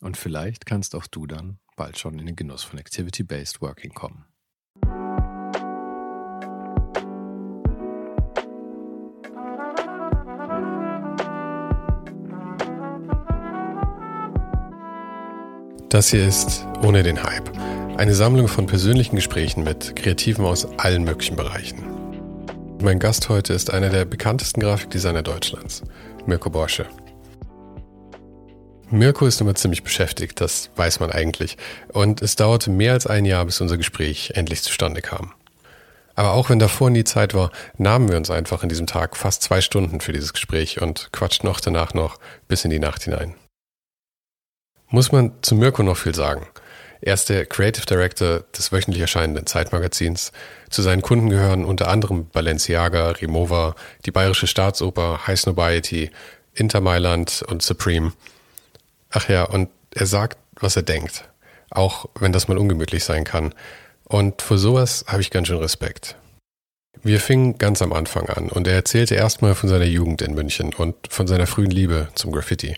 Und vielleicht kannst auch du dann bald schon in den Genuss von Activity-Based Working kommen. Das hier ist Ohne den Hype. Eine Sammlung von persönlichen Gesprächen mit Kreativen aus allen möglichen Bereichen. Mein Gast heute ist einer der bekanntesten Grafikdesigner Deutschlands, Mirko Borsche. Mirko ist immer ziemlich beschäftigt, das weiß man eigentlich. Und es dauerte mehr als ein Jahr, bis unser Gespräch endlich zustande kam. Aber auch wenn davor nie Zeit war, nahmen wir uns einfach in diesem Tag fast zwei Stunden für dieses Gespräch und quatschten auch danach noch bis in die Nacht hinein. Muss man zu Mirko noch viel sagen. Er ist der Creative Director des wöchentlich erscheinenden Zeitmagazins. Zu seinen Kunden gehören unter anderem Balenciaga, Rimowa, die Bayerische Staatsoper, High Snobiety, Inter Mailand und Supreme. Ach ja, und er sagt, was er denkt. Auch wenn das mal ungemütlich sein kann. Und vor sowas habe ich ganz schön Respekt. Wir fingen ganz am Anfang an und er erzählte erstmal von seiner Jugend in München und von seiner frühen Liebe zum Graffiti.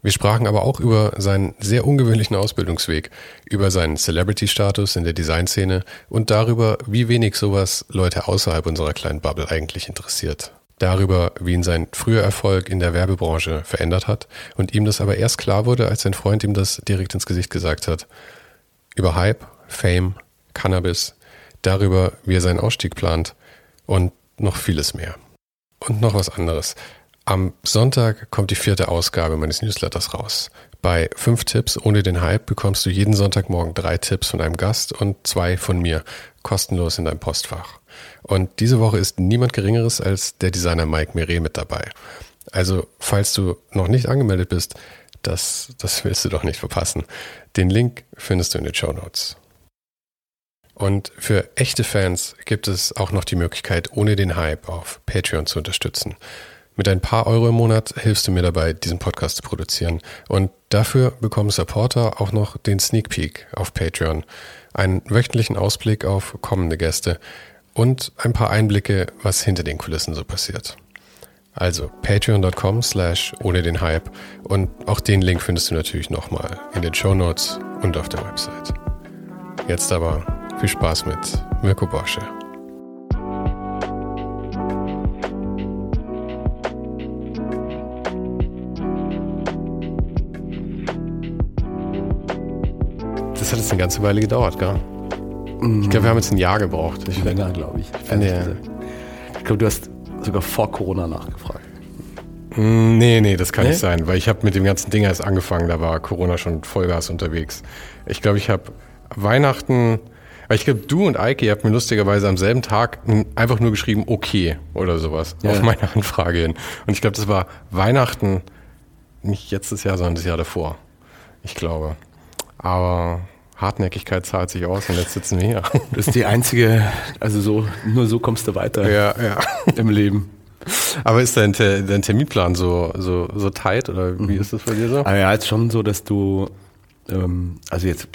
Wir sprachen aber auch über seinen sehr ungewöhnlichen Ausbildungsweg, über seinen Celebrity-Status in der Designszene und darüber, wie wenig sowas Leute außerhalb unserer kleinen Bubble eigentlich interessiert. Darüber, wie ihn sein früher Erfolg in der Werbebranche verändert hat und ihm das aber erst klar wurde, als sein Freund ihm das direkt ins Gesicht gesagt hat. Über Hype, Fame, Cannabis, darüber, wie er seinen Ausstieg plant und noch vieles mehr. Und noch was anderes. Am Sonntag kommt die vierte Ausgabe meines Newsletters raus. Bei fünf Tipps ohne den Hype bekommst du jeden Sonntagmorgen drei Tipps von einem Gast und zwei von mir kostenlos in deinem Postfach. Und diese Woche ist niemand Geringeres als der Designer Mike Meret mit dabei. Also, falls du noch nicht angemeldet bist, das, das willst du doch nicht verpassen. Den Link findest du in den Show Notes. Und für echte Fans gibt es auch noch die Möglichkeit, ohne den Hype auf Patreon zu unterstützen. Mit ein paar Euro im Monat hilfst du mir dabei, diesen Podcast zu produzieren. Und dafür bekommen Supporter auch noch den Sneak Peek auf Patreon, einen wöchentlichen Ausblick auf kommende Gäste und ein paar Einblicke, was hinter den Kulissen so passiert. Also patreon.com slash ohne den Hype und auch den Link findest du natürlich nochmal in den Show Notes und auf der Website. Jetzt aber viel Spaß mit Mirko Borsche. Eine ganze Weile gedauert, gell? Ich glaube, wir haben jetzt ein Jahr gebraucht. Ich Länger, glaube ich. Nee. Ich glaube, du hast sogar vor Corona nachgefragt. Mm, nee, nee, das kann nee? nicht sein, weil ich habe mit dem ganzen Ding erst angefangen, da war Corona schon Vollgas unterwegs. Ich glaube, ich habe Weihnachten, weil ich glaube, du und Eike, ihr habt mir lustigerweise am selben Tag einfach nur geschrieben, okay oder sowas, ja. auf meine Anfrage hin. Und ich glaube, das war Weihnachten, nicht jetzt das Jahr, sondern das Jahr davor. Ich glaube. Aber Hartnäckigkeit zahlt sich aus und jetzt sitzen wir hier. Das ist die einzige, also so, nur so kommst du weiter ja, ja. im Leben. Aber ist dein, dein Terminplan so, so, so tight oder wie mhm. ist das bei dir so? Aber ja, ist schon so, dass du, ähm, also jetzt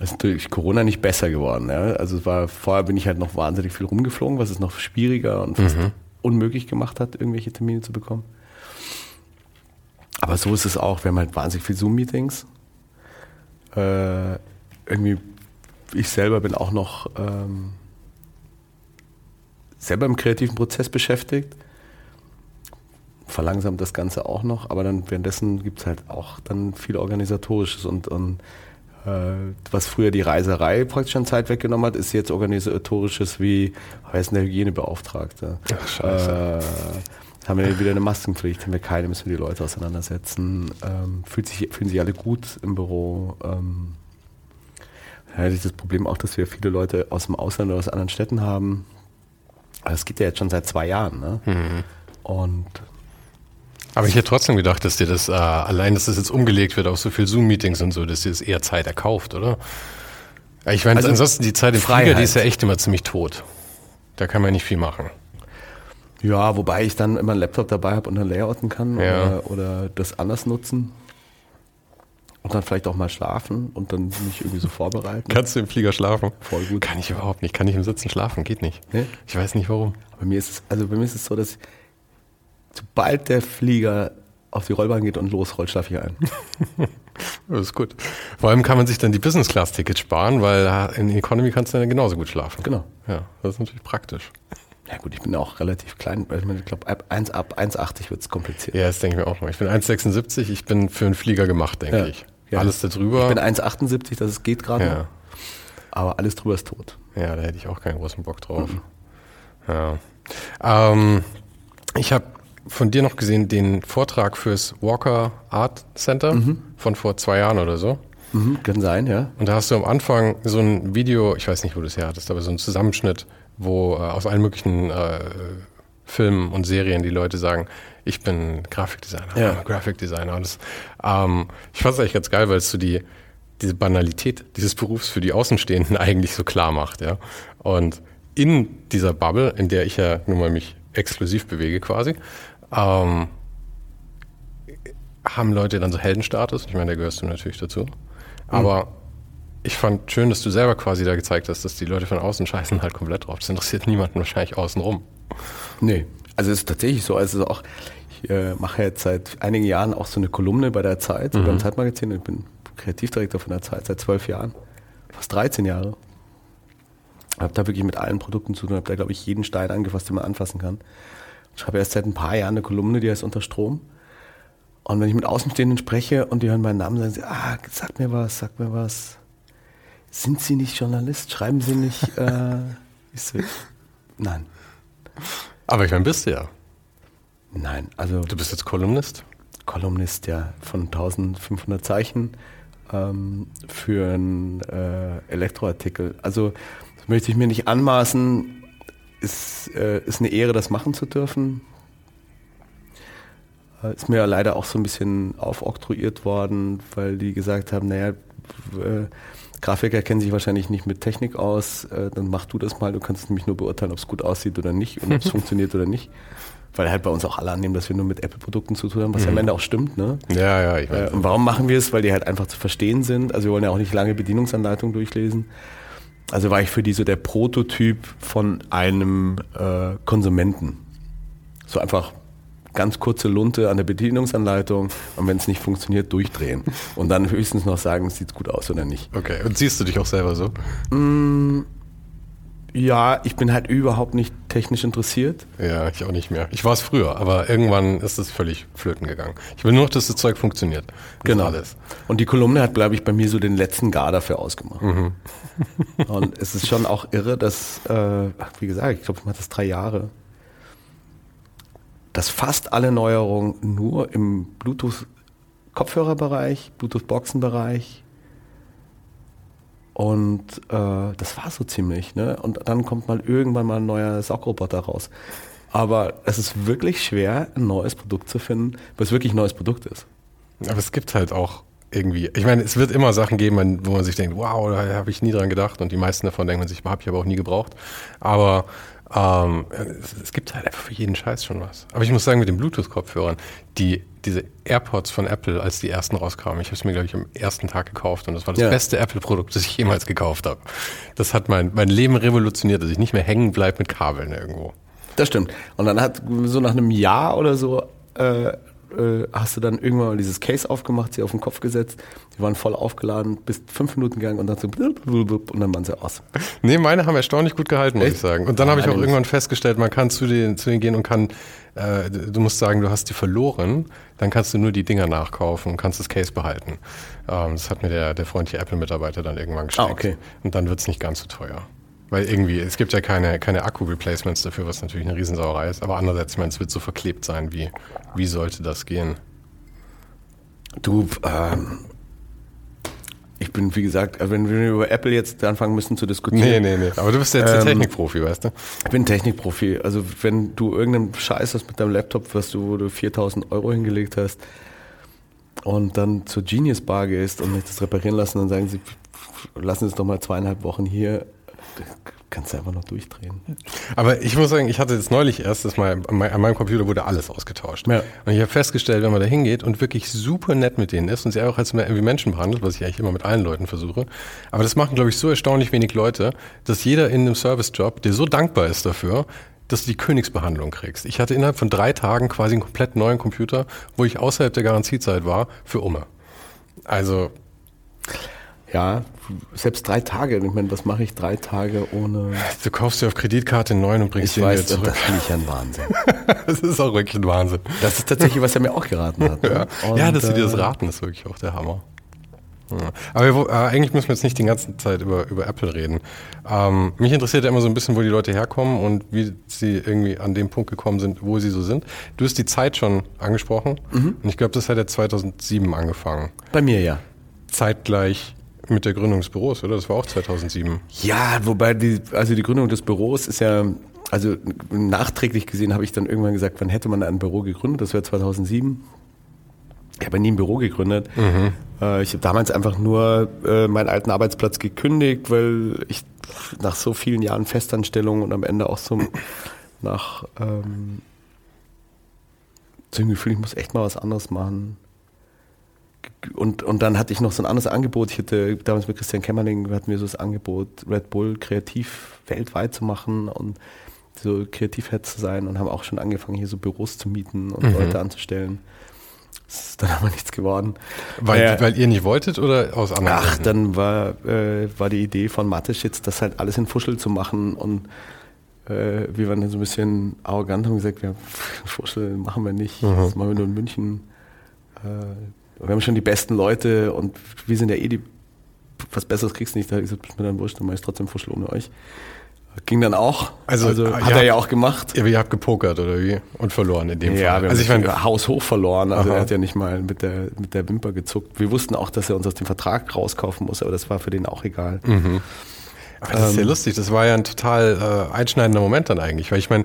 ist durch Corona nicht besser geworden. Ja? Also es war, vorher bin ich halt noch wahnsinnig viel rumgeflogen, was es noch schwieriger und fast mhm. unmöglich gemacht hat, irgendwelche Termine zu bekommen. Aber so ist es auch. Wir haben halt wahnsinnig viel Zoom-Meetings äh, irgendwie, ich selber bin auch noch ähm, selber im kreativen Prozess beschäftigt. verlangsamt das Ganze auch noch, aber dann währenddessen gibt es halt auch dann viel Organisatorisches und, und äh, was früher die Reiserei praktisch an Zeit weggenommen hat, ist jetzt organisatorisches wie, wer ist denn der Hygienebeauftragte? Ach, scheiße. Äh, haben wir wieder eine Maskenpflicht, haben wir keine, müssen wir die Leute auseinandersetzen. Ähm, fühlt sich, fühlen sich alle gut im Büro. Ähm, ja, das Problem auch, dass wir viele Leute aus dem Ausland oder aus anderen Städten haben. Aber das geht ja jetzt schon seit zwei Jahren. Ne? Mhm. Und Aber ich hätte trotzdem gedacht, dass dir das, äh, allein, dass das jetzt umgelegt wird auf so viel Zoom-Meetings und so, dass dir das eher Zeit erkauft, oder? Ich meine, Also, ansonsten die Zeit im Flieger, Freiheit. die ist ja echt immer ziemlich tot. Da kann man nicht viel machen. Ja, wobei ich dann immer einen Laptop dabei habe und dann layouten kann Ja. oder, oder das anders nutzen. Und dann vielleicht auch mal schlafen und dann mich irgendwie so vorbereiten. Kannst du im Flieger schlafen? Voll gut. Kann ich überhaupt nicht. Kann ich im Sitzen schlafen? Geht nicht. Nee? Ich weiß nicht warum. Bei mir ist es, also bei mir ist es so, dass sobald der Flieger auf die Rollbahn geht und losrollt, schlafe ich ein. Das ist gut. Vor allem kann man sich dann die Business-Class-Tickets sparen, weil in Economy kannst du dann genauso gut schlafen. Genau. Ja, das ist natürlich praktisch. Ja gut, ich bin auch relativ klein, weil ich meine, ich glaube, ab 1 ab 1,80 wird es kompliziert. Ja, das denke ich mir auch mal. Ich bin 1,76, ich bin für einen Flieger gemacht, denke Ja. ich. Ja. Alles darüber. Ich bin 1,78, das geht gerade noch. ja. Aber alles drüber ist tot. ja, da hätte ich auch keinen großen Bock drauf. Ja. Ähm, ich habe von dir noch gesehen den Vortrag fürs Walker Art Center von vor zwei Jahren oder so. Mhm, kann sein, ja. Und da hast du am Anfang so ein Video, ich weiß nicht, wo du es her hattest, aber so ein Zusammenschnitt, wo äh, aus allen möglichen äh, Filmen und Serien die Leute sagen, ich bin Grafikdesigner, Ja. I'm a Graphic Designer. Und das, ähm, ich fand es eigentlich ganz geil, weil es so die, diese Banalität dieses Berufs für die Außenstehenden eigentlich so klar macht, ja. Und in dieser Bubble, in der ich ja nun mal mich exklusiv bewege quasi, ähm, haben Leute dann so Heldenstatus. Ich meine, da gehörst du natürlich dazu. Aber ich fand schön, dass du selber quasi da gezeigt hast, dass die Leute von außen scheißen halt komplett drauf. Das interessiert niemanden wahrscheinlich außen rum. Nee, also es ist tatsächlich so. Also auch, ich äh, mache jetzt seit einigen Jahren auch so eine Kolumne bei der Zeit, beim Zeitmagazin. Ich bin Kreativdirektor von der Zeit seit zwölf Jahren, fast 13 Jahre. Habe da wirklich mit allen Produkten zu tun, habe da, glaube ich, jeden Stein angefasst, den man anfassen kann. Ich schreibe erst seit ein paar Jahren eine Kolumne, die heißt Unter Strom. Und wenn ich mit Außenstehenden spreche und die hören meinen Namen, sagen sie, ah, sag mir was, sag mir was. Sind Sie nicht Journalist? Schreiben Sie nicht, äh, so, nein. Aber ich meine, bist du ja. Nein, also Du bist jetzt Kolumnist. Kolumnist ja von 1500 Zeichen ähm, für einen äh, Elektroartikel. Also das möchte ich mir nicht anmaßen. Ist, äh, ist eine Ehre, das machen zu dürfen. Äh, ist mir ja leider auch so ein bisschen aufoktroyiert worden, weil die gesagt haben, naja, äh, Grafiker kennen sich wahrscheinlich nicht mit Technik aus, äh, dann mach du das mal, du kannst nämlich nur beurteilen, ob es gut aussieht oder nicht und ob es funktioniert oder nicht. Weil halt bei uns auch alle annehmen, dass wir nur mit Apple-Produkten zu tun haben, was ja am Ende auch stimmt, ne? Ja, ja, ich Äh, weiß. und warum machen wir es? Weil die halt einfach zu verstehen sind. Also wir wollen ja auch nicht lange Bedienungsanleitungen durchlesen. Also war ich für die so der Prototyp von einem äh, Konsumenten. So einfach ganz kurze Lunte an der Bedienungsanleitung und wenn es nicht funktioniert, durchdrehen. Und dann höchstens noch sagen, sieht gut aus oder nicht. Okay, und siehst du dich auch selber so? Ja, ich bin halt überhaupt nicht technisch interessiert. Ja, ich auch nicht mehr. Ich war es früher, aber irgendwann ist es völlig flöten gegangen. Ich will nur, dass das Zeug funktioniert. Das Genau. Alles. Und die Kolumne hat, glaube ich, bei mir so den letzten Gar dafür ausgemacht. Mhm. und es ist schon auch irre, dass, äh, wie gesagt, ich glaube, ich mache das drei Jahre, dass fast alle Neuerungen nur im Bluetooth-Kopfhörerbereich, Bluetooth-Boxenbereich und äh, das war so ziemlich. Ne? Und dann kommt mal irgendwann mal ein neuer Saugroboter raus. Aber es ist wirklich schwer, ein neues Produkt zu finden, was wirklich ein neues Produkt ist. Aber es gibt halt auch irgendwie, ich meine, es wird immer Sachen geben, wo man sich denkt, wow, da habe ich nie dran gedacht und die meisten davon denken man sich, habe ich aber auch nie gebraucht. Aber ähm, es, gibt halt einfach für jeden Scheiß schon was. Aber ich muss sagen, mit den Bluetooth-Kopfhörern, die, diese AirPods von Apple, als die ersten rauskamen, ich habe es mir, glaube ich, am ersten Tag gekauft und das war das Ja. beste Apple-Produkt, das ich jemals gekauft habe. Das hat mein, mein Leben revolutioniert, dass ich nicht mehr hängen bleibe mit Kabeln irgendwo. Das stimmt. Und dann hat so nach einem Jahr oder so äh, äh, hast du dann irgendwann mal dieses Case aufgemacht, sie auf den Kopf gesetzt, die waren voll aufgeladen, bis fünf Minuten gegangen und dann so und dann waren sie aus. Nee, meine haben erstaunlich gut gehalten, muss Echt? ich sagen. Und dann habe ich auch irgendwann festgestellt, man kann zu denen, zu denen gehen und kann, äh, du musst sagen, du hast die verloren, dann kannst du nur die Dinger nachkaufen und kannst das Case behalten. Ähm, das hat mir der, der freundliche Apple-Mitarbeiter dann irgendwann geschickt. Ah, okay. Und dann wird es nicht ganz so teuer. Weil irgendwie, es gibt ja keine, keine Akku-Replacements dafür, was natürlich eine Riesensauerei ist. Aber andererseits, ich meine, es wird so verklebt sein. Wie, wie sollte das gehen? Du, ähm, ich bin, wie gesagt, äh, wenn wir über Apple jetzt anfangen müssen zu diskutieren. Nee, nee, nee. Aber du bist jetzt ähm, Technikprofi, weißt du? Ich bin Technikprofi. Also, wenn du irgendeinen Scheiß hast mit deinem Laptop, was du, wo du 4000 Euro hingelegt hast und dann zur Genius Bar gehst und das reparieren lassen, dann sagen sie, lassen Sie es doch mal zweieinhalb Wochen hier kannst du einfach noch durchdrehen. Aber ich muss sagen, ich hatte jetzt neulich erst, dass mal an meinem Computer wurde alles ausgetauscht. Ja. Und ich habe festgestellt, wenn man da hingeht und wirklich super nett mit denen ist und sie auch als wie Menschen behandelt, was ich eigentlich immer mit allen Leuten versuche. Aber das machen, glaube ich, so erstaunlich wenig Leute, dass jeder in einem Servicejob dir so dankbar ist dafür, dass du die Königsbehandlung kriegst. Ich hatte innerhalb von drei Tagen quasi einen komplett neuen Computer, wo ich außerhalb der Garantiezeit war, für Umme. Also ja, selbst drei Tage. Ich meine, was mache ich drei Tage ohne. Du kaufst dir auf Kreditkarte einen neuen und bringst ich ihn weiß, wieder zurück. Das finde ich ein Wahnsinn. das ist auch wirklich ein Wahnsinn. Das ist tatsächlich, was er mir auch geraten hat. Ne? ja. Und, ja, dass sie dir das äh, raten, ist wirklich auch der Hammer. Ja. Aber wir, äh, eigentlich müssen wir jetzt nicht die ganze Zeit über, über Apple reden. Ähm, mich interessiert ja immer so ein bisschen, wo die Leute herkommen und wie sie irgendwie an dem Punkt gekommen sind, wo sie so sind. Du hast die Zeit schon angesprochen mhm. und ich glaube, das hat ja 2007 angefangen. Bei mir ja. Zeitgleich mit der Gründung des Büros, oder? Das war auch 2007. Ja, wobei die, also die Gründung des Büros ist ja, also nachträglich gesehen habe ich dann irgendwann gesagt, wann hätte man ein Büro gegründet? Das wäre 2007. Ich habe nie ein Büro gegründet. Mhm. Äh, ich habe damals einfach nur äh, meinen alten Arbeitsplatz gekündigt, weil ich nach so vielen Jahren Festanstellung und am Ende auch so nach ähm, so dem Gefühl, ich muss echt mal was anderes machen und, und dann hatte ich noch so ein anderes Angebot. Ich hatte damals mit Christian Kämmerling, hatten wir so das Angebot, Red Bull kreativ weltweit zu machen und so Kreativhead zu sein und haben auch schon angefangen, hier so Büros zu mieten und mhm. Leute anzustellen. Das ist dann aber nichts geworden. Weil, äh, weil ihr nicht wolltet oder aus anderen Ach, dann war, äh, war die Idee von Mateschitz, das halt alles in Fuschel zu machen und äh, wir waren dann so ein bisschen arrogant und haben gesagt, ja, Fuschel machen wir nicht, mhm. das machen wir nur in München. Wir haben schon die besten Leute und wir sind ja eh die, was Besseres kriegst du nicht, da ist mir dann wurscht, dann mach ich trotzdem Fuschel ohne euch. Ging dann auch. Also, also hat er ja auch gemacht. Ja, ihr habt gepokert oder wie? Und verloren in dem ja, Fall. Wir also ich meine, haushoch verloren. Also Aha. er hat ja nicht mal mit der, mit der Wimper gezuckt. Wir wussten auch, dass er uns aus dem Vertrag rauskaufen muss, aber das war für den auch egal. Mhm. Aber das ist ja ähm, lustig. Das war ja ein total äh, einschneidender Moment dann eigentlich, weil ich meine,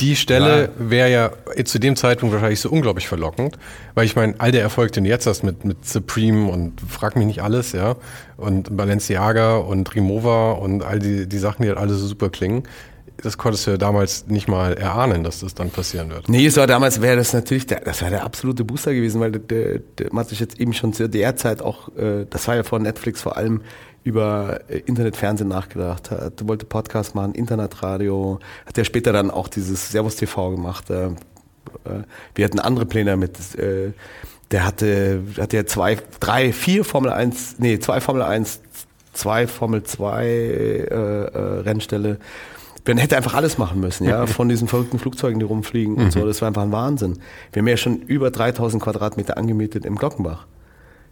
die Stelle ja. wäre ja zu dem Zeitpunkt wahrscheinlich so unglaublich verlockend, weil ich meine, all der Erfolg, den du jetzt hast mit, mit Supreme und frag mich nicht alles, ja, und Balenciaga und Rimowa und all die, die Sachen, die halt alle so super klingen, das konntest du ja damals nicht mal erahnen, dass das dann passieren wird. Nee, es war damals, wäre das natürlich, der, das wäre der absolute Booster gewesen, weil der, der, der man sich jetzt eben schon zu der Zeit auch, äh, das war ja vor Netflix vor allem über äh, Internetfernsehen nachgedacht hat, wollte Podcast machen, Internetradio, hat ja später dann auch dieses Servus TV gemacht. Äh, äh, wir hatten andere Pläne mit, der hatte, hatte ja zwei, drei, vier Formel 1, nee, zwei Formel 1, zwei Formel 2 äh, Rennställe. Man hätte einfach alles machen müssen, ja, von diesen verrückten Flugzeugen, die rumfliegen und so. Mhm. Das war einfach ein Wahnsinn. Wir haben ja schon über 3000 Quadratmeter angemietet im Glockenbach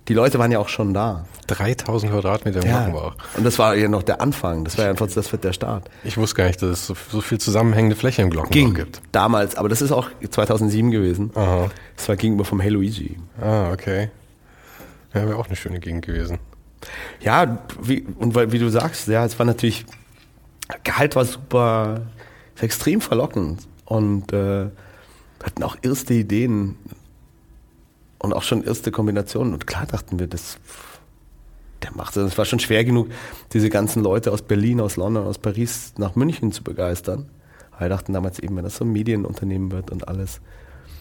die Leute waren ja auch schon da. 3000 Quadratmeter im ja. Wachenbach. Und das war ja noch der Anfang. Das war ja einfach das wird der Start. Ich wusste gar nicht, dass es so, so viel zusammenhängende Fläche im Glockenbach Ging. gibt. Damals, aber das ist auch 2007 gewesen. Aha. Das war gegenüber vom Hey Luigi. Ah, okay. Ja, wäre auch eine schöne Gegend gewesen. Ja, wie, und weil, wie du sagst, ja, es war natürlich, Gehalt war super, extrem verlockend und äh, hatten auch erste Ideen und auch schon erste Kombinationen. Und klar dachten wir, das, der macht das. Es war schon schwer genug, diese ganzen Leute aus Berlin, aus London, aus Paris nach München zu begeistern. Aber wir dachten damals eben, wenn das so ein Medienunternehmen wird und alles,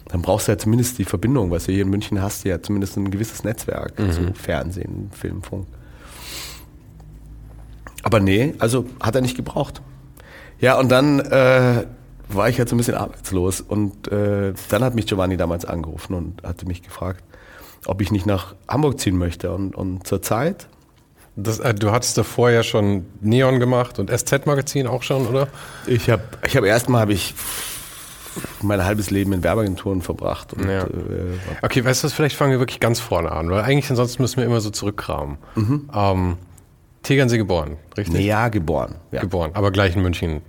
dann brauchst du ja zumindest die Verbindung, was du hier in München hast, du ja zumindest ein gewisses Netzwerk, mhm. so Fernsehen, Film, Funk. Aber nee, also hat er nicht gebraucht. Ja, und dann äh, war ich halt so ein bisschen arbeitslos. Und äh, dann hat mich Giovanni damals angerufen und hatte mich gefragt, ob ich nicht nach Hamburg ziehen möchte. Und, und zur Zeit. Das, äh, du hattest davor ja schon Neon gemacht und SZ-Magazin auch schon, oder? Ich habe ich hab erstmal habe ich mein halbes Leben in Werbeagenturen verbracht. Und, ja. äh, okay, weißt du was, vielleicht fangen wir wirklich ganz vorne an, weil eigentlich ansonsten müssen wir immer so zurückkramen. Mhm. Ähm, Tegernsee geboren, richtig? Ja, geboren. Ja. Geboren, aber gleich in München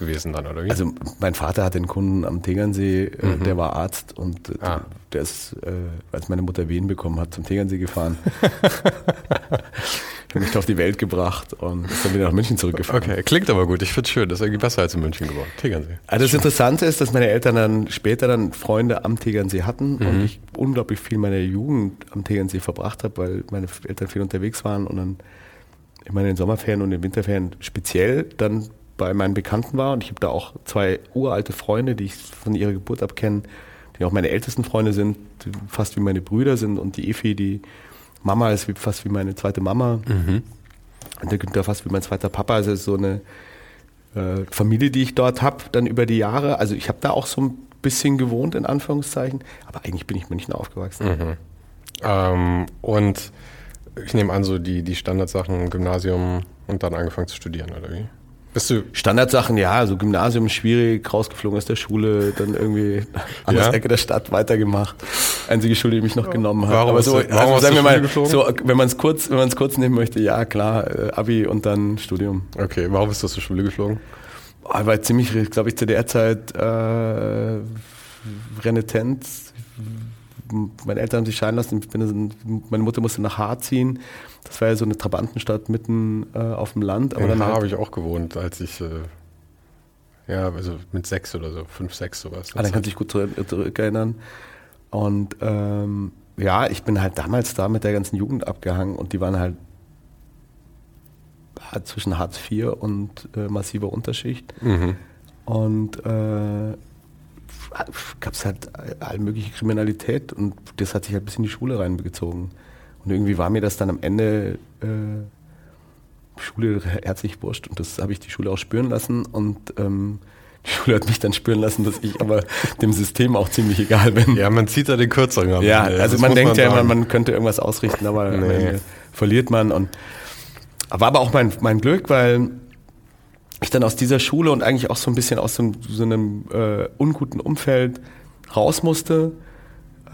gewesen dann, oder wie? Also mein Vater hat den Kunden am Tegernsee, äh, mhm. der war Arzt und äh, ah. der ist, äh, als meine Mutter Wehen bekommen hat, zum Tegernsee gefahren. hat mich auf die Welt gebracht und ist dann wieder nach München zurückgefahren. Okay, klingt aber gut. Ich finde es schön. Das ist irgendwie besser als in München geworden. Tegernsee. Also das Interessante ist, dass meine Eltern dann später dann Freunde am Tegernsee hatten mhm. und ich unglaublich viel meiner Jugend am Tegernsee verbracht habe, weil meine Eltern viel unterwegs waren und dann immer in den Sommerferien und in den Winterferien speziell dann bei meinen Bekannten war. Und ich habe da auch zwei uralte Freunde, die ich von ihrer Geburt ab kenne, die auch meine ältesten Freunde sind, fast wie meine Brüder sind. Und die Efi, die Mama ist wie, fast wie meine zweite Mama. Mhm. Und der Günther fast wie mein zweiter Papa. Also so eine äh, Familie, die ich dort habe, dann über die Jahre. Also ich habe da auch so ein bisschen gewohnt, in Anführungszeichen. Aber eigentlich bin ich München aufgewachsen. Mhm. Ähm, und ich nehme an, so die, die Standardsachen, Gymnasium und dann angefangen zu studieren, oder wie? Bist du Standardsachen, ja, also Gymnasium schwierig, rausgeflogen aus der Schule, dann irgendwie an ja. der Ecke der Stadt weitergemacht. Einzige Schule, die mich noch genommen hat. Warum, Aber so, du, warum also sagen wir mal, so, wenn man es kurz, wenn man es kurz nehmen möchte, ja klar, äh, Abi und dann Studium. Okay, warum bist du zur Schule geflogen? Oh, war ziemlich, glaube ich, zu der Zeit äh, renitent. Meine Eltern haben sich scheiden lassen. Bin, meine Mutter musste nach Haar ziehen das war ja so eine Trabantenstadt mitten äh, auf dem Land. Aber In dann halt habe ich auch gewohnt, als ich, äh, ja, also mit sechs oder so, fünf, sechs sowas. Ah, dann kannst du dich gut zurückerinnern. Und ähm, ja, ich bin halt damals da mit der ganzen Jugend abgehangen und die waren halt zwischen Hartz IV und äh, massiver Unterschicht. Mhm. Und äh, gab es halt all mögliche Kriminalität und das hat sich halt bis in die Schule reingezogen. Und irgendwie war mir das dann am Ende äh, Schule herzlich wurscht. Und das habe ich die Schule auch spüren lassen. Und ähm, die Schule hat mich dann spüren lassen, dass ich aber dem System auch ziemlich egal bin. Ja, man zieht da den Kürzeren Ja, also man denkt man ja immer, man könnte irgendwas ausrichten, aber nee. verliert man. Und war aber auch mein, mein Glück, weil ich dann aus dieser Schule und eigentlich auch so ein bisschen aus so, so einem äh, unguten Umfeld raus musste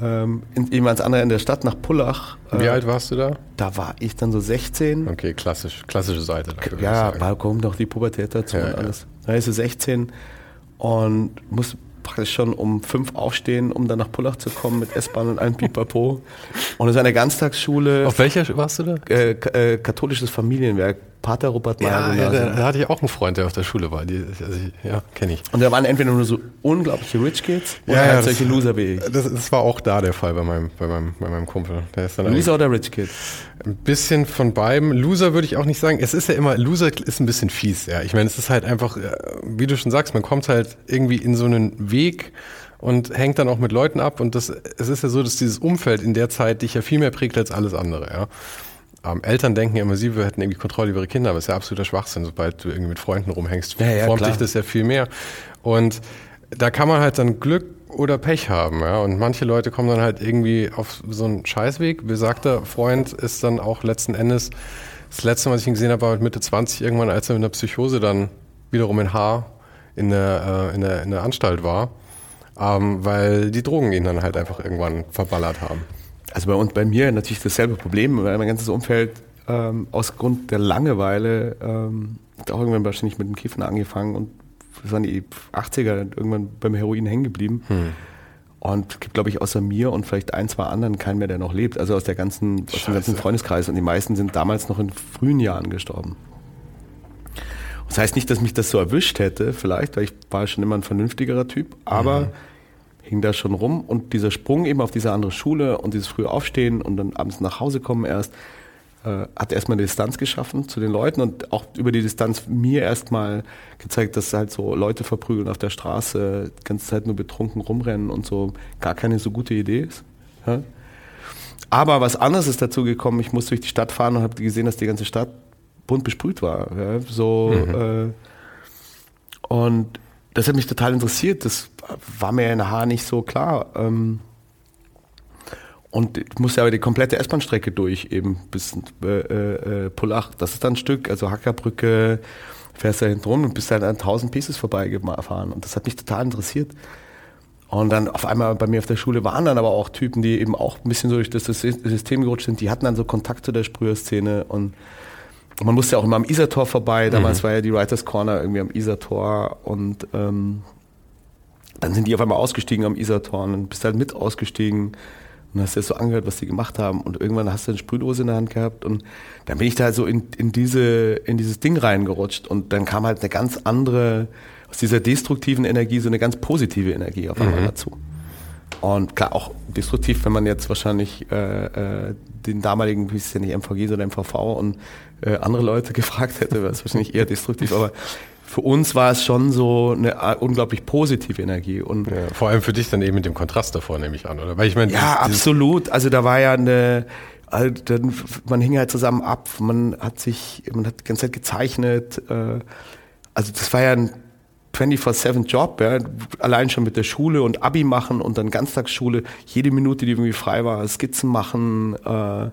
ähm, in, eben ans andere Ende der Stadt, nach Pullach. Wie äh, alt warst du da? Da war ich dann so 16. Okay, klassisch, klassische Seite. Dafür, ja, war kommt noch die Pubertät dazu ja, und alles. Ja. Da ist sie 16 und muss praktisch schon um fünf aufstehen, um dann nach Pullach zu kommen mit S-Bahn und einem Pipapo. Und es ist eine Ganztagsschule. Auf welcher warst du da? Äh, äh, katholisches Familienwerk. Pater Robert Meyer. Ja, ja da, da, hatte ich auch einen Freund, der auf der Schule war. Die, also ich, ja, kenne ich. Und da waren entweder nur so unglaubliche Rich Kids oder ja, halt solche das, Loser wie ich. Das, das, war auch da der Fall bei meinem, bei meinem, bei meinem Kumpel. Der ist dann Loser oder Rich Kid? Ein bisschen von beidem. Loser würde ich auch nicht sagen. Es ist ja immer, Loser ist ein bisschen fies, ja. Ich meine, es ist halt einfach, äh, wie du schon sagst, man kommt halt irgendwie in so einen Weg, und hängt dann auch mit Leuten ab. Und das, es ist ja so, dass dieses Umfeld in der Zeit dich ja viel mehr prägt als alles andere. Ja? Ähm, Eltern denken ja immer, sie hätten irgendwie Kontrolle über ihre Kinder, aber es ist ja absoluter Schwachsinn. Sobald du irgendwie mit Freunden rumhängst, ja, ja, formt klar. dich das ja viel mehr. Und da kann man halt dann Glück oder Pech haben. Ja? Und manche Leute kommen dann halt irgendwie auf so einen Scheißweg. Besagter Freund ist dann auch letzten Endes, das letzte, was ich ihn gesehen habe, war mit Mitte 20 irgendwann, als er mit einer Psychose dann wiederum in Haar in der, äh, in der, in der Anstalt war, ähm, weil die Drogen ihn dann halt einfach irgendwann verballert haben. Also bei uns, bei mir natürlich dasselbe Problem, weil mein ganzes Umfeld ähm, aus Grund der Langeweile ähm, hat auch irgendwann wahrscheinlich mit dem Kiffen angefangen und das waren die 80er irgendwann beim Heroin hängen geblieben. Hm. Und es gibt, glaube ich, außer mir und vielleicht ein, zwei anderen keinen mehr, der noch lebt. Also aus der ganzen, aus dem ganzen Freundeskreis. Und die meisten sind damals noch in frühen Jahren gestorben. Das heißt nicht, dass mich das so erwischt hätte, vielleicht, weil ich war schon immer ein vernünftigerer Typ, aber mhm hing da schon rum und dieser Sprung eben auf diese andere Schule und dieses frühe Aufstehen und dann abends nach Hause kommen erst, äh, hat erstmal eine Distanz geschaffen zu den Leuten und auch über die Distanz mir erstmal gezeigt, dass halt so Leute verprügeln auf der Straße, die ganze Zeit nur betrunken rumrennen und so gar keine so gute Idee ist. Ja? Aber was anderes ist dazu gekommen, ich musste durch die Stadt fahren und habe gesehen, dass die ganze Stadt bunt besprüht war. Ja? So, mhm. äh, und das hat mich total interessiert. Das war mir in Haar nicht so klar. Ähm, und ich musste aber die komplette S-Bahn-Strecke durch, eben bis äh, äh, Pullach. Das ist dann ein Stück, also Hackerbrücke, fährst da hinten rum und bist dann an 1000 Pieces vorbeigefahren. Und das hat mich total interessiert. Und dann auf einmal bei mir auf der Schule waren dann aber auch Typen, die eben auch ein bisschen so durch das System gerutscht sind, die hatten dann so Kontakt zu der Sprüherszene und man musste ja auch immer am Isartor vorbei. Damals mhm. war ja die Writers Corner irgendwie am Isartor und ähm, dann sind die auf einmal ausgestiegen am Isartor und dann bist du halt mit ausgestiegen und hast dir so angehört, was die gemacht haben und irgendwann hast du eine Sprühdose in der Hand gehabt und dann bin ich da so in, in, diese, in dieses Ding reingerutscht und dann kam halt eine ganz andere, aus dieser destruktiven Energie so eine ganz positive Energie auf einmal mhm. dazu. Und klar, auch destruktiv, wenn man jetzt wahrscheinlich äh, äh, den damaligen, wie ist es ja nicht MVG, sondern MVV und äh, andere Leute gefragt hätte, wäre es wahrscheinlich eher destruktiv. Aber für uns war es schon so eine äh, unglaublich positive Energie. Und ja, vor allem für dich dann eben mit dem Kontrast davor, nehme ich an, oder? Weil ich meine, ja, absolut. Also da war ja eine, also man hing halt zusammen ab, man hat sich, man hat die ganze Zeit gezeichnet. Äh, also das war ja ein 24-7-Job, ja, allein schon mit der Schule und Abi machen und dann Ganztagsschule, jede Minute, die irgendwie frei war, Skizzen machen, äh,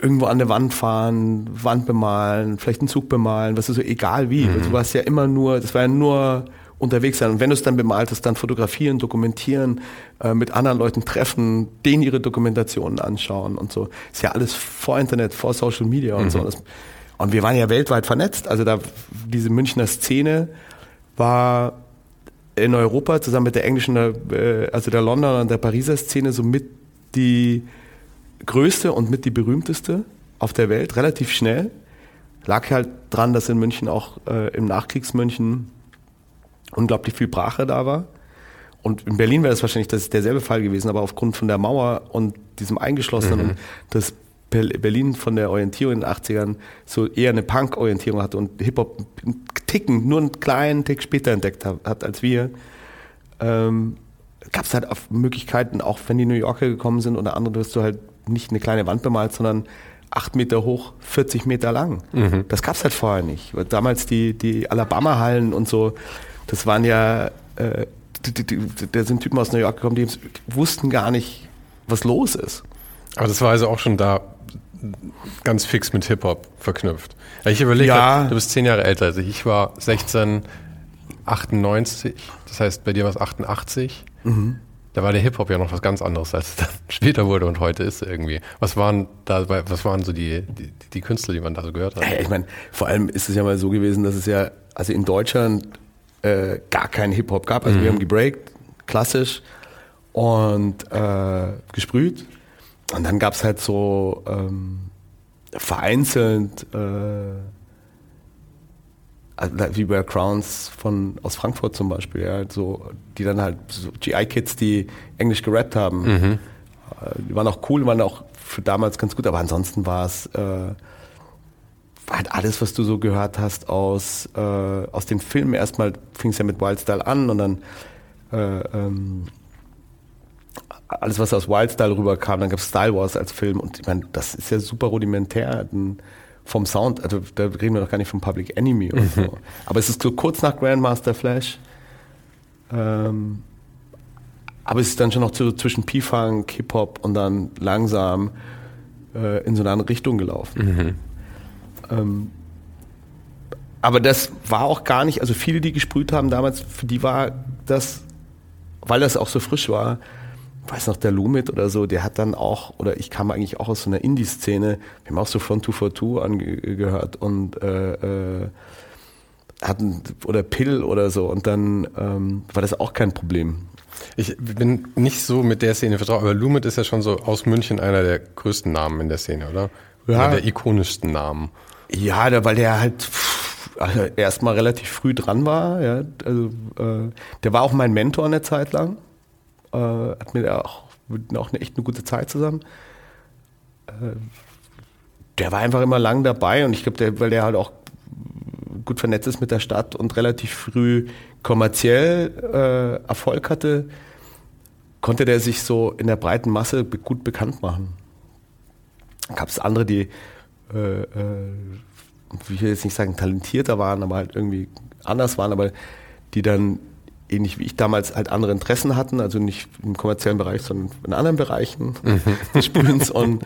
irgendwo an der Wand fahren, Wand bemalen, vielleicht einen Zug bemalen, was ist so, egal wie. Mhm. Du warst ja immer nur, das war ja nur unterwegs sein. Und wenn du es dann bemalt hast, dann fotografieren, dokumentieren, äh, mit anderen Leuten treffen, denen ihre Dokumentationen anschauen und so. Ist ja alles vor Internet, vor Social Media und mhm. so. Das, und wir waren ja weltweit vernetzt. Also da diese Münchner Szene war in Europa zusammen mit der englischen, äh, also der Londoner und der Pariser Szene so mit die größte und mit die berühmteste auf der Welt, relativ schnell. Lag halt dran, dass in München auch äh, im Nachkriegsmünchen unglaublich viel Brache da war. Und in Berlin wäre das wahrscheinlich das derselbe Fall gewesen, aber aufgrund von der Mauer und diesem Eingeschlossenen mhm. und das Berlin von der Orientierung in den 80ern so eher eine Punk-Orientierung hatte und Hip-Hop einen Ticken, nur einen kleinen Tick später entdeckt hat, als wir, ähm, gab es halt Möglichkeiten, auch wenn die New Yorker gekommen sind oder andere, dass du halt nicht eine kleine Wand bemalt, sondern acht Meter hoch, 40 Meter lang. Mhm. Das gab es halt vorher nicht. Damals die, die Alabama-Hallen und so, das waren ja, äh, da sind Typen aus New York gekommen, die wussten gar nicht, was los ist. Aber das war also auch schon da ganz fix mit Hip-Hop verknüpft. Ich überlege, ja. du bist zehn Jahre älter als ich. Ich war 1698, das heißt bei dir war es 88. Mhm. Da war der Hip-Hop ja noch was ganz anderes, als es dann später wurde und heute ist irgendwie. Was waren da, was waren so die, die, die Künstler, die man da so gehört hat? Ich meine, vor allem ist es ja mal so gewesen, dass es ja, also in Deutschland äh, gar keinen Hip-Hop gab. Also mhm. wir haben gebreakt, klassisch und äh, gesprüht. Und dann gab es halt so ähm, vereinzelt äh, wie bei Crowns von aus Frankfurt zum Beispiel, ja, so, die dann halt so GI-Kids, die Englisch gerappt haben. Mhm. Äh, die waren auch cool, waren auch für damals ganz gut, aber ansonsten war es äh, halt alles, was du so gehört hast aus, äh, aus den Filmen. Erstmal fing es ja mit Wildstyle an und dann äh, ähm, alles, was aus Wildstyle rüberkam, dann gab es Style Wars als Film und ich meine, das ist ja super rudimentär. Ein, vom Sound, also da reden wir doch gar nicht vom Public Enemy oder so. Aber es ist so kurz nach Grandmaster Flash. Ähm, aber es ist dann schon noch so zwischen P-Funk, Hip-Hop und dann langsam äh, in so eine andere Richtung gelaufen. Mhm. Ähm, aber das war auch gar nicht, also viele, die gesprüht haben damals, für die war das, weil das auch so frisch war, weiß noch, der Lumit oder so, der hat dann auch, oder ich kam eigentlich auch aus so einer Indie-Szene, wir haben auch so Front 242 angehört und äh, äh, hatten, oder Pill oder so und dann ähm, war das auch kein Problem. Ich bin nicht so mit der Szene vertraut, aber Lumit ist ja schon so aus München einer der größten Namen in der Szene, oder? Ja. Einer der ikonischsten Namen. Ja, weil der halt also erstmal relativ früh dran war. Ja, also, äh, der war auch mein Mentor eine Zeit lang äh, hat mir auch, auch eine echt eine gute Zeit zusammen. Äh, der war einfach immer lang dabei und ich glaube, weil der halt auch gut vernetzt ist mit der Stadt und relativ früh kommerziell äh, Erfolg hatte, konnte der sich so in der breiten Masse gut bekannt machen. Gab es andere, die äh, äh, ich will jetzt nicht sagen talentierter waren, aber halt irgendwie anders waren, aber die dann ähnlich wie ich damals halt andere Interessen hatten, also nicht im kommerziellen Bereich, sondern in anderen Bereichen mhm. des Sprühens und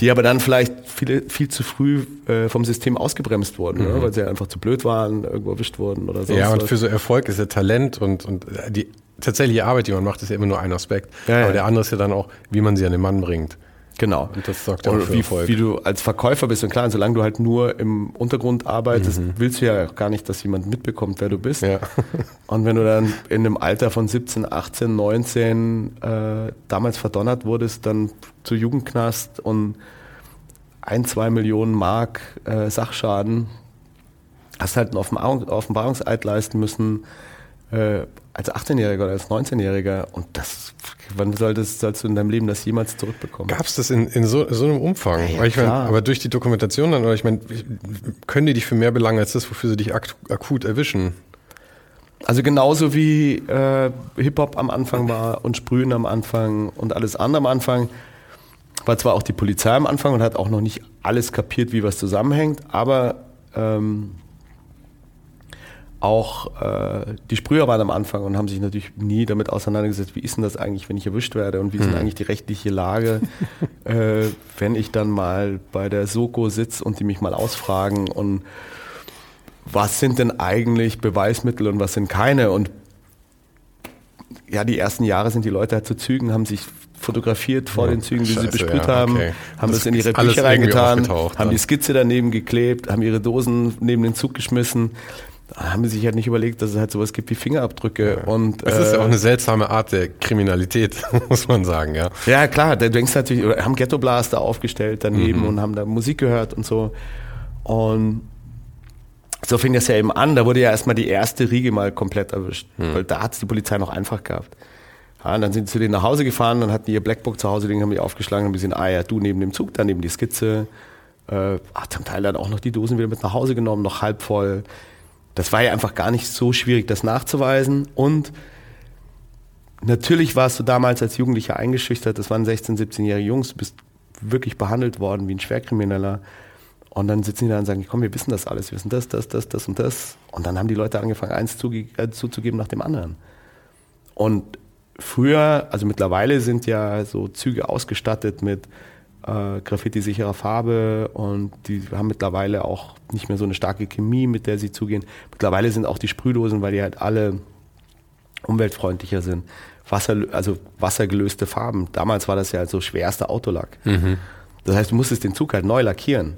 die aber dann vielleicht viele, viel zu früh äh, vom System ausgebremst wurden, mhm. ne? weil sie einfach zu blöd waren, irgendwo erwischt wurden oder so. Ja, und was. für so Erfolg ist ja Talent und, und die tatsächliche Arbeit, die man macht, ist ja immer nur ein Aspekt. Ja, aber ja. der andere ist ja dann auch, wie man sie an den Mann bringt. Genau. Und das sorgt auch für wie, Erfolg. wie du als Verkäufer bist. Und klar, solange du halt nur im Untergrund arbeitest, mhm. willst du ja gar nicht, dass jemand mitbekommt, wer du bist. Ja. Und wenn du dann in einem Alter von 17, 18, 19 äh, damals verdonnert wurdest, dann zu Jugendknast und ein, zwei Millionen Mark äh, Sachschaden, hast halt einen Offenbarungseid leisten müssen, äh, als 18-Jähriger oder als 19-Jähriger. Und das, wann solltest, sollst du in deinem Leben das jemals zurückbekommen? Gab es das in, in so, so einem Umfang? Ja, ich mein, aber durch die Dokumentation dann, oder ich meine, können die dich für mehr belangen als das, wofür sie dich ak akut erwischen? Also genauso wie äh, Hip-Hop am Anfang war und Sprühen am Anfang und alles andere am Anfang, war zwar auch die Polizei am Anfang und hat auch noch nicht alles kapiert, wie was zusammenhängt, aber ähm, auch äh, die Sprüher waren am Anfang und haben sich natürlich nie damit auseinandergesetzt, wie ist denn das eigentlich, wenn ich erwischt werde und wie ist denn hm. eigentlich die rechtliche Lage, äh, wenn ich dann mal bei der Soko sitze und die mich mal ausfragen und was sind denn eigentlich Beweismittel und was sind keine? Und ja, die ersten Jahre sind die Leute halt zu Zügen, haben sich fotografiert vor ja, den Zügen, die Scheiße, sie besprüht ja, haben, okay. haben das, das in ihre Bücher reingetan, haben die Skizze daneben geklebt, haben ihre Dosen neben den Zug geschmissen haben sie sich halt nicht überlegt, dass es halt sowas gibt wie Fingerabdrücke. Ja. Und, es ist ja auch äh, eine seltsame Art der Kriminalität, muss man sagen, ja. Ja, klar, da denkst du natürlich, haben Ghetto Blaster aufgestellt daneben mhm. und haben da Musik gehört und so. Und so fing das ja eben an. Da wurde ja erstmal die erste Riege mal komplett erwischt. Mhm. Weil da hat es die Polizei noch einfach gehabt. Ja, und dann sind sie zu denen nach Hause gefahren, dann hatten die ihr Blackbook zu Hause, den haben die aufgeschlagen und wir sind, ah ja, du neben dem Zug, dann neben die Skizze. Äh, hat zum Teil dann auch noch die Dosen wieder mit nach Hause genommen, noch halb voll. Das war ja einfach gar nicht so schwierig, das nachzuweisen. Und natürlich warst du damals als Jugendlicher eingeschüchtert. Das waren 16-, 17-jährige Jungs. Du bist wirklich behandelt worden wie ein Schwerkrimineller. Und dann sitzen die da und sagen, komm, wir wissen das alles, wir wissen das, das, das, das und das. Und dann haben die Leute angefangen, eins äh, zuzugeben nach dem anderen. Und früher, also mittlerweile sind ja so Züge ausgestattet mit äh, Graffiti-sicherer Farbe und die haben mittlerweile auch nicht mehr so eine starke Chemie, mit der sie zugehen. Mittlerweile sind auch die Sprühdosen, weil die halt alle umweltfreundlicher sind. Wasser, also wassergelöste Farben. Damals war das ja so schwerster Autolack. Mhm. Das heißt, du musstest den Zug halt neu lackieren.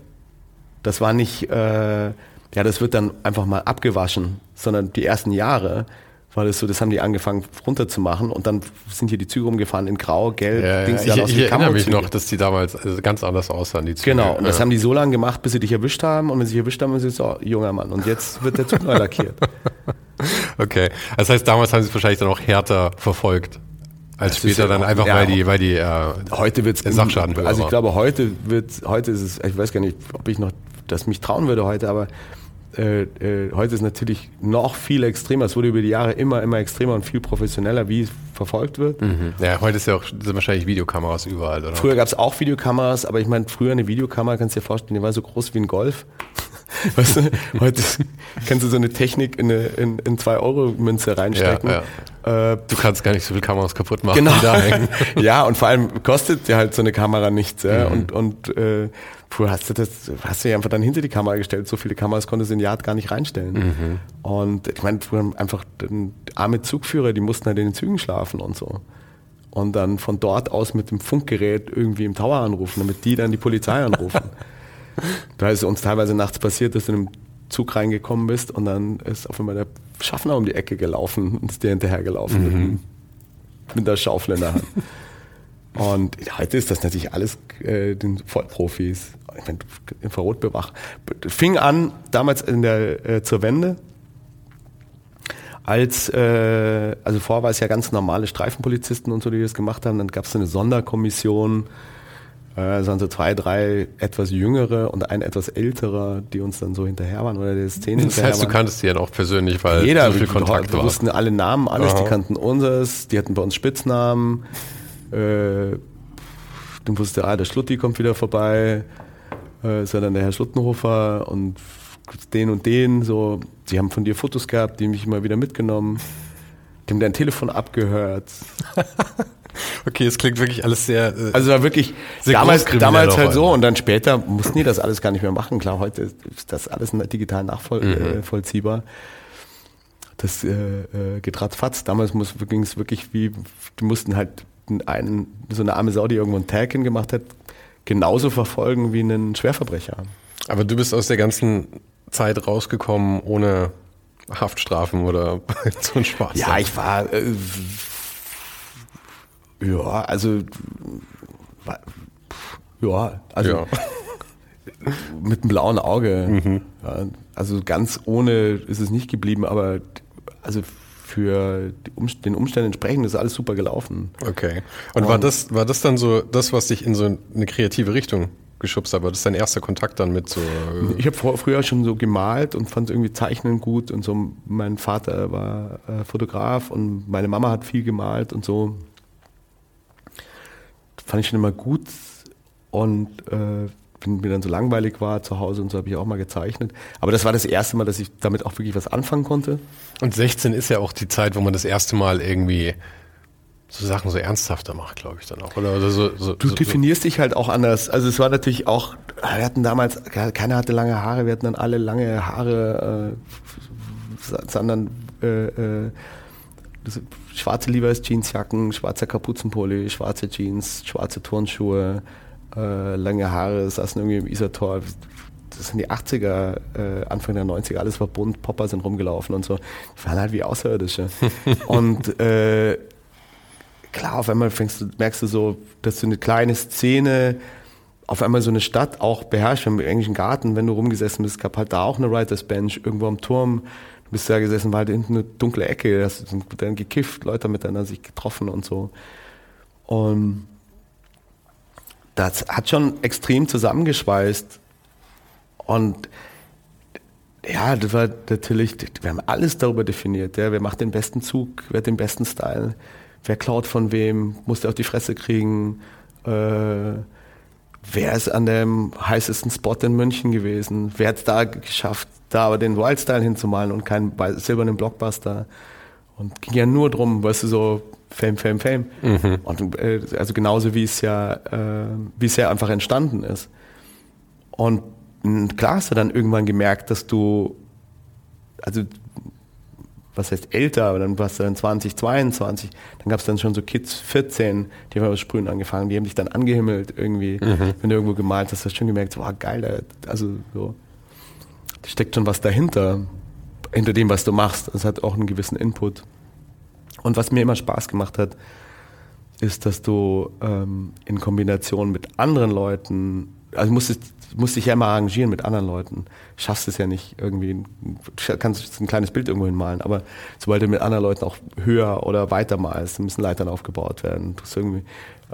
Das war nicht, äh, ja, das wird dann einfach mal abgewaschen, sondern die ersten Jahre war das so, das haben die angefangen runterzumachen und dann sind hier die Züge rumgefahren in Grau, Gelb, ja, Dings, ja. Ich, ich erinnere mich noch, dass die damals also ganz anders aussahen, die Züge. Genau, und das haben die so lange gemacht, bis sie dich erwischt haben und wenn sie dich erwischt haben, sind sie so, junger Mann und jetzt wird der Zug neu lackiert. okay, das heißt, damals haben sie es wahrscheinlich dann auch härter verfolgt. Als das später dann einfach, ja, weil die, weil die äh, heute wird's Sachschaden Also ich glaube, heute wird, heute ist es, ich weiß gar nicht, ob ich noch das mich trauen würde heute, aber äh, äh, heute ist natürlich noch viel extremer. Es wurde über die Jahre immer, immer extremer und viel professioneller, wie es verfolgt wird. Mhm. Ja, heute ist ja auch sind wahrscheinlich Videokameras überall, oder? Früher gab es auch Videokameras, aber ich meine, früher eine Videokamera, kannst du dir vorstellen, die war so groß wie ein Golf. weißt du, heute kannst du so eine Technik in eine in, in zwei Euro Münze reinstecken. Ja, ja. Äh, du kannst gar nicht so viel Kameras kaputt machen, genau. ja, und vor allem kostet ja halt so eine Kamera nichts. Ja? Mhm. Und, und äh, Früher hast du das, hast du ja einfach dann hinter die Kamera gestellt. So viele Kameras konntest du in Yard gar nicht reinstellen. Mhm. Und ich meine, einfach arme Zugführer, die mussten halt in den Zügen schlafen und so. Und dann von dort aus mit dem Funkgerät irgendwie im Tower anrufen, damit die dann die Polizei anrufen. da ist uns teilweise nachts passiert, dass du in einem Zug reingekommen bist und dann ist auf einmal der Schaffner um die Ecke gelaufen und ist dir hinterhergelaufen mhm. mit, mit der Schaufel in der Hand. Und heute ist das natürlich alles äh, den Vollprofis. Ich meine, Infrarotbewach. Fing an damals in der äh, zur Wende, als äh, also vorher war es ja ganz normale Streifenpolizisten und so, die das gemacht haben. Dann gab es eine Sonderkommission, äh, waren so zwei, drei etwas jüngere und ein etwas älterer, die uns dann so hinterher waren oder der Szene Das heißt, du kanntest die ja auch persönlich, weil Jeder, so viel Kontakt war. Wir wussten alle Namen, alles, Aha. die kannten unseres, die hatten bei uns Spitznamen. Äh, dann wusste, ah, der Schlutti kommt wieder vorbei. Äh, sondern der Herr Schluttenhofer und den und den, so, sie haben von dir Fotos gehabt, die mich immer wieder mitgenommen, die haben dein Telefon abgehört. okay, es klingt wirklich alles sehr. Äh, also war wirklich sehr damals, damals halt so und dann später mussten die das alles gar nicht mehr machen. Klar, heute ist das alles digital nachvollziehbar. Mhm. Das äh, äh, geht ratzfatz. Damals ging es wirklich wie, die mussten halt einen, so eine arme Sau, die irgendwo einen Tag hingemacht hat, genauso verfolgen wie einen Schwerverbrecher. Aber du bist aus der ganzen Zeit rausgekommen ohne Haftstrafen oder so ein Spaß? Ja, ich war, äh, ja, also, ja, also ja. mit einem blauen Auge. Mhm. Ja, also ganz ohne ist es nicht geblieben, aber also für den Umständen entsprechend ist alles super gelaufen. Okay. Und, Und war das, war das dann so das, was dich in so eine kreative Richtung geschubst hat? War das dein erster Kontakt dann mit so? Ich habe früher schon so gemalt und fand irgendwie Zeichnen gut und so. Mein Vater war äh, Fotograf und meine Mama hat viel gemalt und so. fand ich schon immer gut und äh, wenn mir dann so langweilig war zu Hause und so habe ich auch mal gezeichnet. Aber das war das erste Mal, dass ich damit auch wirklich was anfangen konnte. Und 16 ist ja auch die Zeit, wo man das erste Mal irgendwie so Sachen so ernsthafter macht, glaube ich dann auch. Oder, oder so, so, du definierst so. dich halt auch anders. Also es war natürlich auch, wir hatten damals, keiner hatte lange Haare, wir hatten dann alle lange Haare, äh, sondern äh, äh, schwarze Levi's Jeansjacken, schwarzer Kapuzenpulli, schwarze Jeans, schwarze Turnschuhe, äh, lange Haare, saßen irgendwie im Isartor. Das sind die 80er, äh, Anfang der 90er, alles war bunt, Popper sind rumgelaufen und so. Die waren halt wie Außerirdische. und äh, klar, auf einmal fängst du, merkst du so, dass du eine kleine Szene, auf einmal so eine Stadt auch beherrscht. Im englischen Garten, wenn du rumgesessen bist, gab halt da auch eine Writers Bench irgendwo am Turm. Du bist da gesessen, war halt hinten eine dunkle Ecke, da hast dann gekifft, Leute miteinander sich getroffen und so. Und das hat schon extrem zusammengeschweißt. Und ja, das war natürlich, wir haben alles darüber definiert. Ja. Wer macht den besten Zug, wer hat den besten Style, wer klaut von wem, muss der auf die Fresse kriegen, äh, wer ist an dem heißesten Spot in München gewesen, wer hat es da geschafft, da aber den Wildstyle hinzumalen und keinen silbernen Blockbuster. Und ging ja nur drum, weißt du, so Fame, Fame, Fame. Mhm. Und äh, also genauso wie es ja, äh, wie es ja einfach entstanden ist. Und klar hast du dann irgendwann gemerkt, dass du, also was heißt älter, aber dann warst du dann 20, 22, dann gab es dann schon so Kids 14, die haben das Sprühen angefangen, die haben dich dann angehimmelt irgendwie, mhm. wenn du irgendwo gemalt hast, hast du schon gemerkt, so, oh, geil, also so, da steckt schon was dahinter, hinter dem, was du machst. Das hat auch einen gewissen Input. Und was mir immer Spaß gemacht hat, ist, dass du ähm, in Kombination mit anderen Leuten, also musstest, musst dich ja immer arrangieren mit anderen Leuten. Schaffst es ja nicht irgendwie, kannst ein kleines Bild irgendwo hinmalen, aber sobald du mit anderen Leuten auch höher oder weiter malst, müssen Leitern aufgebaut werden. Du musst irgendwie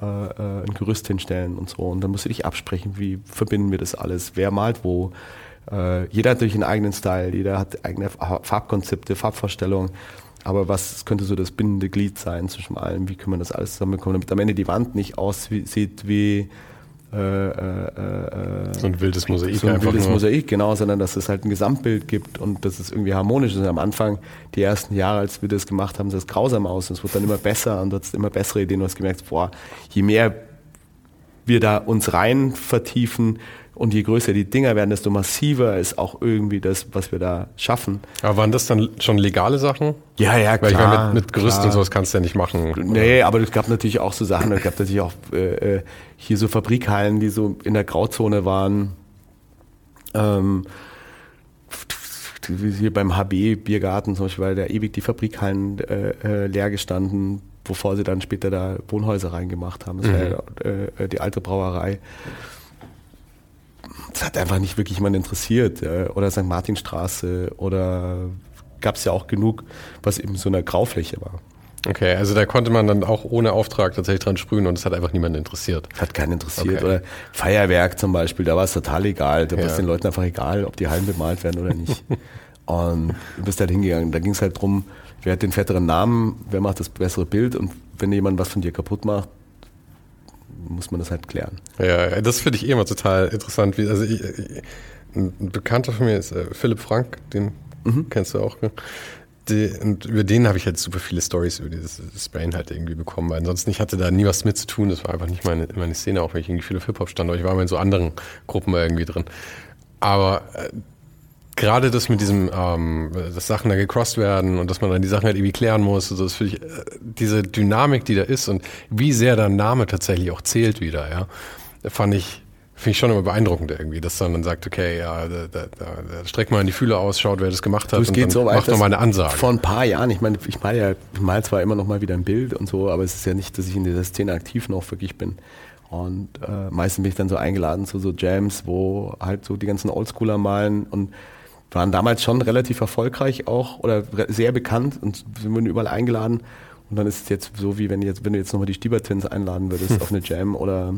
äh, äh, ein Gerüst hinstellen und so. Und dann musst du dich absprechen, wie verbinden wir das alles, wer malt wo. Äh, jeder hat natürlich einen eigenen Style, jeder hat eigene Farbkonzepte, Farbvorstellungen. Aber was könnte so das bindende Glied sein zwischen allem? Wie können wir das alles zusammenbekommen, damit am Ende die Wand nicht aussieht wie äh, äh, äh, so ein wildes Mosaik. So ein wildes nur. Mosaik, genau, sondern dass es halt ein Gesamtbild gibt und dass es irgendwie harmonisch ist. Am Anfang, die ersten Jahre, als wir das gemacht haben, sah es grausam aus. Und es wird dann immer besser und du hast immer bessere Ideen. Du hast gemerkt, boah, je mehr wir da uns rein vertiefen, und je größer die Dinger werden, desto massiver ist auch irgendwie das, was wir da schaffen. Aber waren das dann schon legale Sachen? Ja, ja, klar. Weil ich meine, mit, mit Gerüst klar. und sowas kannst du ja nicht machen. Nee, aber es gab natürlich auch so Sachen, es gab natürlich auch äh, äh, hier so Fabrikhallen, die so in der Grauzone waren. Ähm, hier beim HB Biergarten zum Beispiel, weil da ewig die Fabrikhallen äh, äh, leer gestanden, bevor sie dann später da Wohnhäuser reingemacht haben. Das mhm. war ja, äh, äh, die alte Brauerei das hat einfach nicht wirklich jemand interessiert. Oder St. Martinstraße oder gab es ja auch genug, was eben so eine Graufläche war. Okay, also da konnte man dann auch ohne Auftrag tatsächlich dran sprühen und es hat einfach niemanden interessiert. Hat keinen interessiert. Okay. Oder Feuerwerk zum Beispiel, da war es total egal. Da ja. war es den Leuten einfach egal, ob die Hallen bemalt werden oder nicht. und du bist halt hingegangen. Da ging es halt drum, wer hat den fetteren Namen, wer macht das bessere Bild und wenn jemand was von dir kaputt macht, muss man das halt klären. Ja, das finde ich eh immer total interessant. Wie, also ich, ein Bekannter von mir ist äh, Philipp Frank, den mhm. kennst du auch. Die, und über den habe ich halt super viele Stories über dieses Sprain halt irgendwie bekommen. Weil ansonsten, ich hatte da nie was mit zu tun. Das war einfach nicht meine, meine Szene, auch wenn ich irgendwie viel auf Hip-Hop stand. Aber ich war immer in so anderen Gruppen irgendwie drin. Aber äh, gerade das mit diesem, ähm, dass Sachen da gecrossed werden und dass man dann die Sachen halt irgendwie klären muss, also das finde ich, äh, diese Dynamik, die da ist und wie sehr der Name tatsächlich auch zählt wieder, ja, fand ich, finde ich schon immer beeindruckend irgendwie, dass dann, dann sagt, okay, ja, da, da, da streckt mal in die Fühle aus, schaut, wer das gemacht hat es geht und so weit, macht nochmal eine Ansage. Vor ein paar Jahren, ich meine, ich mal ja, ich mal zwar immer noch mal wieder ein Bild und so, aber es ist ja nicht, dass ich in dieser Szene aktiv noch wirklich bin. Und äh, meistens bin ich dann so eingeladen zu so Jams, wo halt so die ganzen Oldschooler malen und waren damals schon relativ erfolgreich auch oder sehr bekannt und wir wurden überall eingeladen. Und dann ist es jetzt so, wie wenn, jetzt, wenn du jetzt nochmal die Stiebertins einladen würdest auf eine Jam oder,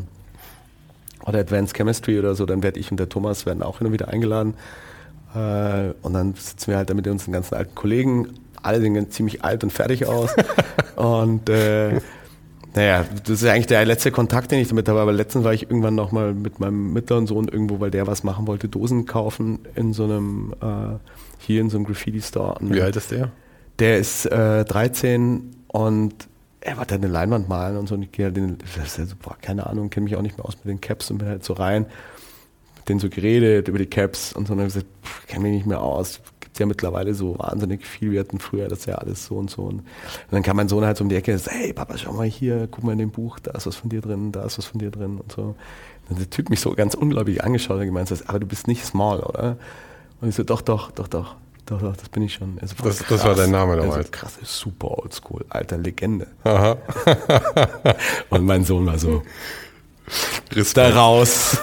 oder Advanced Chemistry oder so, dann werde ich und der Thomas werden auch und wieder eingeladen. Äh, und dann sitzen wir halt da mit unseren ganzen alten Kollegen. Alle sehen ziemlich alt und fertig aus. und äh, naja, das ist eigentlich der letzte Kontakt, den ich damit habe. Aber letztens war ich irgendwann nochmal mit meinem mittleren Sohn irgendwo, weil der was machen wollte, Dosen kaufen in so einem, äh, hier in so einem Graffiti-Store. Wie alt ist der? Der ist äh, 13 und er wollte halt eine Leinwand malen und so. Und ich gehe halt in, das ist ja so, boah, keine Ahnung, kenne mich auch nicht mehr aus mit den Caps und bin halt so rein, mit denen so geredet über die Caps und so. Und dann gesagt, kenne mich nicht mehr aus, ja mittlerweile so wahnsinnig viel. Wir hatten früher das ja alles so und so. Und, dann kam mein Sohn halt so um die Ecke und sagt, hey Papa, schau mal hier, guck mal in dem Buch, da ist was von dir drin, da ist was von dir drin und so. Und dann der Typ mich so ganz unglaublich angeschaut und gemeint, aber du bist nicht small, oder? Und ich so, doch, doch, doch, doch. Doch, doch, das bin ich schon. Also, das, das, war dein Name damals. Also, krass, super oldschool, alter Legende. Aha. und mein Sohn war so, Respekt. da raus.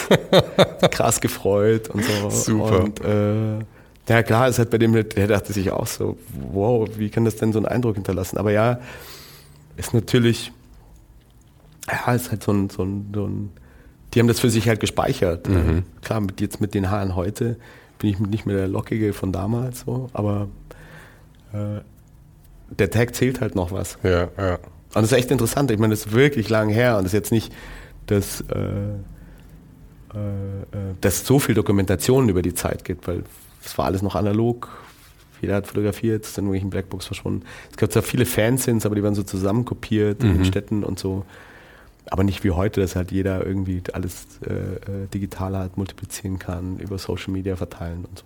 krass gefreut und so. Super. Und, äh, ja, klar, es hat bei dem, der dachte sich auch so, wow, wie kann das denn so einen Eindruck hinterlassen? Aber ja, ist natürlich, ja, ist halt so ein, so ein, so ein die haben das für sich halt gespeichert. Mhm. Klar, mit, jetzt mit den Haaren heute bin ich nicht mehr der Lockige von damals, so, aber äh, der Tag zählt halt noch was. Ja, ja. Und das ist echt interessant. Ich meine, das ist wirklich lang her und das ist jetzt nicht, dass, äh, äh, äh dass so viel Dokumentation über die Zeit gibt, weil das war alles noch analog. Jeder hat fotografiert, ist in irgendwelchen Blackbox verschwunden. Es gab zwar viele Fansins, aber die waren so zusammenkopiert mhm. in den. Städten und so. Aber nicht wie heute, dass halt jeder irgendwie alles äh, äh, digital hat, multiplizieren kann, über Social Media verteilen und so.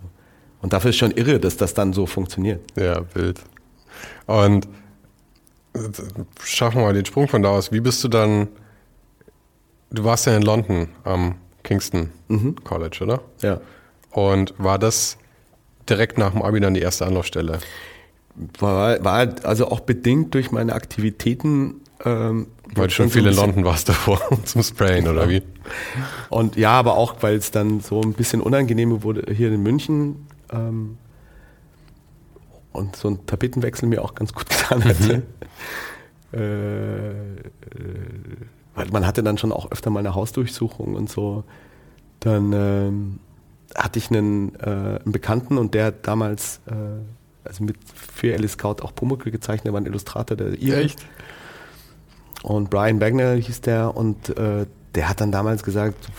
Und dafür ist schon irre, dass das dann so funktioniert. Ja, Bild. Und schaffen wir mal den Sprung von da aus. Wie bist du dann, du warst ja in London am Kingston mhm. College, oder? Ja. Und war das direkt nach dem Abi dann die erste Anlaufstelle? War, war also auch bedingt durch meine Aktivitäten. Ähm, weil du schon viel in London warst davor zum Sprayen, oder wie? Und ja, aber auch, weil es dann so ein bisschen unangenehm wurde hier in München. Ähm, und so ein Tapetenwechsel mir auch ganz gut getan hätte. Mhm. äh, äh, weil man hatte dann schon auch öfter mal eine Hausdurchsuchung und so. Dann ähm, hatte ich einen, äh, einen Bekannten und der hat damals äh, also mit für Alice Scout auch Pumuckl gezeichnet, der war ein Illustrator der ihr. Echt? Und Brian Wagner hieß der und äh, der hat dann damals gesagt, du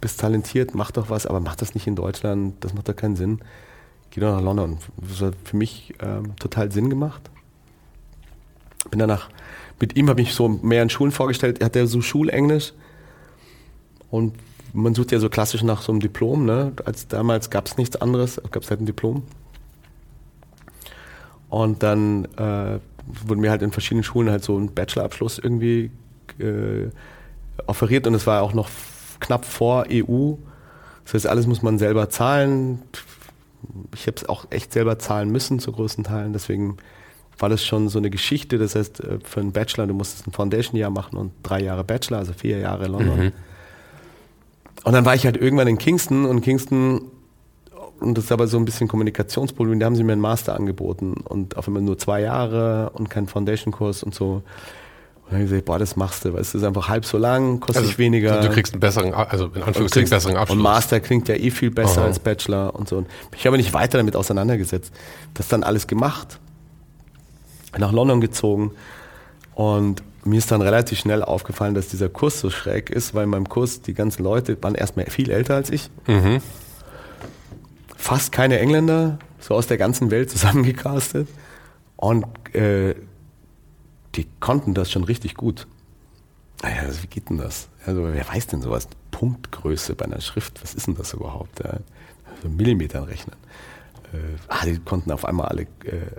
bist talentiert, mach doch was, aber mach das nicht in Deutschland, das macht doch keinen Sinn. Geh doch nach London. Das hat für mich ähm, total Sinn gemacht. Bin danach, mit ihm habe ich so mehr in Schulen vorgestellt, er hatte so Schulenglisch und man sucht ja so klassisch nach so einem Diplom, ne? Als damals gab es nichts anderes, gab es halt ein Diplom. Und dann äh, wurden mir halt in verschiedenen Schulen halt so ein Bachelorabschluss irgendwie äh, offeriert und es war auch noch knapp vor EU. Das heißt, alles muss man selber zahlen. Ich habe es auch echt selber zahlen müssen zu größten Teilen. Deswegen war das schon so eine Geschichte. Das heißt, äh, für einen Bachelor, du musstest ein Foundation-Jahr machen und drei Jahre Bachelor, also vier Jahre London. Mhm. Und dann war ich halt irgendwann in Kingston und Kingston, und das ist aber so ein bisschen Kommunikationsproblem, da haben sie mir einen Master angeboten und auf einmal nur zwei Jahre und keinen Foundation-Kurs und so. Und dann habe ich gesagt, boah, das machst du, weil es ist einfach halb so lang, kostet also, weniger. Du kriegst einen besseren, also in Anführungszeichen besseren Abschluss. Und Master klingt ja eh viel besser Aha. als Bachelor und so. Und ich habe mich weiter damit auseinandergesetzt. Das dann alles gemacht, nach London gezogen und mir ist dann relativ schnell aufgefallen, dass dieser Kurs so schräg ist, weil in meinem Kurs die ganzen Leute waren erstmal viel älter als ich. Mhm. Fast keine Engländer, so aus der ganzen Welt zusammengecastet. Und äh, die konnten das schon richtig gut. Naja, also wie geht denn das? Also wer weiß denn sowas? Punktgröße bei einer Schrift, was ist denn das überhaupt? Ja? Also Millimetern rechnen. Äh, ah, die konnten auf einmal alle äh,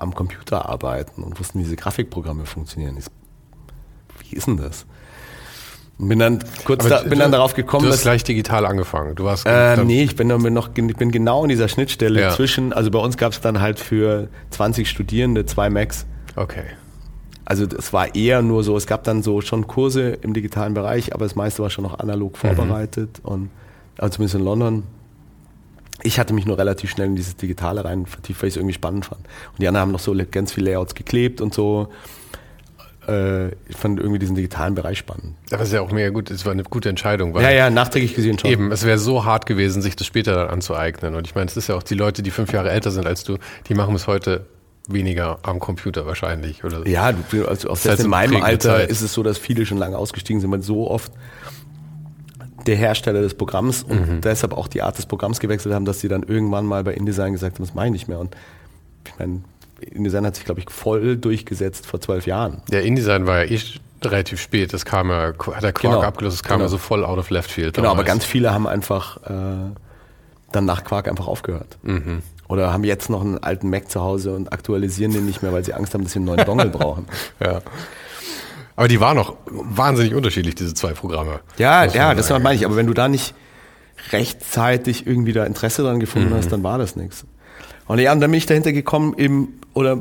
am Computer arbeiten und wussten, wie diese Grafikprogramme funktionieren. Wie ist denn das? Bin dann kurz da, bin dann darauf gekommen, du hast gleich digital angefangen. Du warst äh, nee, ich bin, dann noch, ich bin genau in dieser Schnittstelle ja. zwischen. Also bei uns gab es dann halt für 20 Studierende zwei Macs. Okay. Also es war eher nur so, es gab dann so schon Kurse im digitalen Bereich, aber das meiste war schon noch analog mhm. vorbereitet mhm. und also zumindest in London ich hatte mich nur relativ schnell in dieses Digitale rein vertieft, weil ich es irgendwie spannend fand. Und die anderen haben noch so ganz viele Layouts geklebt und so. Äh, ich fand irgendwie diesen digitalen Bereich spannend. Aber es ist ja auch mega gut, es war eine gute Entscheidung. ja, ja, nachträglich gesehen schon. Eben, es wäre so hart gewesen, sich das später anzueignen. Und ich meine, es ist ja auch die Leute, die fünf Jahre älter sind als du, die machen bis heute weniger am Computer wahrscheinlich. Oder ja, also auch selbst halt in meinem Alter Zeit. ist es so, dass viele schon lange ausgestiegen sind, weil so oft der Hersteller des Programms und mhm. deshalb auch die Art des Programms gewechselt haben, dass sie dann irgendwann mal bei InDesign gesagt haben, das mache ich nicht mehr. Und ich meine, InDesign hat sich, glaube ich, voll durchgesetzt vor zwölf Jahren. Der InDesign war ja eh relativ spät. Das kam ja, hat der Quark genau. abgelöst, das kam genau. ja so voll out of left field. Genau, damals. aber ganz viele haben einfach äh, dann nach Quark einfach aufgehört. Mhm. Oder haben jetzt noch einen alten Mac zu Hause und aktualisieren den nicht mehr, weil sie Angst haben, dass sie einen neuen Dongle brauchen. Ja. Aber die waren noch wahnsinnig unterschiedlich, diese zwei Programme. Ja, ja, das meine ich. Aber wenn du da nicht rechtzeitig irgendwie da Interesse dran gefunden mhm. hast, dann war das nichts. Und ja, und dann bin ich dahinter gekommen, eben, oder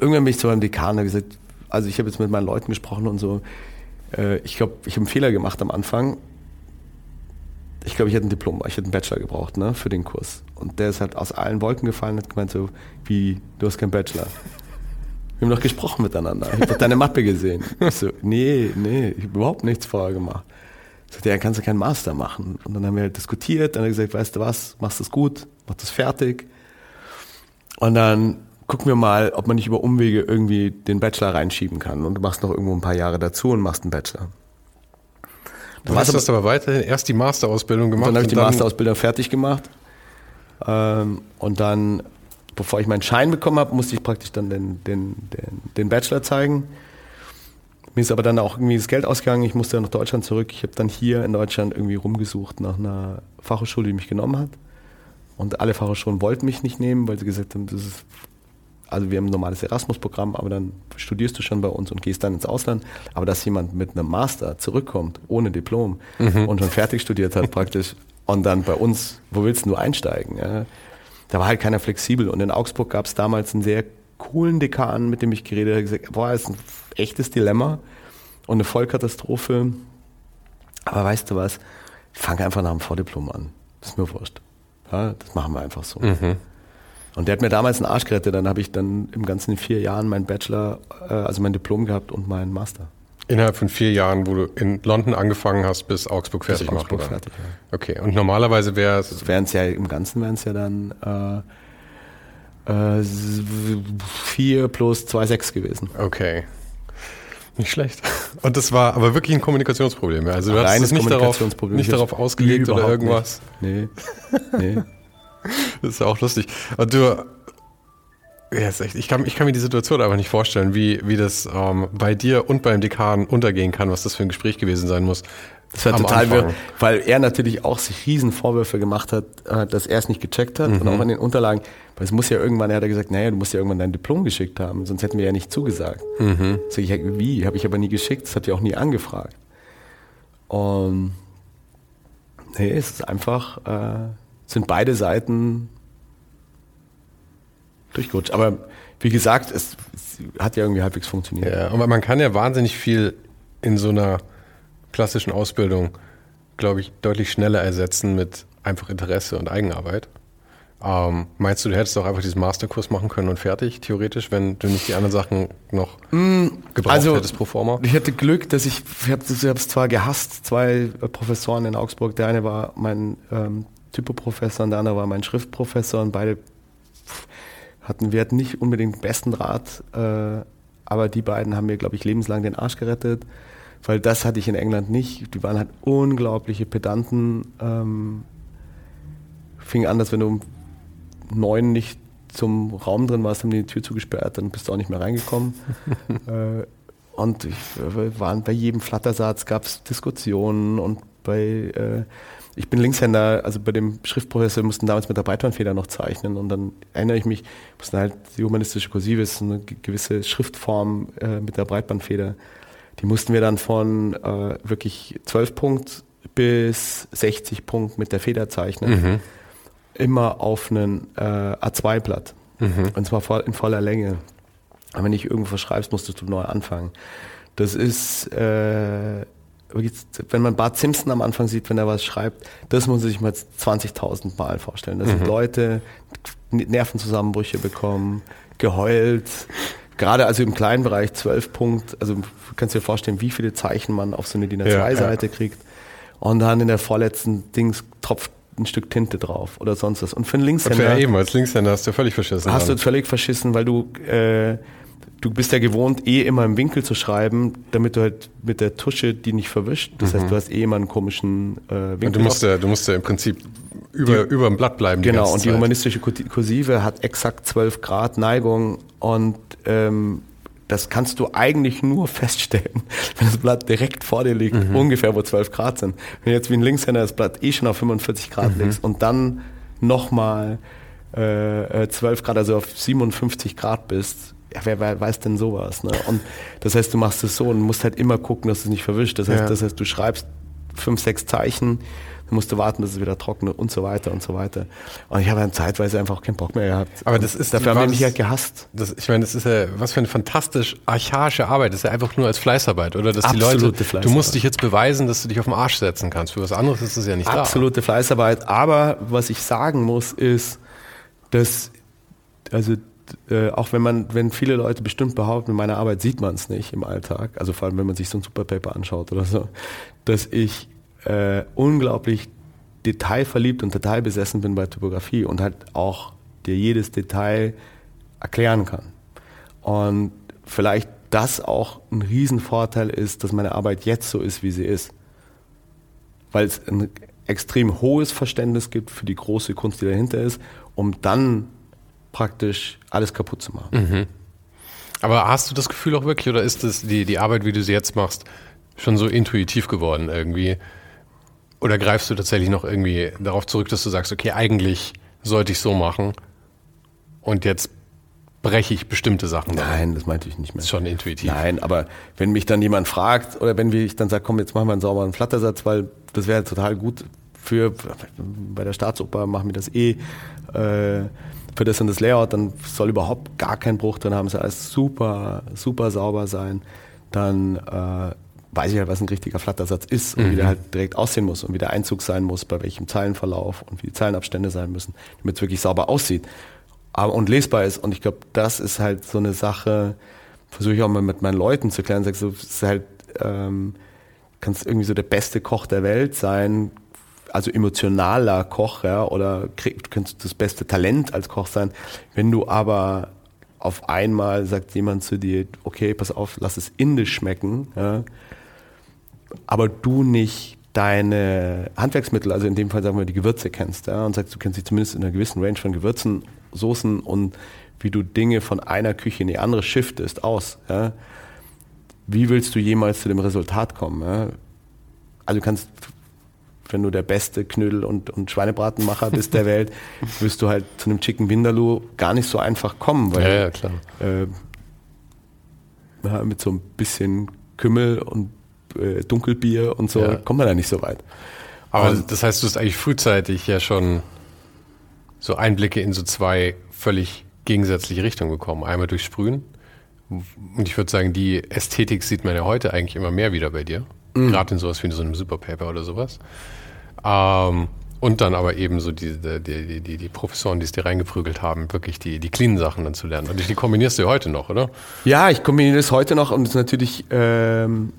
irgendwann bin ich zu meinem Dekan und gesagt, also ich habe jetzt mit meinen Leuten gesprochen und so, äh, ich glaube, ich habe einen Fehler gemacht am Anfang. Ich glaube, ich hätte ein Diplom, ich hätte einen Bachelor gebraucht, ne, für den Kurs. Und der ist halt aus allen Wolken gefallen und hat gemeint so, wie, du hast keinen Bachelor. Wir haben doch gesprochen miteinander. Ich habe deine Mappe gesehen. Ich so, nee, nee, ich habe überhaupt nichts vorher gemacht. Ich sagte, ja, kannst du keinen Master machen. Und dann haben wir halt diskutiert, dann hat er gesagt, weißt du was, machst du es gut, mach das fertig. Und dann gucken wir mal, ob man nicht über Umwege irgendwie den Bachelor reinschieben kann. Und du machst noch irgendwo ein paar Jahre dazu und machst einen Bachelor. Dann du hast aber, aber weiterhin erst die Masterausbildung gemacht. Dann habe ich die Masterausbildung fertig gemacht. Ähm, und dann bevor ich meinen Schein bekommen habe, musste ich praktisch dann den, den, den, den Bachelor zeigen. Mir ist aber dann auch irgendwie das Geld ausgegangen, ich musste nach Deutschland zurück. Ich habe dann hier in Deutschland irgendwie rumgesucht nach einer Fachhochschule, die mich genommen hat. Und alle Fachhochschulen wollten mich nicht nehmen, weil sie gesagt haben, das ist, also wir haben ein normales Erasmus-Programm, aber dann studierst du schon bei uns und gehst dann ins Ausland. Aber dass jemand mit einem Master zurückkommt, ohne Diplom mhm. und schon fertig studiert hat praktisch, und dann bei uns, wo willst du einsteigen? Ja? Da war halt keiner flexibel. Und in Augsburg gab es damals einen sehr coolen Dekan, mit dem ich geredet habe, gesagt, boah, ist ein echtes Dilemma und eine Vollkatastrophe. Aber weißt du was, ich fange einfach nach dem Vordiplom an. Das ist mir wurscht. Ja, das machen wir einfach so. Mhm. Und der hat mir damals einen Arsch gerettet. Dann habe ich dann im ganzen vier Jahren meinen Bachelor, äh, also mein Diplom gehabt und meinen Master. Innerhalb von vier Jahren, wo du in London angefangen hast, bis Augsburg fertig bis Augsburg fertig, ja. Okay, und normalerweise wäre es... Wären es ja, im Ganzen wären es ja dann äh, äh, vier plus zwei sechs gewesen. Okay. Nicht schlecht. Und das war aber wirklich ein Kommunikationsproblem. Also du hast es nicht darauf, nicht darauf ausgelegt oder irgendwas. Nicht. Nee. nee. das ist auch lustig. Und du ja, ist echt, ich, kann, ich kann mir die Situation einfach nicht vorstellen, wie, wie das ähm, bei dir und beim Dekan untergehen kann, was das für ein Gespräch gewesen sein muss. Das war total wirr, weil er natürlich auch sich riesen Vorwürfe gemacht hat, äh, dass er es nicht gecheckt hat mhm. und auch in den Unterlagen, weil es muss ja irgendwann, er hat gesagt, naja, du musst ja irgendwann dein Diplom geschickt haben, sonst hätten wir ja nicht zugesagt. Mhm. Sag ich, wie? Habe ich aber nie geschickt, das hat ja auch nie angefragt. Und nee, es ist einfach, äh, sind beide Seiten durchgerutscht. Aber wie gesagt, es, es, hat ja irgendwie halbwegs funktioniert. Ja, aber man kann ja wahnsinnig viel in so einer klassischen Ausbildung, glaube ich, deutlich schneller ersetzen mit einfach Interesse und Eigenarbeit. Ähm, meinst du, du hättest auch einfach diesen Masterkurs machen können und fertig, theoretisch, wenn du nicht die anderen Sachen noch mm, gebraucht also, hättest pro forma? Ich hatte Glück, dass ich, ich habe es zwar gehasst, zwei Professoren in Augsburg, der eine war mein ähm, Typoprofessor und der andere war mein Schriftprofessor und beide hatten wir nicht unbedingt den besten Draht. Äh, aber die beiden haben mir, glaube ich, lebenslang den Arsch gerettet, weil das hatte ich in England nicht. Die waren halt unglaubliche Pedanten. Ähm, fing an, dass wenn du um neun nicht zum Raum drin warst, haben die die Tür zugesperrt, dann bist du auch nicht mehr reingekommen. äh, und ich, äh, waren bei jedem Flattersatz gab es Diskussionen und bei äh, ich bin Linkshänder, also bei dem Schriftprofessor mussten damals mit der Breitbandfeder noch zeichnen und dann erinnere ich mich, mussten halt die humanistische Kursive ist eine gewisse Schriftform äh, mit der Breitbandfeder. Die mussten wir dann von äh, wirklich 12 Punkt bis 60 Punkt mit der Feder zeichnen. Mhm. Immer auf einen äh, A2-Blatt. Mhm. Und zwar voll, in voller Länge. Aber wenn ich irgendwo verschreibst, musstest du neu anfangen. Das ist äh, wenn man Bart Simpson am Anfang sieht, wenn er was schreibt, das muss man sich mal 20.000 Mal vorstellen. Das mhm. sind Leute, Nervenzusammenbrüche bekommen, geheult, gerade also im kleinen Bereich 12 Punkt, also du kannst dir vorstellen, wie viele Zeichen man auf so eine DIN A2-Seite ja, ja. kriegt. Und dann in der vorletzten Dings tropft ein Stück Tinte drauf oder sonst was. Und für einen Linkshänder. Ja, eben, als Linkshänder hast du völlig verschissen. Hast dann. du völlig verschissen, weil du äh, du bist ja gewohnt, eh immer im Winkel zu schreiben, damit du halt mit der Tusche die nicht verwischt. Das mhm. heißt, du hast eh immer einen komischen äh, Winkel. Und du musst, ja, du musst ja im Prinzip über, die, über dem Blatt bleiben. Genau, und die humanistische Kursive hat exakt 12 Grad Neigung und ähm, das kannst du eigentlich nur feststellen, wenn das Blatt direkt vor dir liegt, mhm. ungefähr wo 12 Grad sind. Wenn jetzt wie ein Linkshänder das Blatt eh schon auf 45 Grad mhm. legst und dann nochmal äh, 12 äh, Grad, also auf 57 Grad bist, ja, wer, wer weiß denn sowas? Ne? Und das heißt, du machst es so und musst halt immer gucken, dass es nicht verwischt. Das heißt, ja. das heißt, du schreibst fünf, sechs Zeichen, dann musst du warten, bis es wieder trocknet und so weiter und so weiter. Und ich habe dann zeitweise einfach auch keinen Bock mehr gehabt. Aber das ist dafür haben die mich halt gehasst. Das, ich meine, das ist ja was für eine fantastisch archaische Arbeit. Das ist ja einfach nur als Fleißarbeit, oder? Dass Absolute die Leute, Fleißarbeit. du musst dich jetzt beweisen, dass du dich auf den Arsch setzen kannst. Für was anderes ist es ja nicht Absolute da. Absolute Fleißarbeit. Aber was ich sagen muss, ist, dass also äh, auch wenn man, wenn viele Leute bestimmt behaupten, in meiner Arbeit sieht man es nicht im Alltag, also vor allem wenn man sich so ein Superpaper anschaut oder so, dass ich äh, unglaublich detailverliebt und detailbesessen bin bei Typografie und halt auch dir jedes Detail erklären kann. Und vielleicht das auch ein Riesenvorteil ist, dass meine Arbeit jetzt so ist, wie sie ist. Weil es ein extrem hohes Verständnis gibt für die große Kunst, die dahinter ist, um dann praktisch alles kaputt zu machen. Mhm. Aber hast du das Gefühl auch wirklich, oder ist das die, die Arbeit, wie du sie jetzt machst, schon so intuitiv geworden irgendwie? Oder greifst du tatsächlich noch irgendwie darauf zurück, dass du sagst, okay, eigentlich sollte ich so machen und jetzt breche ich bestimmte Sachen. Nein, das meinte ich nicht mehr. Das ist schon intuitiv. Nein, aber wenn mich dann jemand fragt oder wenn ich dann sage, komm, jetzt machen wir einen sauberen Flattersatz, weil das wäre total gut für, bei der Staatsoper machen wir das eh, äh, für das und das Layout, dann soll überhaupt gar kein Bruch drin haben, soll alles super, super sauber sein. Dann äh, weiß ich halt, was ein richtiger Flattersatz ist und mhm. wie der halt direkt aussehen muss und wie der Einzug sein muss, bei welchem Zeilenverlauf und wie die Zeilenabstände sein müssen, damit es wirklich sauber aussieht aber, und lesbar ist. Und ich glaube, das ist halt so eine Sache, versuche ich auch mal mit meinen Leuten zu klären, sagst du, es ist halt, ähm, kannst irgendwie so der beste Koch der Welt sein, also emotionaler Koch, ja, oder krieg, könntest das beste Talent als Koch sein. Wenn du aber auf einmal sagt jemand zu dir, okay, pass auf, lass es indisch schmecken, ja, aber du nicht deine Handwerksmittel, also in dem Fall sagen wir die Gewürze kennst, ja, und sagst, du kennst sie zumindest in einer gewissen Range von Gewürzen, Soßen und wie du Dinge von einer Küche in die andere shiftest aus, ja, wie willst du jemals zu dem Resultat kommen? Ja? Also du kannst wenn du der beste Knödel- und, und Schweinebratenmacher bist der Welt, wirst du halt zu einem Chicken Vindaloo gar nicht so einfach kommen, weil ja, ja, klar. Äh, mit so ein bisschen Kümmel und äh, Dunkelbier und so ja. kommt man da nicht so weit. Aber und, das heißt, du hast eigentlich frühzeitig ja schon so Einblicke in so zwei völlig gegensätzliche Richtungen bekommen. Einmal durch Sprühen. Und ich würde sagen, die Ästhetik sieht man ja heute eigentlich immer mehr wieder bei dir. Mhm. Gerade in sowas wie in so einem Superpaper oder sowas. Ähm, und dann aber eben so die, die, die, die, Professoren, die es dir reingeprügelt haben, wirklich die, die cleanen Sachen dann zu lernen. Und die kombinierst du heute noch, oder? Ja, ich kombiniere das heute noch und es ist natürlich, ähm,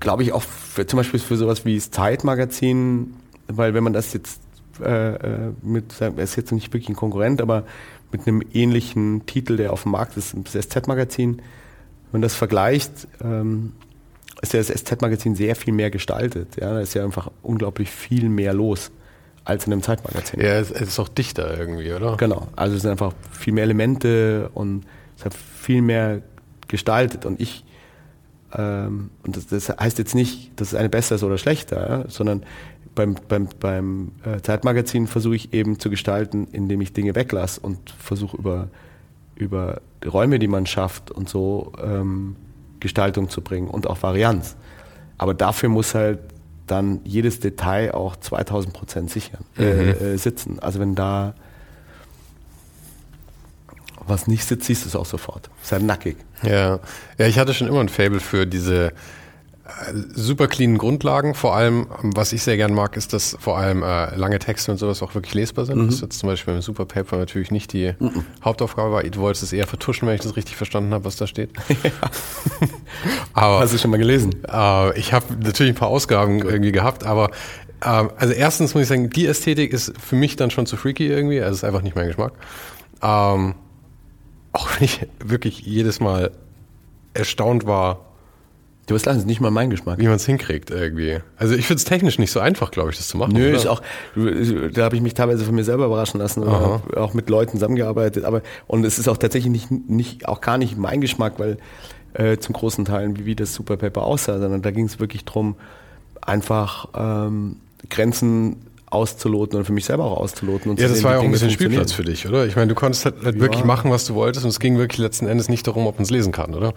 glaube ich, auch für, zum Beispiel für sowas wie das Zeitmagazin, weil wenn man das jetzt äh, äh mit, er ist jetzt nicht wirklich ein Konkurrent, aber mit einem ähnlichen Titel, der auf dem Markt ist, das SZ-Magazin. Wenn man das vergleicht, ähm, ist ja das SZ-Magazin sehr viel mehr gestaltet. Ja? Da ist ja einfach unglaublich viel mehr los als in einem Zeitmagazin. Ja, es ist auch dichter irgendwie, oder? Genau. Also es sind einfach viel mehr Elemente und es hat viel mehr gestaltet. Und ich, ähm, und das, das, heißt jetzt nicht, dass es eine besser ist oder schlechter, ja? sondern beim, beim, beim äh, Zeitmagazin versuche ich eben zu gestalten, indem ich Dinge weglasse und versuche über, über Räume, die man schafft und so ähm, Gestaltung zu bringen und auch Varianz. Aber dafür muss halt dann jedes Detail auch 2000 Prozent sichern, äh, mhm. äh, sitzen. Also wenn da was nicht sitzt, siehst du es auch sofort. Ist halt nackig. Ja. ja, ich hatte schon immer ein Fable für diese super cleanen Grundlagen. Vor allem, was ich sehr gern mag, ist, dass vor allem äh, lange Texte und sowas auch wirklich lesbar sind. Mhm. Das ist jetzt zum Beispiel im Superpaper natürlich nicht die mhm. Hauptaufgabe war. Du wolltest es eher vertuschen, wenn ich das richtig verstanden habe, was da steht. Ja. aber, Hast du schon mal gelesen? Äh, ich habe natürlich ein paar Ausgaben irgendwie gehabt, aber äh, also erstens muss ich sagen, die Ästhetik ist für mich dann schon zu freaky irgendwie. Also es ist einfach nicht mein Geschmack. Ähm, auch wenn ich wirklich jedes Mal erstaunt war, Du wirst lachen, ist nicht mal mein Geschmack. Wie man es hinkriegt irgendwie. Also ich finde es technisch nicht so einfach, glaube ich, das zu machen. Nö, oder? ist auch, da habe ich mich teilweise von mir selber überraschen lassen oder auch mit Leuten zusammengearbeitet. Aber und es ist auch tatsächlich nicht, nicht auch gar nicht mein Geschmack, weil äh, zum großen Teil, wie, wie das Super Paper aussah, sondern da ging es wirklich drum, einfach ähm, Grenzen auszuloten und für mich selber auch auszuloten. Und ja, das sehen, war ja auch ein bisschen Spielplatz für dich, oder? Ich meine, du konntest halt, halt ja. wirklich machen, was du wolltest und es ging wirklich letzten Endes nicht darum, ob man es lesen kann, oder?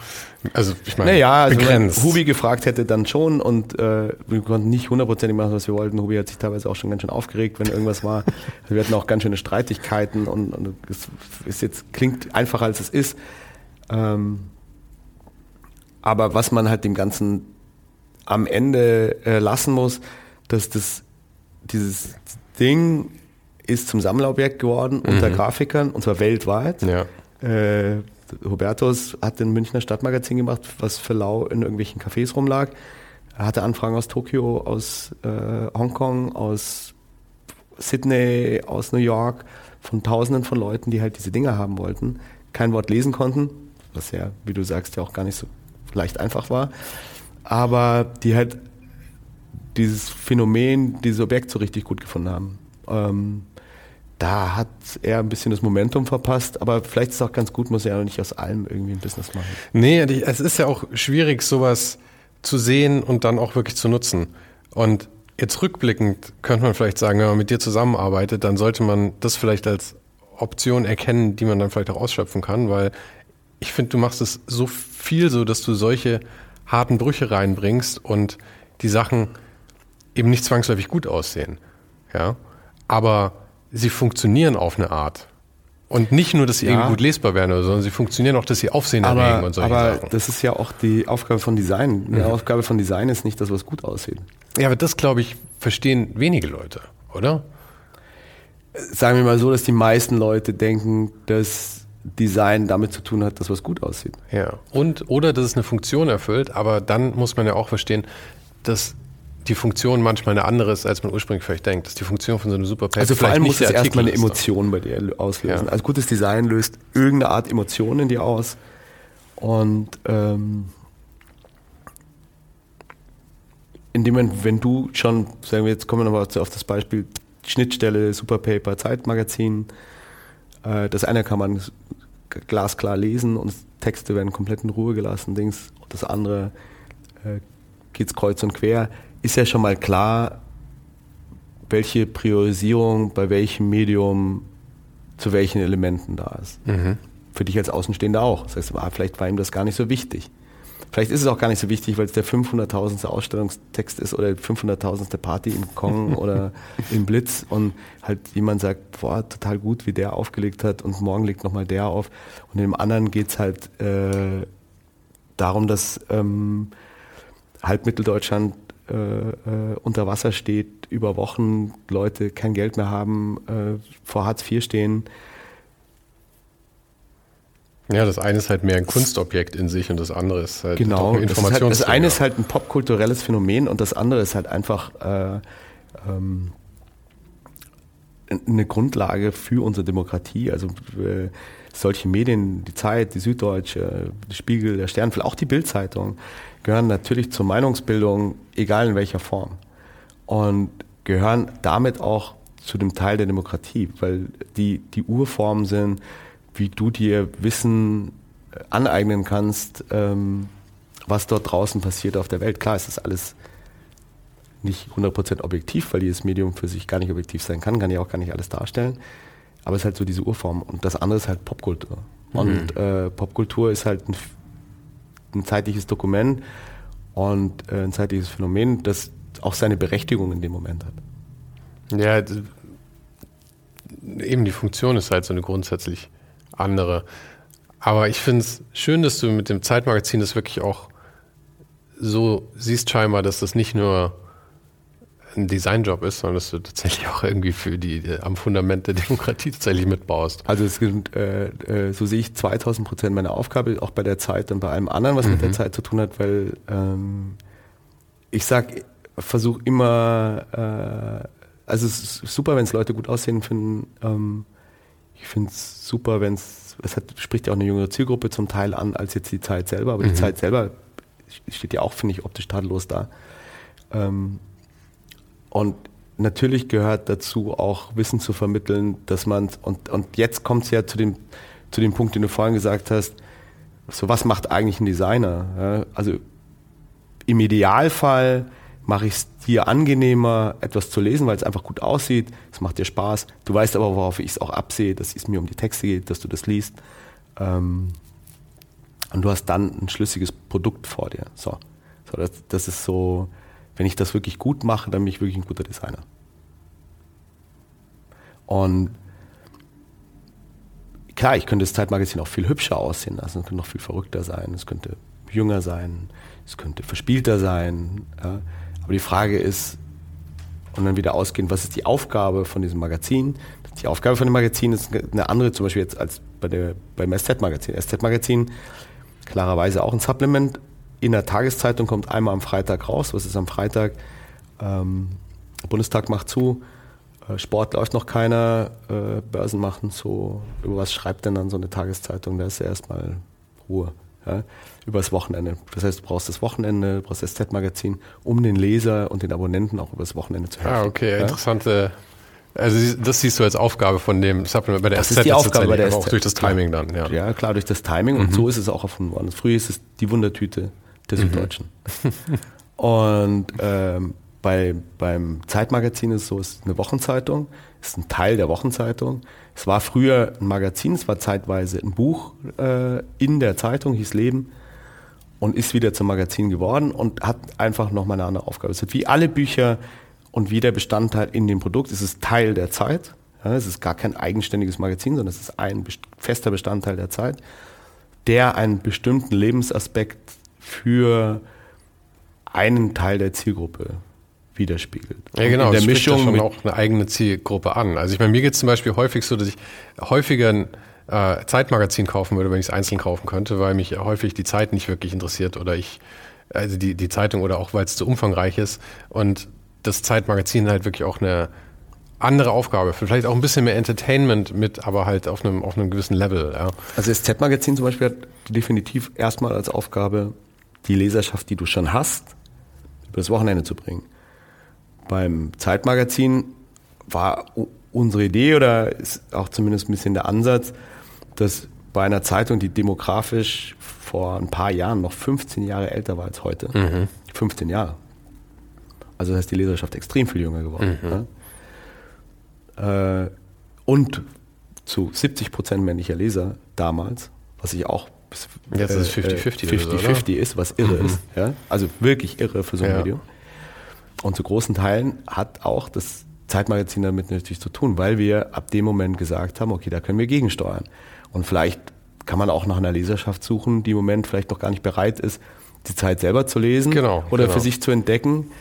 Also ich meine, naja, also begrenzt. wenn Hubi gefragt hätte, dann schon und äh, wir konnten nicht hundertprozentig machen, was wir wollten. Hubi hat sich teilweise auch schon ganz schön aufgeregt, wenn irgendwas war. wir hatten auch ganz schöne Streitigkeiten und, und es ist jetzt klingt einfacher als es ist. Ähm, aber was man halt dem Ganzen am Ende äh, lassen muss, dass das dieses Ding ist zum Sammlerobjekt geworden mhm. unter Grafikern und zwar weltweit. Ja. Äh, Hubertus hat den Münchner Stadtmagazin gemacht, was für lau in irgendwelchen Cafés rumlag. Er hatte Anfragen aus Tokio, aus äh, Hongkong, aus Sydney, aus New York, von Tausenden von Leuten, die halt diese Dinge haben wollten, kein Wort lesen konnten, was ja, wie du sagst, ja auch gar nicht so leicht einfach war, aber die halt dieses Phänomen, dieses Objekt so richtig gut gefunden haben. Ähm, da hat er ein bisschen das Momentum verpasst, aber vielleicht ist es auch ganz gut, muss er ja nicht aus allem irgendwie ein Business machen. Nee, es ist ja auch schwierig, sowas zu sehen und dann auch wirklich zu nutzen. Und jetzt rückblickend könnte man vielleicht sagen, wenn man mit dir zusammenarbeitet, dann sollte man das vielleicht als Option erkennen, die man dann vielleicht auch ausschöpfen kann, weil ich finde, du machst es so viel so, dass du solche harten Brüche reinbringst und die Sachen eben nicht zwangsläufig gut aussehen. Ja? Aber sie funktionieren auf eine Art. Und nicht nur, dass sie ja. irgendwie gut lesbar werden, sondern sie funktionieren auch, dass sie Aufsehen aber, erregen und solche aber Sachen. Aber das ist ja auch die Aufgabe von Design. Die mhm. Aufgabe von Design ist nicht, dass was gut aussieht. Ja, aber das, glaube ich, verstehen wenige Leute, oder? Sagen wir mal so, dass die meisten Leute denken, dass Design damit zu tun hat, dass was gut aussieht. Ja. Und, oder dass es eine Funktion erfüllt, aber dann muss man ja auch verstehen, dass die Funktion manchmal eine andere ist, als man ursprünglich vielleicht denkt. Dass die Funktion von so einem Superpad Also vor allem muss es erstmal eine Emotion bei dir auslösen. Ja. Also gutes Design löst irgendeine Art Emotionen in dir aus. Und ähm, in dem Moment, wenn du schon, sagen wir jetzt kommen wir nochmal auf das Beispiel Schnittstelle, Superpaper, Zeitmagazin, äh, das eine kann man glasklar lesen und Texte werden komplett in Ruhe gelassen, Dings. Das andere äh, geht's kreuz und quer ist ja schon mal klar, welche Priorisierung bei welchem Medium zu welchen Elementen da ist. Mhm. Für dich als Außenstehender auch. Das heißt, ah, vielleicht war ihm das gar nicht so wichtig. Vielleicht ist es auch gar nicht so wichtig, weil es der 500.000. Ausstellungstext ist oder 500.000. Party im Kong oder im Blitz und halt jemand sagt, boah, total gut, wie der aufgelegt hat und morgen legt nochmal der auf. Und in dem anderen geht es halt äh, darum, dass ähm, halb Mitteldeutschland äh, äh, unter Wasser steht, über Wochen Leute kein Geld mehr haben, äh, vor Hartz IV stehen. Ja, das eine ist halt mehr ein Kunstobjekt in sich und das andere ist halt genau, ein Informations das, halt, das eine ist halt ein popkulturelles Phänomen und das andere ist halt einfach äh, ähm, eine Grundlage für unsere Demokratie. Also äh, solche Medien, die Zeit, die Süddeutsche, der Spiegel, der Stern, auch die Bildzeitung, gehören natürlich zur Meinungsbildung, egal in welcher Form. Und gehören damit auch zu dem Teil der Demokratie, weil die die Urformen sind, wie du dir Wissen äh, aneignen kannst, ähm, was dort draußen passiert auf der Welt. Klar, ist das alles nicht 100% objektiv, weil dieses Medium für sich gar nicht objektiv sein kann, kann ja auch gar nicht alles darstellen. Aber es ist halt so diese Urform. Und das andere ist halt Popkultur. Mhm. Und äh, Popkultur ist halt ein, ein zeitliches Dokument und äh, ein zeitliches Phänomen, das auch seine Berechtigung in dem Moment hat. Ja, eben die Funktion ist halt so eine grundsätzlich andere. Aber ich finde es schön, dass du mit dem Zeitmagazin das wirklich auch so siehst scheinbar, dass das nicht nur ein Designjob ist, sondern dass du tatsächlich auch irgendwie für die äh, am Fundament der Demokratie tatsächlich mitbaust. Also es sind, äh, äh, so sehe ich 2000 Prozent meiner Aufgabe, auch bei der Zeit und bei allem anderen, was mhm. mit der mhm. Zeit zu tun hat, weil ähm, ich sag, versuche immer, äh, also es ist super, wenn es Leute gut aussehen finden. Ähm, ich finde es super, wenn es, es hat, spricht ja auch eine jüngere Zielgruppe zum Teil an, als jetzt die Zeit selber, aber mhm. die Zeit selber steht ja auch, finde ich, optisch tadellos da. Ähm, und natürlich gehört dazu auch Wissen zu vermitteln, dass man, und, und jetzt kommt es ja zu dem, zu dem Punkt, den du vorhin gesagt hast, so was macht eigentlich ein Designer? Ja, also im Idealfall mache ich es dir angenehmer, etwas zu lesen, weil es einfach gut aussieht, es macht dir Spaß. Du weißt aber, worauf ich es auch absehe, dass es mir um die Texte geht, dass du das liest. Ähm, und du hast dann ein schlüssiges Produkt vor dir. So, so das, das ist so, wenn ich das wirklich gut mache, dann bin ich wirklich ein guter Designer. Und klar, ich könnte das Zeitmagazin auch viel hübscher aussehen lassen, es könnte noch viel verrückter sein, es könnte jünger sein, es könnte verspielter sein. Ja. Aber die Frage ist, und dann wieder ausgehend, was ist die Aufgabe von diesem Magazin? Die Aufgabe von dem Magazin ist eine andere, zum Beispiel jetzt als bei der, beim SZ-Magazin. SZ-Magazin, klarerweise auch ein Supplement, in der Tageszeitung kommt einmal am Freitag raus. Was ist am Freitag? Ähm, Bundestag macht zu, äh, Sport läuft noch keiner, äh, Börsen machen so. Über was schreibt denn dann so eine Tageszeitung? Da ist ja erstmal Ruhe. Ja? Übers Wochenende. Das heißt, du brauchst das Wochenende, du brauchst das Z-Magazin, um den Leser und den Abonnenten auch übers Wochenende zu helfen. Ah, okay, ja? interessante. Also das siehst du als Aufgabe von dem Supplement bei der das SZ ist die Aufgabe bei der SZ. auch durch das Timing dann. Ja. ja, klar, durch das Timing und mhm. so ist es auch erfunden worden. Früher ist es die Wundertüte der mhm. Süddeutschen. und ähm, bei, beim Zeitmagazin ist es so, es ist eine Wochenzeitung, ist ein Teil der Wochenzeitung. Es war früher ein Magazin, es war zeitweise ein Buch äh, in der Zeitung, hieß Leben und ist wieder zum Magazin geworden und hat einfach nochmal eine andere Aufgabe. Es ist wie alle Bücher und wie der Bestandteil in dem Produkt, es ist Teil der Zeit. Ja, es ist gar kein eigenständiges Magazin, sondern es ist ein fester Bestandteil der Zeit, der einen bestimmten Lebensaspekt für einen Teil der Zielgruppe widerspiegelt. Ja, genau. In der Mischung schon auch eine eigene Zielgruppe an. Also ich meine, mir geht es zum Beispiel häufig so, dass ich häufiger ein äh, Zeitmagazin kaufen würde, wenn ich es einzeln kaufen könnte, weil mich häufig die Zeit nicht wirklich interessiert oder ich, also die, die Zeitung oder auch weil es zu umfangreich ist und das Zeitmagazin halt wirklich auch eine andere Aufgabe, vielleicht auch ein bisschen mehr Entertainment mit, aber halt auf einem, auf einem gewissen Level. Ja. Also das Z-Magazin zum Beispiel hat definitiv erstmal als Aufgabe die Leserschaft, die du schon hast, über das Wochenende zu bringen. Beim Zeitmagazin war unsere Idee oder ist auch zumindest ein bisschen der Ansatz, dass bei einer Zeitung, die demografisch vor ein paar Jahren noch 15 Jahre älter war als heute, mhm. 15 Jahre. Also das heißt, die Leserschaft extrem viel jünger geworden. Mhm. Ja? Äh, und zu 70 Prozent männlicher Leser damals, was ich auch Jetzt ist es 50-50 50-50 äh, ist, was irre mhm. ist. Ja? Also wirklich irre für so ein ja. Medium. Und zu großen Teilen hat auch das Zeitmagazin damit natürlich zu tun, weil wir ab dem Moment gesagt haben, okay, da können wir gegensteuern. Und vielleicht kann man auch nach einer Leserschaft suchen, die im Moment vielleicht noch gar nicht bereit ist, die Zeit selber zu lesen genau, oder genau. für sich zu entdecken,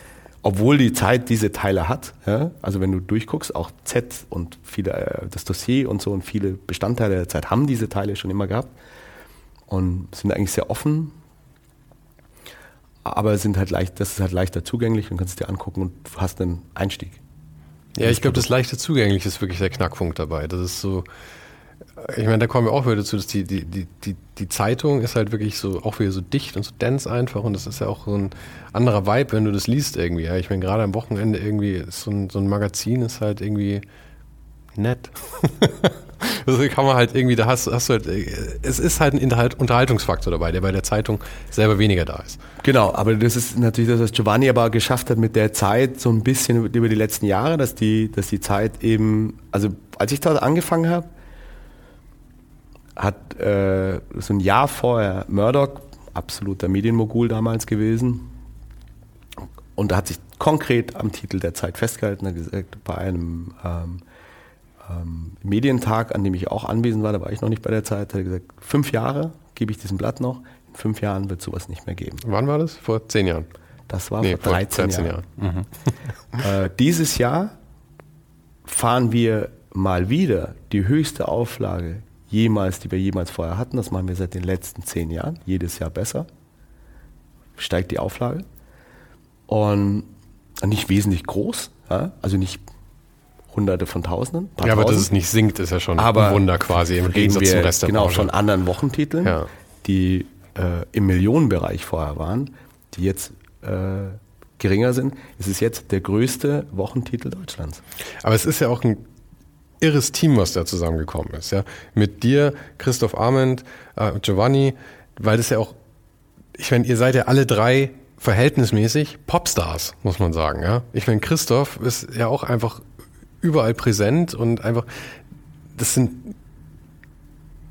obwohl die Zeit diese Teile hat. Ja? Also wenn du durchguckst, auch Z und viele, äh, das Dossier und so und viele Bestandteile der Zeit haben diese Teile schon immer gehabt und sind eigentlich sehr offen, aber sind halt leicht, das ist halt leichter zugänglich und kannst es dir angucken und hast einen Einstieg. Ja, ich glaube, das leichte zugänglich ist wirklich der Knackpunkt dabei. Das ist so, ich meine, da kommen wir auch wieder dazu, dass die, die, die, die, Zeitung ist halt wirklich so, auch wieder so dicht und so dense einfach und das ist ja auch so ein anderer Vibe, wenn du das liest irgendwie. Ja. Ich meine, gerade am Wochenende irgendwie so ein, so ein Magazin ist halt irgendwie nett. also kann man halt irgendwie, da hast, hast du halt, es ist halt ein Unterhaltungsfaktor dabei, der bei der Zeitung selber weniger da ist. Genau, aber das ist natürlich das, was Giovanni aber geschafft hat mit der Zeit so ein bisschen über die letzten Jahre, dass die, dass die Zeit eben, also als ich dort angefangen habe, hat äh, so ein Jahr vorher Murdoch, absoluter Medienmogul damals gewesen, und da hat sich konkret am Titel der Zeit festgehalten, hat gesagt, bei einem ähm, ähm, Medientag, an dem ich auch anwesend war, da war ich noch nicht bei der Zeit, hat er gesagt, fünf Jahre gebe ich diesem Blatt noch, in fünf Jahren wird sowas nicht mehr geben. Wann war das? Vor zehn Jahren? Das war nee, vor 13, 13 Jahren. Jahren. Mhm. Äh, dieses Jahr fahren wir mal wieder die höchste Auflage jemals, die wir jemals vorher hatten. Das machen wir seit den letzten zehn Jahren, jedes Jahr besser. Steigt die Auflage. Und nicht wesentlich groß, ja? also nicht Hunderte von Tausenden. Ja, aber dass es nicht sinkt, ist ja schon aber ein Wunder quasi im Gegensatz zum Rest der Genau, Branche. von anderen Wochentiteln, ja. die äh, im Millionenbereich vorher waren, die jetzt äh, geringer sind. Es ist jetzt der größte Wochentitel Deutschlands. Aber es ist ja auch ein irres Team, was da zusammengekommen ist. Ja? Mit dir, Christoph Arment, äh, Giovanni, weil das ja auch, ich meine, ihr seid ja alle drei verhältnismäßig Popstars, muss man sagen. Ja? Ich meine, Christoph ist ja auch einfach überall präsent und einfach, das sind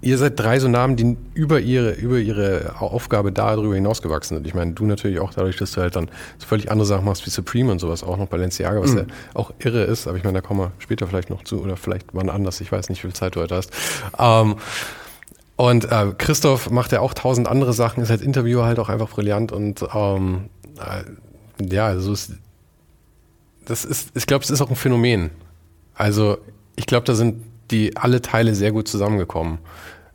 Ihr seid drei so Namen, die über ihre, über ihre Aufgabe darüber hinausgewachsen sind. Ich meine, du natürlich auch dadurch, dass du halt dann so völlig andere Sachen machst wie Supreme und sowas, auch noch Balenciaga, was mhm. ja auch irre ist, aber ich meine, da kommen wir später vielleicht noch zu oder vielleicht wann anders, ich weiß nicht, wie viel Zeit du heute hast. Ähm, und äh, Christoph macht ja auch tausend andere Sachen, ist als Interviewer halt auch einfach brillant und ähm, äh, ja, also ist, das ist, ich glaube, es ist auch ein Phänomen. Also ich glaube, da sind die alle Teile sehr gut zusammengekommen.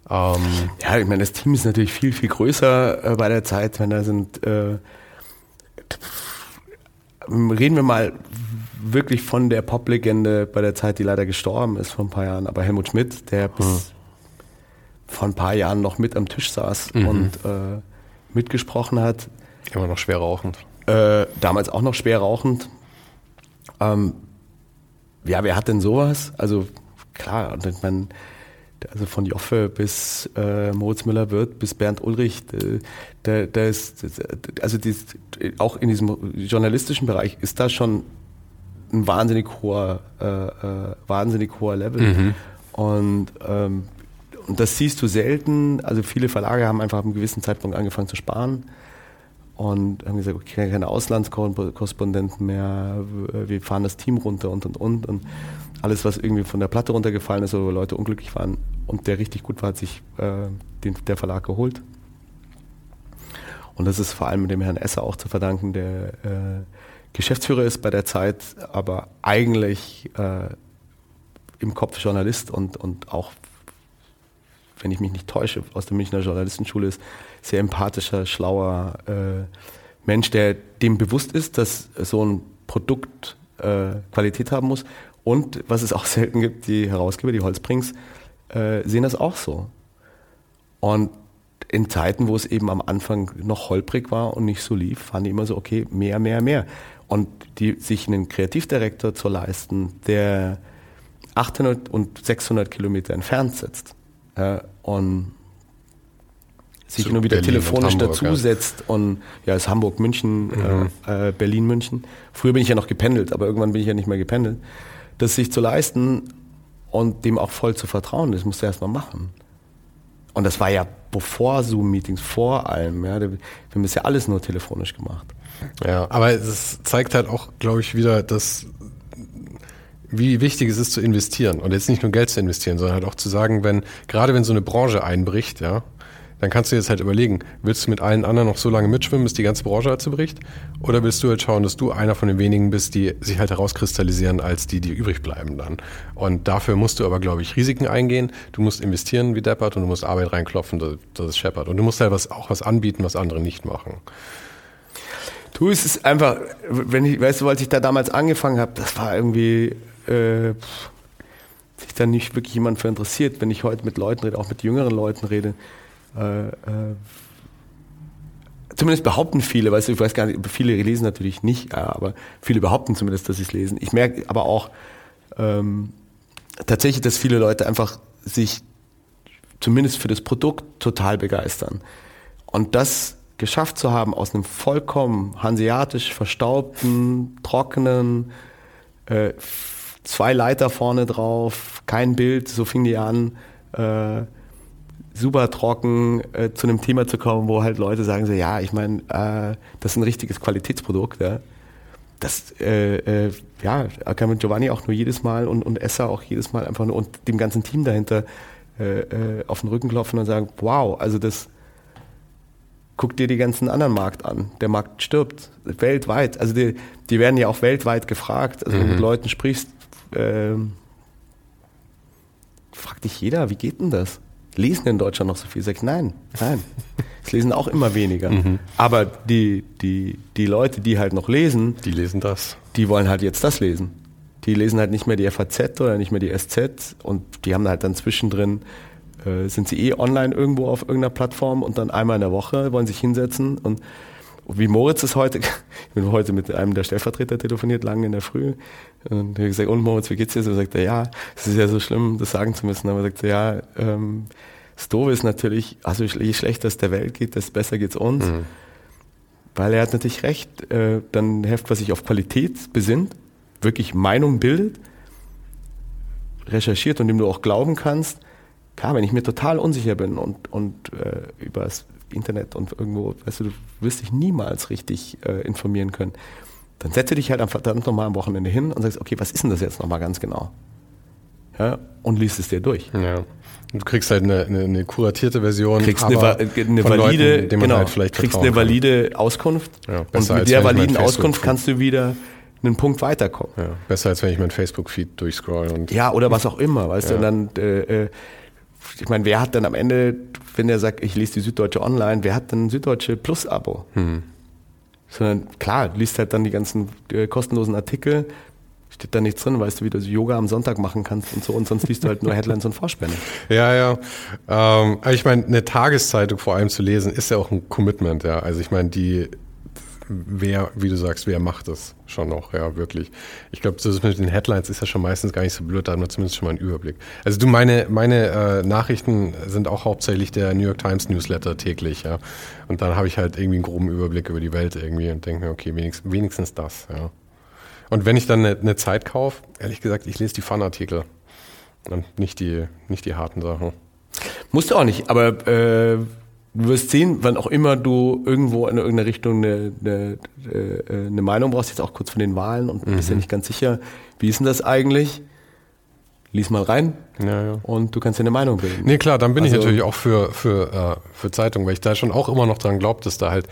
Ähm ja, ich meine, das Team ist natürlich viel, viel größer äh, bei der Zeit, wenn da sind, äh, reden wir mal wirklich von der Poplegende bei der Zeit, die leider gestorben ist vor ein paar Jahren, aber Helmut Schmidt, der bis mhm. vor ein paar Jahren noch mit am Tisch saß mhm. und äh, mitgesprochen hat. Immer noch schwer rauchend. Äh, damals auch noch schwer rauchend. Ähm, ja, wer hat denn sowas? Also klar, und man, also von Joffe bis äh, Moritz Müller-Wirth bis Bernd Ulrich, da, da ist, also die, auch in diesem journalistischen Bereich ist da schon ein wahnsinnig hoher, äh, äh, wahnsinnig hoher Level. Mhm. Und, ähm, und das siehst du selten. Also viele Verlage haben einfach ab einem gewissen Zeitpunkt angefangen zu sparen und haben gesagt, okay, keine Auslandskorrespondenten mehr, wir fahren das Team runter und und und. und alles, was irgendwie von der Platte runtergefallen ist oder Leute unglücklich waren und der richtig gut war, hat sich äh, den, der Verlag geholt. Und das ist vor allem dem Herrn Esser auch zu verdanken, der äh, Geschäftsführer ist bei der Zeit, aber eigentlich äh, im Kopf Journalist und, und auch, wenn ich mich nicht täusche, aus der Münchner Journalistenschule ist, sehr empathischer, schlauer äh, Mensch, der dem bewusst ist, dass so ein Produkt äh, Qualität haben muss und was es auch selten gibt, die Herausgeber, die Holzbrings, äh, sehen das auch so. Und in Zeiten, wo es eben am Anfang noch holprig war und nicht so lief, fanden die immer so, okay, mehr, mehr, mehr. Und die, sich einen Kreativdirektor zu leisten, der 800 und 600 Kilometer entfernt sitzt äh, und sich nur wieder Berlin telefonisch dazusetzt ja. und ja, ist Hamburg, München, mhm. äh, Berlin, München. Früher bin ich ja noch gependelt, aber irgendwann bin ich ja nicht mehr gependelt das sich zu leisten und dem auch voll zu vertrauen, das musst du erstmal machen. Und das war ja bevor Zoom-Meetings, vor allem. Ja, wir haben das ja alles nur telefonisch gemacht. Ja, aber es zeigt halt auch, glaube ich, wieder, dass wie wichtig es ist zu investieren und jetzt nicht nur Geld zu investieren, sondern halt auch zu sagen, wenn gerade wenn so eine Branche einbricht, ja, dann kannst du jetzt halt überlegen, willst du mit allen anderen noch so lange mitschwimmen, bis die ganze Branche dazu bricht? Oder willst du halt schauen, dass du einer von den wenigen bist, die sich halt herauskristallisieren als die, die übrig bleiben dann? Und dafür musst du aber, glaube ich, Risiken eingehen. Du musst investieren wie Deppert und du musst Arbeit reinklopfen, dass, dass es scheppert. Und du musst halt was, auch was anbieten, was andere nicht machen. Du, es ist einfach, wenn ich, weißt du, als ich da damals angefangen habe, das war irgendwie, äh, sich da nicht wirklich jemand für interessiert. Wenn ich heute mit Leuten rede, auch mit jüngeren Leuten rede, äh, äh, zumindest behaupten viele, weißt du, ich weiß gar nicht, viele lesen natürlich nicht, aber viele behaupten zumindest, dass sie es lesen. Ich merke aber auch ähm, tatsächlich, dass viele Leute einfach sich zumindest für das Produkt total begeistern. Und das geschafft zu haben, aus einem vollkommen hanseatisch verstaubten, trockenen, äh, zwei Leiter vorne drauf, kein Bild, so fing die an, äh, super trocken äh, zu einem Thema zu kommen, wo halt Leute sagen so, ja, ich meine, äh, das ist ein richtiges Qualitätsprodukt, ja. Das, äh, äh, ja, kann mit Giovanni auch nur jedes Mal und, und Essa auch jedes Mal einfach nur und dem ganzen Team dahinter äh, äh, auf den Rücken klopfen und sagen, wow, also das, guck dir die ganzen anderen Markt an. Der Markt stirbt weltweit. Also die, die werden ja auch weltweit gefragt. Also mhm. wenn du mit mhm. Leuten sprichst, äh, fragt dich jeder, wie geht denn das? Lesen in Deutschland noch so viel? Sag ich, nein, nein. Es lesen auch immer weniger. Mhm. Aber die, die, die Leute, die halt noch lesen, die lesen das. Die wollen halt jetzt das lesen. Die lesen halt nicht mehr die FAZ oder nicht mehr die SZ und die haben halt dann zwischendrin äh, sind sie eh online irgendwo auf irgendeiner Plattform und dann einmal in der Woche wollen sich hinsetzen und wie Moritz ist heute, ich bin heute mit einem der Stellvertreter telefoniert, lange in der Früh. Und ich gesagt, und Moritz, wie geht's dir? So sagt er, ja, es ist ja so schlimm, das sagen zu müssen. Aber er sagt er, ja, ähm, das Doofe ist natürlich, also je schlechter es der Welt geht, desto besser geht's uns. Mhm. Weil er hat natürlich recht, äh, dann Heft, was sich auf Qualität besinnt, wirklich Meinung bildet, recherchiert und dem du auch glauben kannst, klar, wenn ich mir total unsicher bin und, und äh, über das Internet und irgendwo, weißt du, du wirst dich niemals richtig äh, informieren können, dann setze dich halt am verdammt nochmal am Wochenende hin und sagst, okay, was ist denn das jetzt nochmal ganz genau? Ja, und liest es dir durch. Ja. Du kriegst halt eine, eine, eine kuratierte Version. Kriegst eine, eine valide, Leuten, genau, halt vielleicht kriegst eine valide Auskunft. Ja, und mit der validen Auskunft kannst du wieder einen Punkt weiterkommen. Ja, besser als wenn ich mein Facebook-Feed durchscroll und. Ja, oder was auch immer, weißt ja. du, und dann, äh, äh ich meine, wer hat dann am Ende, wenn der sagt, ich lese die Süddeutsche online, wer hat dann ein Süddeutsche Plus-Abo? Hm. Sondern klar, liest halt dann die ganzen äh, kostenlosen Artikel, steht da nichts drin, weißt du, wie du Yoga am Sonntag machen kannst und so, und sonst liest du halt nur Headlines und Vorspende. Ja, ja. Ähm, aber ich meine, eine Tageszeitung vor allem zu lesen, ist ja auch ein Commitment, ja. Also ich meine, die wer, wie du sagst, wer macht das schon noch, ja, wirklich. Ich glaube, das mit den Headlines ist ja schon meistens gar nicht so blöd, da hat man zumindest schon mal einen Überblick. Also du, meine, meine äh, Nachrichten sind auch hauptsächlich der New York Times Newsletter täglich, ja. Und dann habe ich halt irgendwie einen groben Überblick über die Welt irgendwie und denke mir, okay, wenigstens, wenigstens das, ja. Und wenn ich dann eine, eine Zeit kaufe, ehrlich gesagt, ich lese die Fun-Artikel und nicht die, nicht die harten Sachen. Musst du auch nicht, aber äh, du wirst sehen, wann auch immer du irgendwo in irgendeine Richtung eine, eine, äh, eine Meinung brauchst, jetzt auch kurz von den Wahlen und mhm. bist ja nicht ganz sicher, wie ist denn das eigentlich? Lies mal rein ja, ja. und du kannst dir eine Meinung bilden. Nee, klar, dann bin also, ich natürlich auch für, für, äh, für Zeitungen, weil ich da schon auch immer noch dran glaube, dass da halt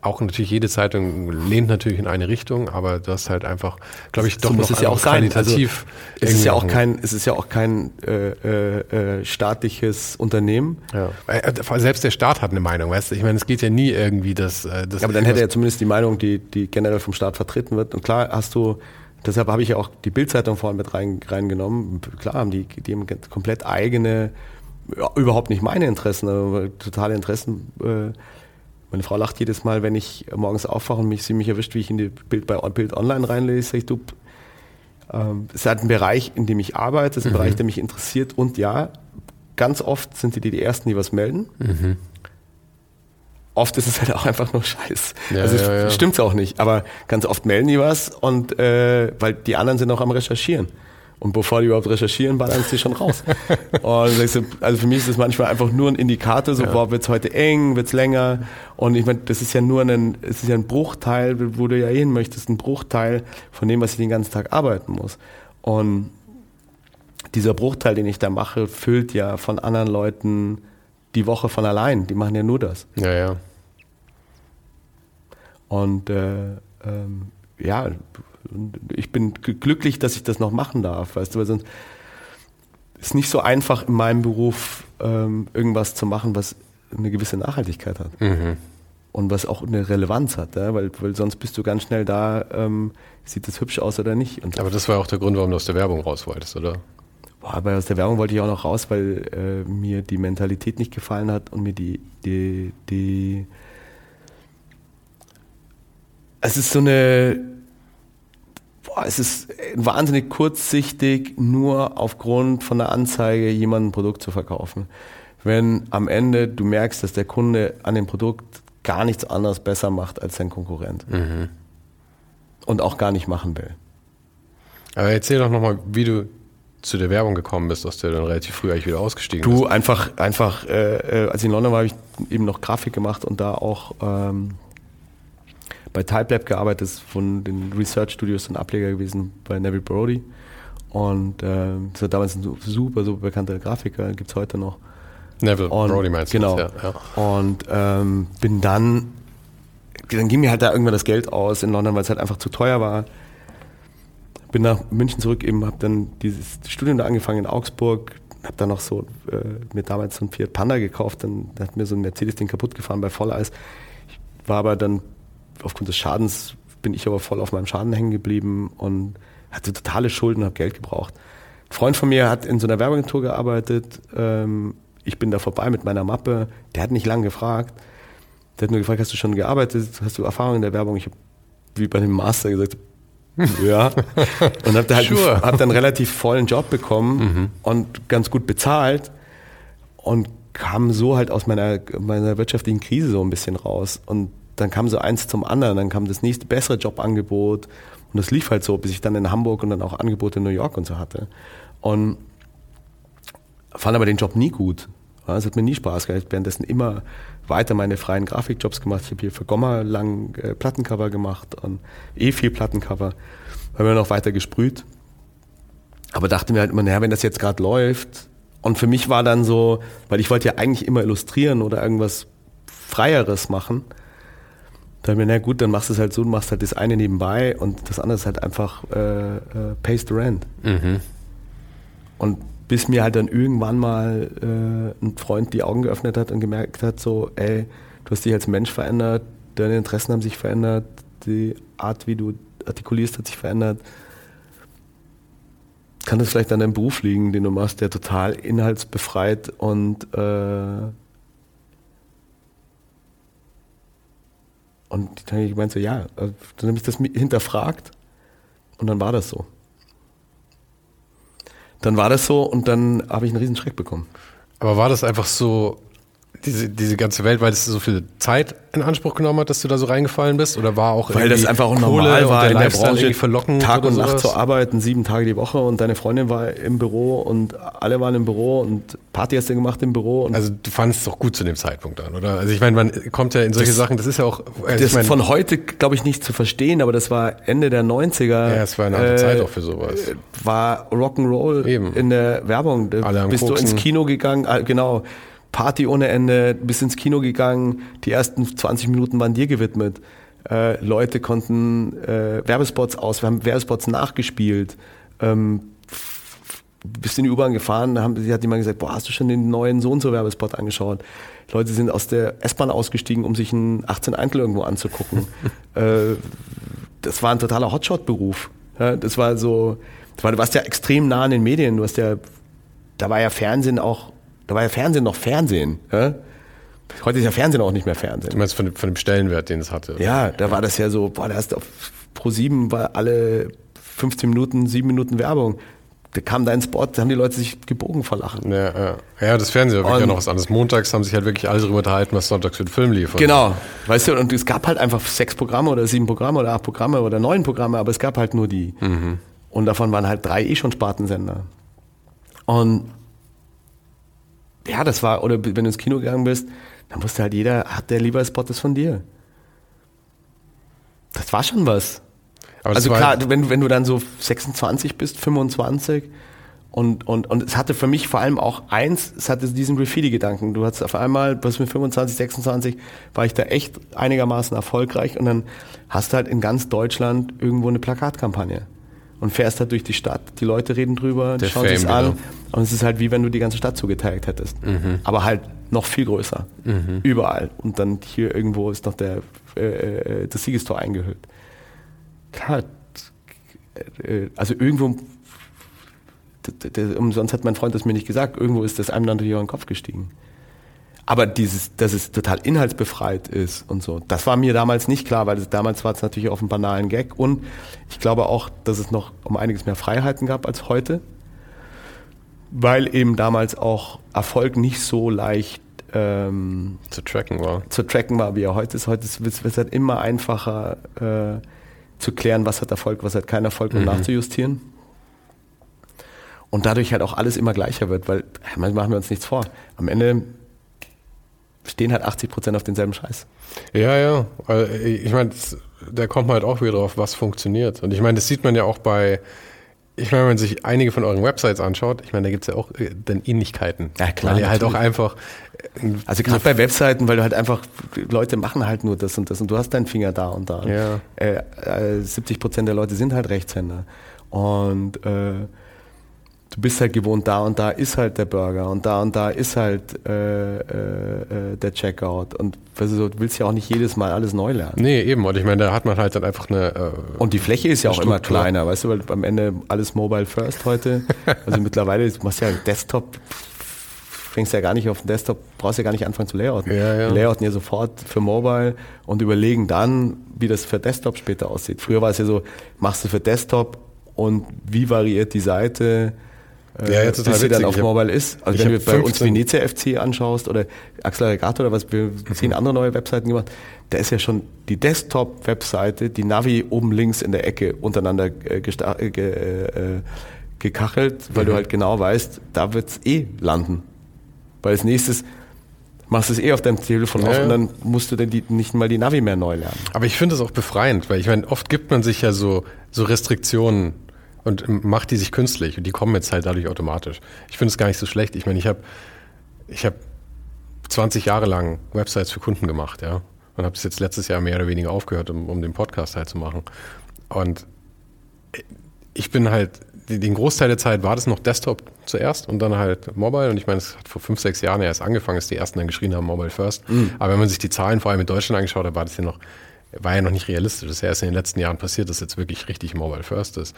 auch natürlich jede Zeitung lehnt natürlich in eine Richtung, aber das halt einfach, glaube ich, doch so noch es ja auch qualitativ. Also, es ist ja auch kein, es ist ja auch kein äh, äh, äh staatliches Unternehmen. Ja. Äh, selbst der Staat hat eine Meinung, weißt du? Ich meine, es geht ja nie irgendwie, dass. Äh, das ja, aber dann hätte er zumindest die Meinung, die, die generell vom Staat vertreten wird. Und klar hast du Deshalb habe ich ja auch die Bildzeitung vorhin mit rein, reingenommen. Klar haben die, die haben komplett eigene, ja, überhaupt nicht meine Interessen, aber totale Interessen. Äh, meine Frau lacht jedes Mal, wenn ich morgens aufwache und mich, sie mich erwischt, wie ich in die Bild bei Bild Online reinlese. Sag ich, du, ähm, es ist halt ein Bereich, in dem ich arbeite, es ist ein mhm. Bereich, der mich interessiert und ja, ganz oft sind die die Ersten, die was melden. Mhm oft ist es halt auch einfach nur Scheiß. Ja, also ja, ja. stimmt's auch nicht. Aber ganz oft melden die was und äh, weil die anderen sind auch am Recherchieren. Und bevor die überhaupt recherchieren, ballern sie schon raus. und also für mich ist das manchmal einfach nur ein Indikator, so, ja. boah, wird's heute eng, wird's länger. Und ich meine, das ist ja nur ein, es ist ja ein Bruchteil, wo du ja hin möchtest, ein Bruchteil von dem, was ich den ganzen Tag arbeiten muss. Und dieser Bruchteil, den ich da mache, füllt ja von anderen Leuten die Woche von allein. Die machen ja nur das. Ja, ja. Und äh, ähm, ja, ich bin glücklich, dass ich das noch machen darf, weißt du, weil sonst ist nicht so einfach in meinem Beruf ähm, irgendwas zu machen, was eine gewisse Nachhaltigkeit hat. Mhm. und was auch eine Relevanz hat, ja? weil, weil sonst bist du ganz schnell da, ähm, sieht das hübsch aus oder nicht. Und Aber das war auch der Grund, warum du aus der Werbung raus wolltest, oder? Boah, aber aus der Werbung wollte ich auch noch raus, weil äh, mir die Mentalität nicht gefallen hat und mir die, die, die es ist so eine, boah, es ist wahnsinnig kurzsichtig, nur aufgrund von der Anzeige jemandem ein Produkt zu verkaufen. Wenn am Ende du merkst, dass der Kunde an dem Produkt gar nichts anderes besser macht als sein Konkurrent. Mhm. Und auch gar nicht machen will. Aber erzähl doch nochmal, wie du zu der Werbung gekommen bist, dass du dann relativ früh eigentlich wieder ausgestiegen du, bist. Du, einfach, einfach, äh, als ich in London war, habe ich eben noch Grafik gemacht und da auch ähm, bei TypeLab gearbeitet, ist von den Research Studios ein Ableger gewesen bei Neville Brody. Und äh, das war damals ein super, super bekannter Grafiker, gibt es heute noch. Neville und, Brody meinst du? Genau. Das, ja, ja. Und ähm, bin dann, dann ging mir halt da irgendwann das Geld aus in London, weil es halt einfach zu teuer war. Bin nach München zurück, eben habe dann dieses Studium da angefangen in Augsburg, habe dann noch so äh, mir damals so ein Fiat Panda gekauft, dann hat mir so ein Mercedes den kaputt gefahren bei Volleis. Ich war aber dann aufgrund des Schadens bin ich aber voll auf meinem Schaden hängen geblieben und hatte totale Schulden, habe Geld gebraucht. Ein Freund von mir hat in so einer Werbeagentur gearbeitet. Ähm, ich bin da vorbei mit meiner Mappe. Der hat nicht lange gefragt. Der hat nur gefragt, hast du schon gearbeitet? Hast du Erfahrung in der Werbung? Ich habe wie bei dem Master gesagt, ja. Und habe halt sure. hab dann relativ vollen Job bekommen mhm. und ganz gut bezahlt und kam so halt aus meiner, meiner wirtschaftlichen Krise so ein bisschen raus. Und dann kam so eins zum anderen, dann kam das nächste bessere Jobangebot und das lief halt so, bis ich dann in Hamburg und dann auch Angebote in New York und so hatte. Und fand aber den Job nie gut. Es hat mir nie Spaß gemacht. Ich habe währenddessen immer weiter meine freien Grafikjobs gemacht. Ich habe hier für Gomma lang äh, Plattencover gemacht und eh viel Plattencover. Habe mir noch weiter gesprüht. Aber dachte mir halt immer, naja, wenn das jetzt gerade läuft. Und für mich war dann so, weil ich wollte ja eigentlich immer illustrieren oder irgendwas Freieres machen. Da mir, na gut, dann machst du es halt so, du machst halt das eine nebenbei und das andere ist halt einfach äh, äh, Pays the Rent. Mhm. Und bis mir halt dann irgendwann mal äh, ein Freund die Augen geöffnet hat und gemerkt hat, so, ey, du hast dich als Mensch verändert, deine Interessen haben sich verändert, die Art, wie du artikulierst, hat sich verändert. Kann das vielleicht an deinem Beruf liegen, den du machst, der total inhaltsbefreit und äh, Und ich gemeint so, ja, also, dann habe ich das hinterfragt und dann war das so. Dann war das so und dann habe ich einen riesen Schreck bekommen. Aber war das einfach so diese, diese ganze Welt, weil es so viel Zeit in Anspruch genommen hat, dass du da so reingefallen bist? Oder war auch Weil das einfach auch normal war, in der Branche verlockend Tag und Nacht zu arbeiten, sieben Tage die Woche und deine Freundin war im Büro und alle waren im Büro und Party hast du gemacht im Büro. also du fandest es auch gut zu dem Zeitpunkt an, oder? Also ich meine, man kommt ja in solche das, Sachen, das ist ja auch... Also das mein, von heute, glaube ich, nicht zu verstehen, aber das war Ende der 90er. Ja, es war eine andere äh, Zeit auch für sowas. War Rock'n'Roll in der Werbung. Alle bist Koksen. du ins Kino gegangen, ah, genau Party ohne Ende, bis ins Kino gegangen. Die ersten 20 Minuten waren dir gewidmet. Äh, Leute konnten äh, Werbespots aus, wir haben Werbespots nachgespielt. Ähm, bist in die U-Bahn gefahren, da haben, hat jemand gesagt, boah, hast du schon den neuen so und so Werbespot angeschaut? Leute sind aus der S-Bahn ausgestiegen, um sich einen 18 Eintel irgendwo anzugucken. äh, das war ein totaler Hotshot-Beruf. Ja, das war so, das war, du warst ja extrem nah an den Medien. Du hast ja, da war ja Fernsehen auch da war ja Fernsehen noch Fernsehen. Ja? Heute ist ja Fernsehen auch nicht mehr Fernsehen. Du meinst von, von dem Stellenwert, den es hatte? Ja, da war das ja so, boah, da hast du Pro 7 war alle 15 Minuten, 7 Minuten Werbung. Da kam dein Spot, da haben die Leute sich gebogen vor Lachen. Ja, ja. ja das Fernsehen war wirklich noch was anderes. Montags haben sich halt wirklich alle darüber unterhalten, was sonntags für den Film lief. Genau. Weißt du, und es gab halt einfach sechs Programme oder sieben Programme oder acht Programme oder neun Programme, aber es gab halt nur die. Mhm. Und davon waren halt drei eh schon Spartensender. Und ja, das war, oder wenn du ins Kino gegangen bist, dann wusste halt jeder, hat der lieber Spot ist von dir. Das war schon was. also klar, wenn, wenn du dann so 26 bist, 25 und, und, und es hatte für mich vor allem auch eins, es hatte diesen Graffiti-Gedanken. Du hattest auf einmal, bis mit 25, 26 war ich da echt einigermaßen erfolgreich und dann hast du halt in ganz Deutschland irgendwo eine Plakatkampagne und fährst halt durch die Stadt, die Leute reden drüber, die schauen sich an Und es ist halt wie wenn du die ganze Stadt zugetaggt hättest. Aber halt noch viel größer. Überall. Und dann hier irgendwo ist noch der, äh, äh, das Siegestor eingehüllt. Klar, äh, also irgendwo, umsonst hat mein Freund das mir nicht gesagt, irgendwo ist das einem dann durch den Kopf gestiegen. Aber dieses, dass es total inhaltsbefreit ist und so, das war mir damals nicht klar, weil es, damals war es natürlich auf einen banalen Gag und ich glaube auch, dass es noch um einiges mehr Freiheiten gab als heute, weil eben damals auch Erfolg nicht so leicht ähm, Zu tracken war. zu tracken war, wie er heute ist. Heute ist es halt immer einfacher äh, zu klären, was hat Erfolg, was hat keinen Erfolg und nachzujustieren. Und dadurch halt auch alles immer gleicher wird, weil äh, machen wir uns nichts vor. Am Ende stehen halt 80 Prozent auf denselben Scheiß. Ja, ja. Also, Ich meine, da kommt man halt auch wieder drauf, was funktioniert. Und ich meine, das sieht man ja auch bei, ich meine, wenn man sich einige von euren Websites anschaut, ich meine, da gibt's ja auch äh, dann Ähnlichkeiten. Ja, klar, Weil ihr halt auch einfach. äh, Also gerade bei Webseiten, weil du halt einfach, Leute machen halt nur das und das und du hast deinen Finger da und da. Ja. Äh, äh, 70 Prozent der Leute sind halt Rechtshänder. Und äh, du bist halt gewohnt, da und da ist halt der Burger und da und da ist halt äh, äh, äh, der Checkout. Und weißt du, du willst ja auch nicht jedes Mal alles neu lernen. Nee, eben. Und ich meine, da hat man halt dann einfach eine. Äh, Und die Fläche ist ja auch immer Struktur. kleiner, weißt du, weil am Ende alles Mobile First heute. Also mittlerweile, du machst ja Desktop, fängst ja gar nicht auf den Desktop, brauchst ja gar nicht anfangen zu layouten. Ja, ja. Wir layouten ja sofort für Mobile und überlegen dann, wie das für Desktop später aussieht. Früher war es ja so, machst du für Desktop und wie variiert die Seite, äh, Ja, jetzt total bis sie dann auf Mobile ist. Also wenn du bei uns 15 Venezia FC anschaust oder Accelerator oder was, wir zehn andere neue Webseiten gemacht, da ist ja schon die Desktop-Webseite, die Navi oben links in der Ecke untereinander äh, äh, ge, äh, gekachelt, weil du halt genau weißt, da wird's eh landen. Weil als nächstes machst du es eh auf deinem Telefon auf Ja, ja. und dann musst du dann die, nicht mal die Navi mehr neu lernen. Aber ich finde es auch befreiend, weil ich meine, oft gibt man sich ja so, so Restriktionen und macht die sich künstlich und die kommen jetzt halt dadurch automatisch. Ich finde es gar nicht so schlecht. Ich meine, ich habe ich hab 20 Jahre lang Websites für Kunden gemacht, ja. Und habe es jetzt letztes Jahr mehr oder weniger aufgehört, um, um den Podcast halt zu machen. Und ich bin halt, den Großteil der Zeit war das noch Desktop zuerst und dann halt Mobile. Und ich meine, es hat vor fünf, sechs Jahren erst angefangen, dass die ersten dann geschrien haben, Mobile First. Aber wenn man sich die Zahlen vor allem in Deutschland angeschaut hat, war das ja noch, war ja noch nicht realistisch. Das ist ja erst in den letzten Jahren passiert, dass jetzt wirklich richtig Mobile First ist.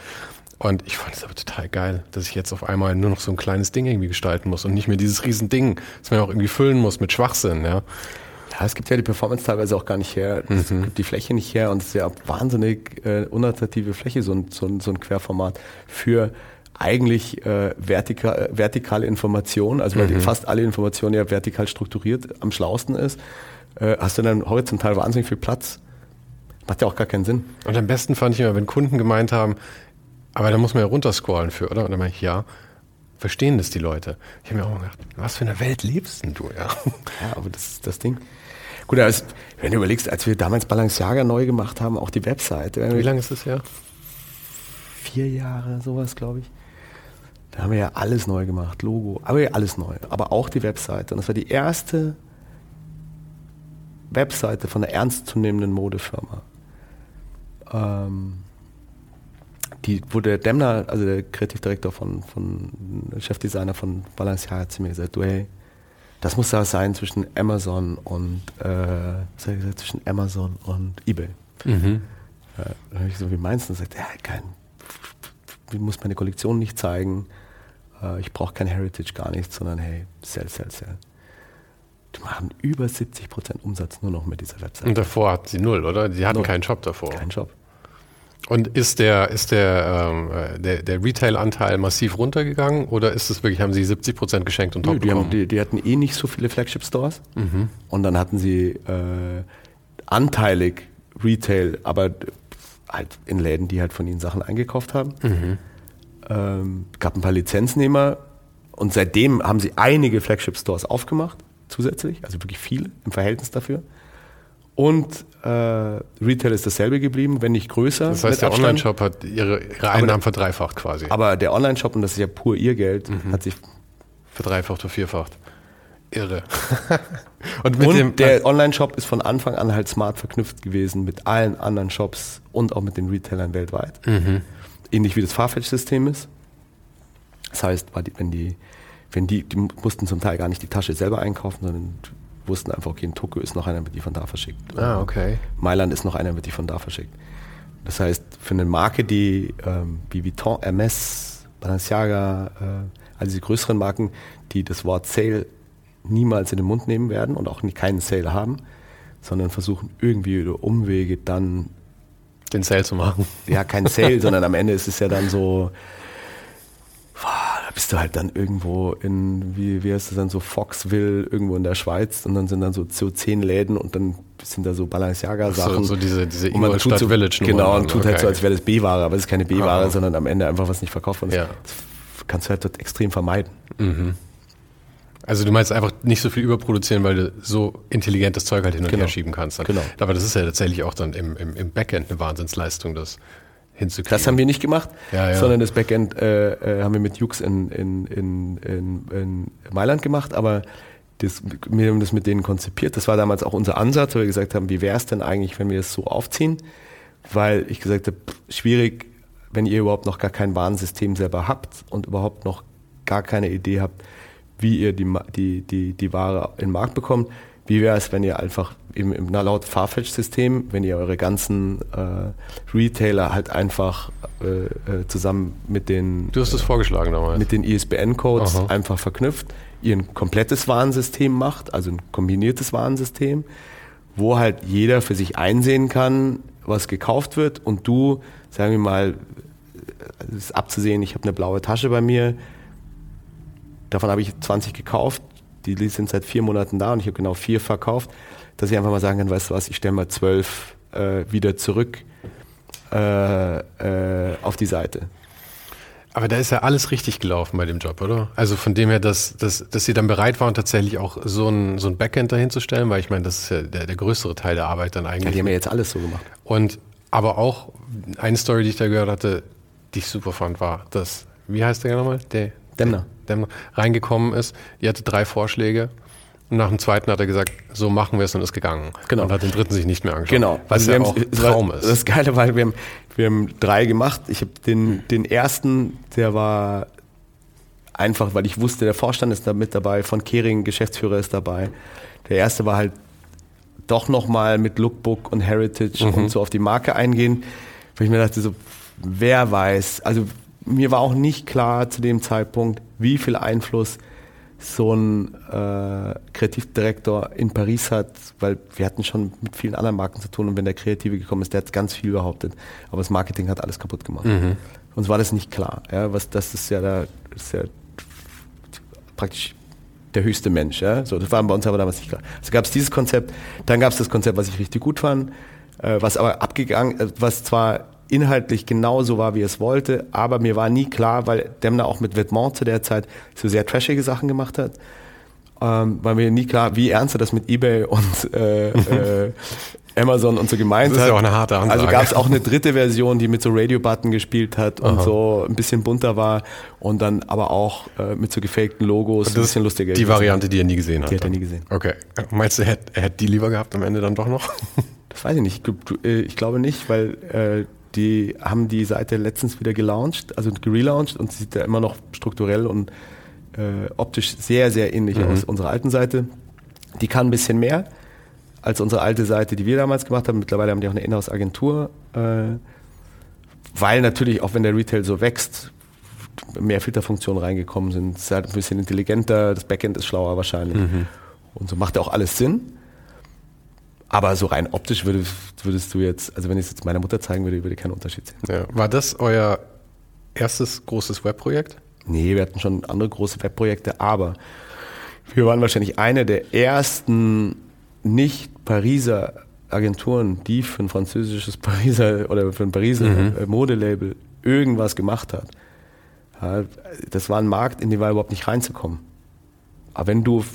Und ich fand es aber total geil, dass ich jetzt auf einmal nur noch so ein kleines Ding irgendwie gestalten muss und nicht mehr dieses riesen Ding, das man auch irgendwie füllen muss mit Schwachsinn, ja. Ja, es gibt ja die Performance teilweise auch gar nicht her. Es gibt die Fläche nicht her und es ist ja wahnsinnig äh, unattraktive Fläche, so ein, so, ein, so ein Querformat für eigentlich äh, vertika äh, vertikale Information, also weil die fast alle Informationen ja vertikal strukturiert am schlausten ist, äh, hast du dann horizontal wahnsinnig viel Platz. Macht ja auch gar keinen Sinn. Und am besten fand ich immer, wenn Kunden gemeint haben, aber da muss man ja runterscrollen für, oder? Und dann meine ich, ja, verstehen das die Leute. Ich habe mir auch gedacht, was für eine Welt lebst denn du, ja? Ja, aber das ist das Ding. Gut, also, wenn du überlegst, als wir damals Balenciaga neu gemacht haben, auch die Webseite, Wie lange ist das her? vier Jahre, sowas, glaube ich. Da haben wir ja alles neu gemacht, Logo, aber ja alles neu, aber auch die Webseite. Und das war die erste Webseite von einer ernstzunehmenden Modefirma. Ähm, die, wo der Demner, also der Kreativdirektor von, von Chefdesigner von Balenciaga, hat zu mir gesagt, du hey, das muss da sein zwischen Amazon und äh, was hat er gesagt, zwischen Amazon und eBay. Mhm. Ja, dann habe ich so, wie meinst du? Und sagt, ja, kein, ich muss meine Kollektion nicht zeigen, äh, ich brauche kein Heritage, gar nichts, sondern hey, sell, sell, sell. Die machen über 70% Umsatz nur noch mit dieser Website. Und davor hatten sie null, oder? Die hatten Null. keinen Shop davor. Kein Job. Und ist der, ist der, ähm, äh, der, der Retail-Anteil massiv runtergegangen oder ist es wirklich, haben sie 70 Prozent geschenkt und Nö, top die, haben, die, die hatten eh nicht so viele Flagship-Stores und dann hatten sie äh, anteilig Retail, aber halt in Läden, die halt von ihnen Sachen eingekauft haben. Ähm, gab ein paar Lizenznehmer. Und seitdem haben sie einige Flagship-Stores aufgemacht, zusätzlich, also wirklich viele im Verhältnis dafür. Und äh, Retail ist dasselbe geblieben, wenn nicht größer. das heißt, der. Online-Shop hat ihre, ihre Einnahmen verdreifacht quasi. Aber der Online-Shop, und das ist ja pur ihr Geld, hat sich Verdreifacht oder vierfacht. Irre. und mit und dem, der Online-Shop ist von Anfang an halt smart verknüpft gewesen mit allen anderen Shops und auch mit den Retailern weltweit. Mhm. Ähnlich wie das Farfetch-System ist. Das Das heißt, wenn die, wenn die, die mussten zum Teil gar nicht die Tasche selber einkaufen, sondern wussten einfach, okay, in Tokio ist noch einer, wird die von da verschickt. Ah, okay. Mailand ist noch einer, wird die von da verschickt. Das heißt, für eine Marke, die ähm, wie Vuitton, Hermes, Balenciaga, äh, all diese größeren Marken, die das Wort Sale niemals in den Mund nehmen werden und auch keinen Sale haben, sondern versuchen irgendwie über Umwege dann den Sale zu machen. Ja, kein Sale, sondern am Ende ist es ja dann so, bist du halt dann irgendwo in, wie, wie heißt das dann so, Foxville, irgendwo in der Schweiz und dann sind dann so, so zehn Läden und dann sind da so Balenciaga-Sachen. So, so diese, diese Ingolstadt so, Village Genau, und tut okay. halt so, als wäre das B-Ware, aber es ist keine B-Ware, sondern am Ende einfach was nicht verkauft ist. Ja. Das kannst du halt dort extrem vermeiden. Mhm. Also du meinst einfach nicht so viel überproduzieren, weil du so intelligentes Zeug halt hin und genau. her schieben kannst. Dann. Genau. Aber das ist ja tatsächlich auch dann im, im, im Backend eine Wahnsinnsleistung, das hinzukriegen. Das haben wir nicht gemacht, ja, ja. sondern das Backend äh, äh, haben wir mit Jux in, in, in, in, in Mailand gemacht, aber das, wir haben das mit denen konzipiert. Das war damals auch unser Ansatz, weil wir gesagt haben, wie wäre es denn eigentlich, wenn wir es so aufziehen? Weil ich gesagt habe, schwierig, wenn ihr überhaupt noch gar kein Warnsystem selber habt und überhaupt noch gar keine Idee habt, wie ihr die, die, die, die Ware in den Markt bekommt. Wie wäre es, wenn ihr einfach im, im na, laut Farfetch-System, wenn ihr eure ganzen äh, Retailer halt einfach äh, äh zusammen mit den Du hast es vorgeschlagen damals. mit den ISBN-Codes einfach verknüpft, ihr ein komplettes Warensystem macht, also ein kombiniertes Warensystem, wo halt jeder für sich einsehen kann, was gekauft wird und du, sagen wir mal, es ist abzusehen, ich habe eine blaue Tasche bei mir, Davon habe ich 20 gekauft. Die sind seit vier Monaten da und ich habe genau vier verkauft, dass ich einfach mal sagen kann, weißt du was, ich stelle mal zwölf äh, wieder zurück äh, äh, auf die Seite. Aber da ist ja alles richtig gelaufen bei dem Job, oder? Also von dem her, dass, dass, dass sie dann bereit waren, tatsächlich auch so ein, so ein Backend dahin zu stellen, weil ich meine, das ist ja der, der größere Teil der Arbeit dann eigentlich. Ja, die haben ja jetzt alles so gemacht. Und aber auch eine Story, die ich da gehört hatte, die ich super fand, war, dass, wie heißt der nochmal? Der, Demner. Demner reingekommen ist. Die hatte drei Vorschläge. Und nach dem zweiten hat er gesagt, so machen wir es und ist gegangen. Genau. Und hat den dritten sich nicht mehr angeschaut. Genau. Was also ja auch Traum ist. Das ist geil, weil wir haben, wir haben drei gemacht. Ich habe den, den ersten, der war einfach, weil ich wusste, der Vorstand ist da mit dabei, von Kering, Geschäftsführer ist dabei. Der erste war halt doch nochmal mit Lookbook und Heritage mhm. und so auf die Marke eingehen, weil ich mir dachte so, wer weiß, also mir war auch nicht klar zu dem Zeitpunkt, wie viel Einfluss so ein äh, Kreativdirektor in Paris hat, weil wir hatten schon mit vielen anderen Marken zu tun und wenn der Kreative gekommen ist, der hat ganz viel behauptet, aber das Marketing hat alles kaputt gemacht. Mhm. Uns war das nicht klar. Ja, was, das ist ja, da, ist ja praktisch der höchste Mensch. Ja? So, das war bei uns aber damals nicht klar. Also gab es dieses Konzept, dann gab es das Konzept, was ich richtig gut fand, äh, was aber abgegangen, äh, was zwar inhaltlich genauso war, wie er es wollte, aber mir war nie klar, weil Demner auch mit Vetements zu der Zeit so sehr trashige Sachen gemacht hat, ähm, war mir nie klar, wie ernst er das mit Ebay und äh, äh, Amazon und so gemeint hat. Das ist ja auch eine harte Ansage. Also gab es auch eine dritte Version, die mit so Radio-Button gespielt hat und Aha. so ein bisschen bunter war und dann aber auch äh, mit so gefakten Logos ein bisschen lustiger. Die Variante, die er nie gesehen hat. Die hat er nie gesehen. Okay. Meinst du, er hätte, er hätte die lieber gehabt am Ende dann doch noch? Das weiß ich nicht. Ich, äh, ich glaube nicht, weil äh, die haben die Seite letztens wieder gelauncht, also gelauncht und sieht ja immer noch strukturell und äh, optisch sehr, sehr ähnlich mhm. aus unserer alten Seite. Die kann ein bisschen mehr als unsere alte Seite, die wir damals gemacht haben. Mittlerweile haben die auch eine Inhouse-Agentur, äh, weil natürlich auch wenn der Retail so wächst, mehr Filterfunktionen reingekommen sind. Es ist halt ein bisschen intelligenter, das Backend ist schlauer wahrscheinlich. Mhm. Und so macht ja auch alles Sinn. Aber so rein optisch würdest, würdest du jetzt, also wenn ich es jetzt meiner Mutter zeigen würde, würde ich keinen Unterschied sehen. Ja. War das euer erstes großes Webprojekt? Nee, wir hatten schon andere große Webprojekte, aber wir waren wahrscheinlich eine der ersten nicht-Pariser Agenturen, die für ein französisches Pariser oder für ein Pariser mhm. Äh, Modelabel irgendwas gemacht hat. das war ein Markt, in den war überhaupt nicht reinzukommen. Aber wenn du,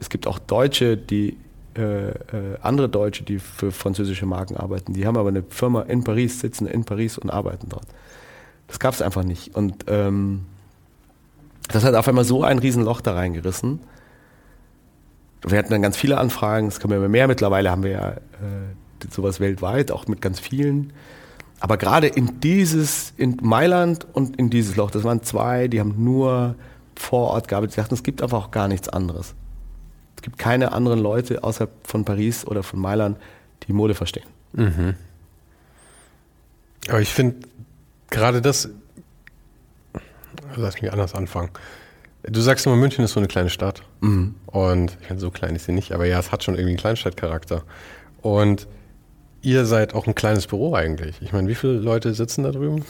es gibt auch Deutsche, die äh, äh, andere Deutsche, die für französische Marken arbeiten. Die haben aber eine Firma in Paris, sitzen in Paris und arbeiten dort. Das gab es einfach nicht. Und ähm, das hat auf einmal so ein Riesenloch da reingerissen. Wir hatten dann ganz viele Anfragen, es kommen immer mehr. Mittlerweile haben wir ja äh, sowas weltweit, auch mit ganz vielen. Aber gerade in dieses, in Mailand und in dieses Loch, das waren zwei, die haben nur vor Ort gearbeitet. Sie dachten, es gibt einfach auch gar nichts anderes. Es gibt keine anderen Leute außerhalb von Paris oder von Mailand, die Mode verstehen. Mhm. Aber ich finde gerade das, lass mich anders anfangen. Du sagst immer, München ist so eine kleine Stadt. Mhm. Und ich meine, so klein ist sie nicht, aber ja, es hat schon irgendwie einen Kleinstadtcharakter. Und ihr seid auch ein kleines Büro eigentlich. Ich meine, wie viele Leute sitzen da drüben?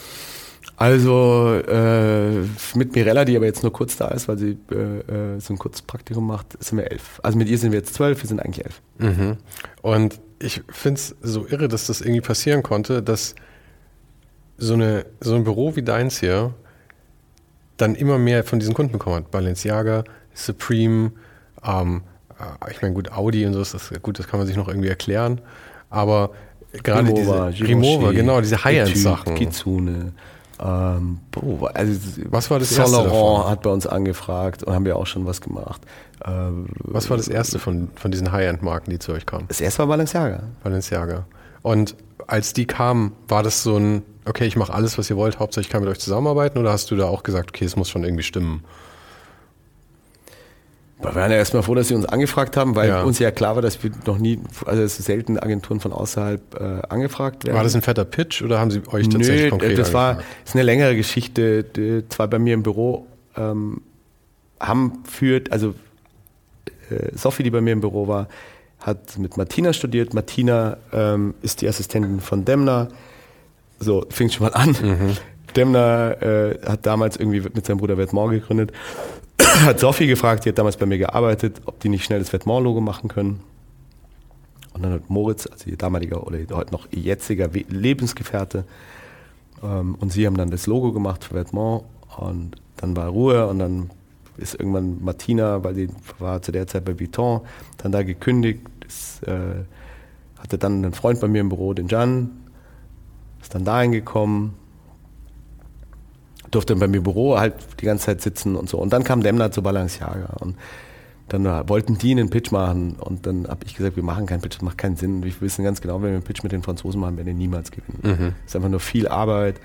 Also äh, mit Mirella, die aber jetzt nur kurz da ist, weil sie äh, äh, so ein kurzes Praktikum macht, sind wir elf. Also mit ihr sind wir jetzt zwölf, wir sind eigentlich elf. Mhm. Und ich finde es so irre, dass das irgendwie passieren konnte, dass so, eine, so ein Büro wie deins hier dann immer mehr von diesen Kunden bekommen hat. Balenciaga, Supreme, ähm, äh, ich meine, gut, Audi und so ist das gut, das kann man sich noch irgendwie erklären. Aber gerade Rimowa, diese Rimowa, genau, diese High-End-Sachen. Kitsune. Ähm, boah, also was war das Saint erste Laurent hat bei uns angefragt und haben wir auch schon was gemacht. Ähm, was war das erste von, von diesen High-End-Marken, die zu euch kamen? Das erste war Balenciaga. Balenciaga. Und als die kamen, war das so ein, okay, ich mache alles, was ihr wollt, Hauptsache ich kann mit euch zusammenarbeiten oder hast du da auch gesagt, okay, es muss schon irgendwie stimmen? Wir waren ja erstmal froh, dass sie uns angefragt haben, weil ja. uns ja klar war, dass wir noch nie, also es selten Agenturen von außerhalb äh, angefragt werden. War das ein fetter Pitch oder haben sie euch tatsächlich Nö, konkret das war ist eine längere Geschichte. Die, zwei bei mir im Büro ähm, haben führt, also äh, Sophie, die bei mir im Büro war, hat mit Martina studiert. Martina ähm, ist die Assistentin von Demner. So, fängt schon mal an. Mhm. Demner äh, hat damals irgendwie mit seinem Bruder Vetements gegründet hat Sophie gefragt, die hat damals bei mir gearbeitet, ob die nicht schnell das Vetements-Logo machen können. Und dann hat Moritz, also ihr damaliger oder heute noch ihr jetziger Lebensgefährte, ähm, und sie haben dann das Logo gemacht für Vetements und dann war Ruhe und dann ist irgendwann Martina, weil die war zu der Zeit bei Vuitton, dann da gekündigt, ist, äh, hatte dann einen Freund bei mir im Büro, den Jan, ist dann da hingekommen, durfte dann bei mir im Büro halt die ganze Zeit sitzen und so. Und dann kam Demner zu Balenciaga und dann wollten die einen Pitch machen und dann habe ich gesagt, wir machen keinen Pitch, das macht keinen Sinn. Wir wissen ganz genau, wenn wir einen Pitch mit den Franzosen machen, werden wir niemals gewinnen. Mhm. Das ist einfach nur viel Arbeit.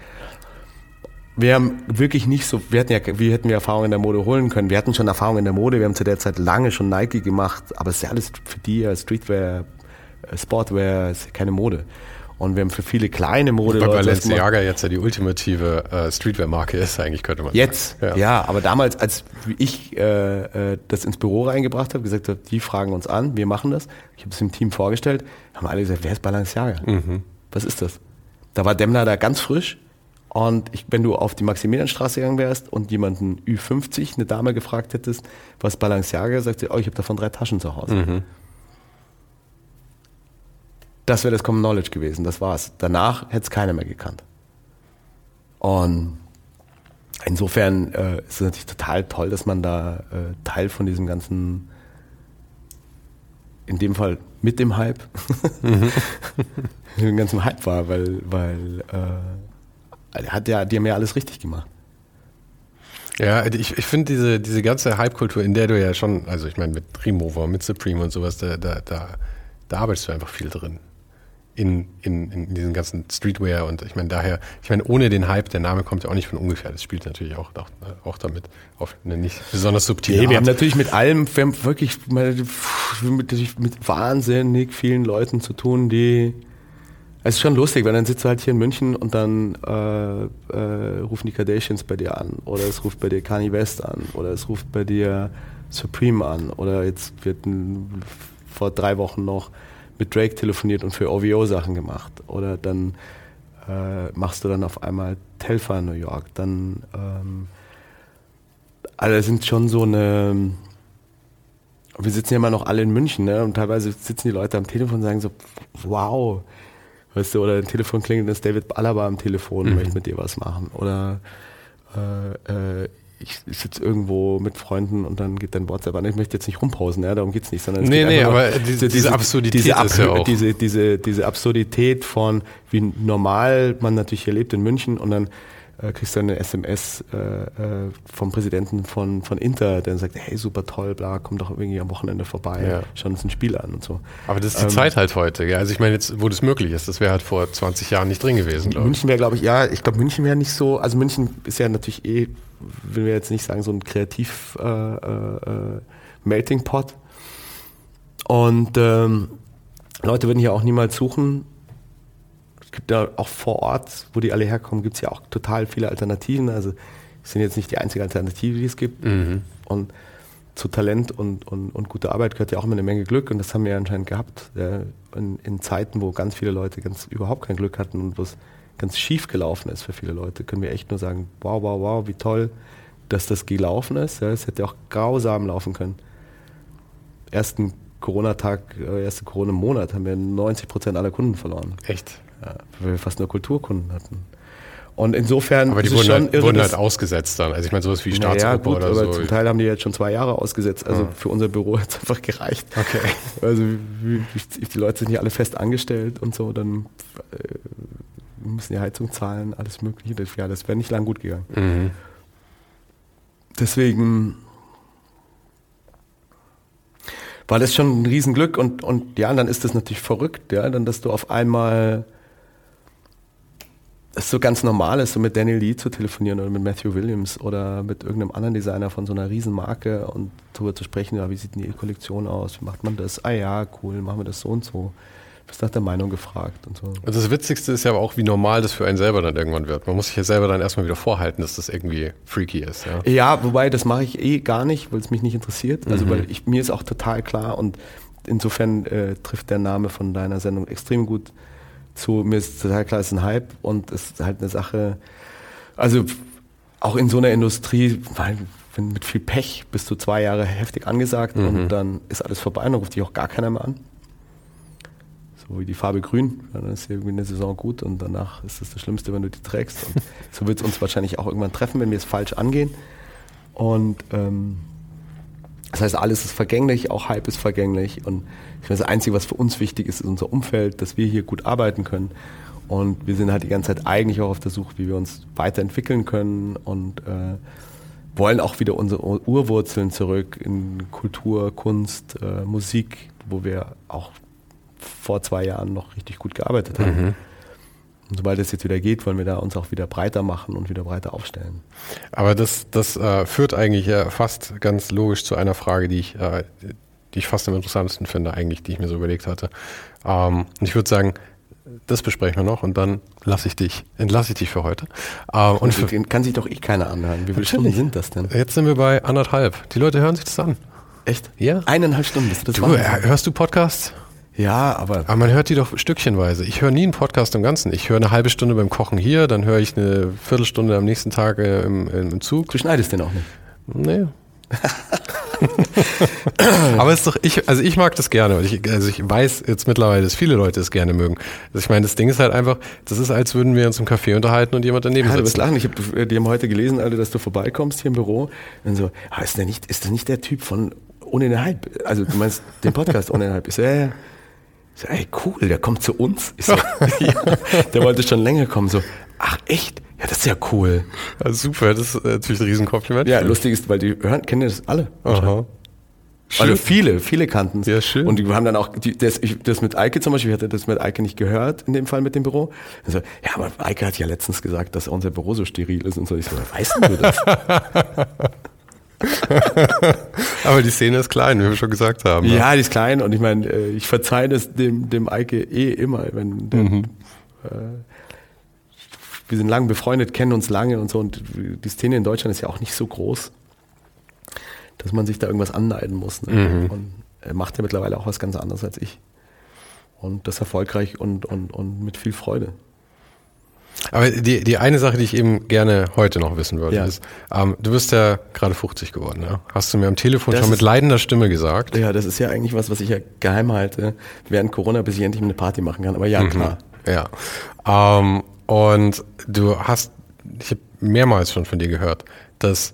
Wir haben wirklich nicht so, wir hätten ja, wir hätten wir Erfahrung in der Mode holen können. Wir hatten schon Erfahrung in der Mode, wir haben zu der Zeit lange schon Nike gemacht, aber es ist ja alles für die Streetwear, Sportwear, ist keine Mode. Und wir haben für viele kleine Mode. Weil Balenciaga jetzt ja die ultimative äh, Streetwear-Marke ist, eigentlich könnte man Jetzt, sagen. Ja. ja, aber damals, als ich äh, äh, das ins Büro reingebracht habe, gesagt habe, die fragen uns an, wir machen das. Ich habe es im Team vorgestellt, haben alle gesagt, wer ist Balenciaga? Mhm. Was ist das? Da war Demner da ganz frisch. Und ich, wenn du auf die Maximilianstraße gegangen wärst und jemanden Ü50, eine Dame gefragt hättest, was Balenciaga, sagt sie, oh, ich habe davon drei Taschen zu Hause. Mhm. Das wäre das Common Knowledge gewesen, das war's. Danach hätte es keiner mehr gekannt. Und insofern äh, ist es natürlich total toll, dass man da äh, Teil von diesem ganzen, in dem Fall mit dem Hype, mhm. dem ganzen Hype war, weil, weil äh, hat ja, die haben ja alles richtig gemacht. Ja, ich, ich finde diese, diese ganze Hype-Kultur, in der du ja schon, also ich meine mit Remover, mit Supreme und sowas, da, da, da, da arbeitest du einfach viel drin in, in, in diesen ganzen Streetwear und ich meine daher, ich meine ohne den Hype, der Name kommt ja auch nicht von ungefähr, das spielt natürlich auch, auch, auch damit auf eine nicht besonders subtile nee, wir haben natürlich mit allem, wir haben wirklich mit, mit wahnsinnig vielen Leuten zu tun, die es ist schon lustig, weil dann sitzt du halt hier in München und dann äh, äh, rufen die Kardashians bei dir an oder es ruft bei dir Kanye West an oder es ruft bei dir Supreme an oder jetzt wird ein, vor drei Wochen noch mit Drake telefoniert und für OVO Sachen gemacht. Oder dann äh, machst du dann auf einmal Telfa in New York. Dann, ähm, alle sind schon so eine, wir sitzen ja immer noch alle in München, ne? Und teilweise sitzen die Leute am Telefon und sagen so, wow, weißt du, oder ein Telefon klingelt, ist David Alaba am Telefon, mhm. möchte mit dir was machen. Oder äh, äh, ich sitze irgendwo mit Freunden und dann geht dein WhatsApp an. Ich möchte jetzt nicht rumpausen, ja, darum geht's nicht, sondern es nee, geht nee, aber diese, diese Absurdität diese, ist ja auch. Diese, diese, diese Absurdität von, wie normal man natürlich hier lebt in München und dann äh, kriegst du eine SMS äh, äh, vom Präsidenten von, von Inter, der sagt, hey, super toll, bla, komm doch irgendwie am Wochenende vorbei, ja. schauen uns ein Spiel an und so. Aber das ist die ähm, Zeit halt heute, ja. Also ich meine jetzt, wo das möglich ist, das wäre halt vor 20 Jahren nicht drin gewesen, glaube München wäre, glaube ich, ja, ich glaube, München wäre nicht so, also München ist ja natürlich eh, will wir jetzt nicht sagen, so ein Kreativ äh, äh, äh Melting Pot. Und ähm, Leute würden hier auch niemals suchen, es gibt ja auch vor Ort, wo die alle herkommen, gibt es ja auch total viele Alternativen. Also sind jetzt nicht die einzige Alternative, die es gibt. Mhm. Und zu Talent und, und, und gute Arbeit gehört ja auch immer eine Menge Glück und das haben wir anscheinend gehabt. Ja, in, in, Zeiten, wo ganz viele Leute ganz überhaupt kein Glück hatten und wo es ganz schief gelaufen ist für viele Leute, können wir echt nur sagen, wow, wow, wow, wie toll, dass das gelaufen ist. Ja, es hätte auch grausam laufen können. Ersten Corona-Tag, äh, ersten Corona-Monat haben wir 90 Prozent aller Kunden verloren. Echt? Ja, weil wir fast nur Kulturkunden hatten. Und insofern. Aber die wurden, halt, irre, wurden halt ausgesetzt dann. Also ich meine, sowas wie Staatsoper ja, gut, oder aber so. Zum Teil haben die jetzt schon zwei Jahre ausgesetzt. Also ja. für unser Büro hat es einfach gereicht. Okay. Also die Leute sind hier alle fest angestellt und so, dann äh, müssen die Heizung zahlen, alles mögliche. Das, ja, das wäre nicht lang gut gegangen. Mhm. Deswegen war das schon ein Riesenglück und, und ja, dann ist das natürlich verrückt, ja, dann, dass du auf einmal es so ganz normal ist, so mit Daniel Lee zu telefonieren oder mit Matthew Williams oder mit irgendeinem anderen Designer von so einer Riesenmarke und darüber zu sprechen, ja, wie sieht denn die Kollektion aus, wie macht man das? Ah ja, cool, machen wir das so und so. Bist nach der Meinung gefragt und so. Also das Witzigste ist ja aber auch, wie normal das für einen selber dann irgendwann wird. Man muss sich ja selber dann erstmal wieder vorhalten, dass das irgendwie freaky ist. Ja, ja wobei das mache ich eh gar nicht, weil es mich nicht interessiert. Also mhm. weil ich, mir ist auch total klar und insofern äh, trifft der Name von deiner Sendung extrem gut zu, mir ist total klar, es ist ein Hype und es ist halt eine Sache, also auch in so einer Industrie, weil wenn mit viel Pech bist du zwei Jahre heftig angesagt mhm. und dann ist alles vorbei, dann ruft dich auch gar keiner mehr an. So wie die Farbe grün, dann ist irgendwie eine Saison gut und danach ist es das, das Schlimmste, wenn du die trägst. Und so wird es uns wahrscheinlich auch irgendwann treffen, wenn wir es falsch angehen. Und ähm, das heißt, alles ist vergänglich, auch Hype ist vergänglich. Und ich meine, das Einzige, was für uns wichtig ist, ist unser Umfeld, dass wir hier gut arbeiten können. Und wir sind halt die ganze Zeit eigentlich auch auf der Suche, wie wir uns weiterentwickeln können und äh, wollen auch wieder unsere Urwurzeln zurück in Kultur, Kunst, äh, Musik, wo wir auch vor zwei Jahren noch richtig gut gearbeitet haben. Mhm. Und sobald es jetzt wieder geht, wollen wir da uns auch wieder breiter machen und wieder breiter aufstellen. Aber das, das äh, führt eigentlich ja fast ganz logisch zu einer Frage, die ich, äh, die ich fast am interessantesten finde, eigentlich, die ich mir so überlegt hatte. Ähm, und ich würde sagen, das besprechen wir noch und dann lasse ich dich, entlasse ich dich für heute. Ähm, und für, kann sich doch eh keiner anhören. Wie viele Stunden sind das denn? Jetzt sind wir bei anderthalb. Die Leute hören sich das an. Echt? Ja. Eineinhalb Stunden bist du das Du, äh, hörst du Podcasts? Ja, aber. Aber man hört die doch stückchenweise. Ich höre nie einen Podcast im Ganzen. Ich höre eine halbe Stunde beim Kochen hier, dann höre ich eine Viertelstunde am nächsten Tag äh, im, im Zug. Du schneidest den auch nicht. Nee. aber es ist doch, ich, also ich mag das gerne. Ich, also ich weiß jetzt mittlerweile, dass viele Leute es gerne mögen. Also ich meine, das Ding ist halt einfach, das ist, als würden wir uns im Café unterhalten und jemand daneben ja, sitzt. lachen. Ich habe äh, die haben heute gelesen, Alter, dass du vorbeikommst hier im Büro. Und so, ah, ist der nicht, ist der nicht der Typ von ohne den Hype? Also du meinst den Podcast ohne den Hype? So, ja, ja. So, ey, cool, der kommt zu uns. So, ja, der wollte schon länger kommen. So, ach echt? Ja, das ist ja cool. Ja, super, das ist natürlich ein Riesenkompliment. Ja, lustig ist, weil die hören, kennen das alle. Aha. Also viele, viele kannten es. Ja, schön. Und die haben dann auch, die, das, ich, das mit Eike zum Beispiel, ich hatte das mit Eike nicht gehört, in dem Fall mit dem Büro. Also, ja, aber Eike hat ja letztens gesagt, dass unser Büro so steril ist und so. Ich so, weißt du das? Aber die Szene ist klein, wie wir schon gesagt haben. Ja, ja die ist klein und ich meine, äh, ich verzeihe das dem, dem Eike eh immer, wenn der, mhm. äh, wir sind lang befreundet, kennen uns lange und so und die Szene in Deutschland ist ja auch nicht so groß, dass man sich da irgendwas anneiden muss. Ne? Mhm. Und er macht ja mittlerweile auch was ganz anderes als ich. Und das erfolgreich und, und, und mit viel Freude. Aber die, die eine Sache, die ich eben gerne heute noch wissen würde, ja. ist, ähm, du bist ja gerade 50 geworden, ja? Hast du mir am Telefon das schon mit leidender Stimme gesagt? Ja, das ist ja eigentlich was, was ich ja geheim halte während Corona, bis ich endlich eine Party machen kann. Aber ja, mhm. klar. Ja. Ähm, und du hast, ich habe mehrmals schon von dir gehört, dass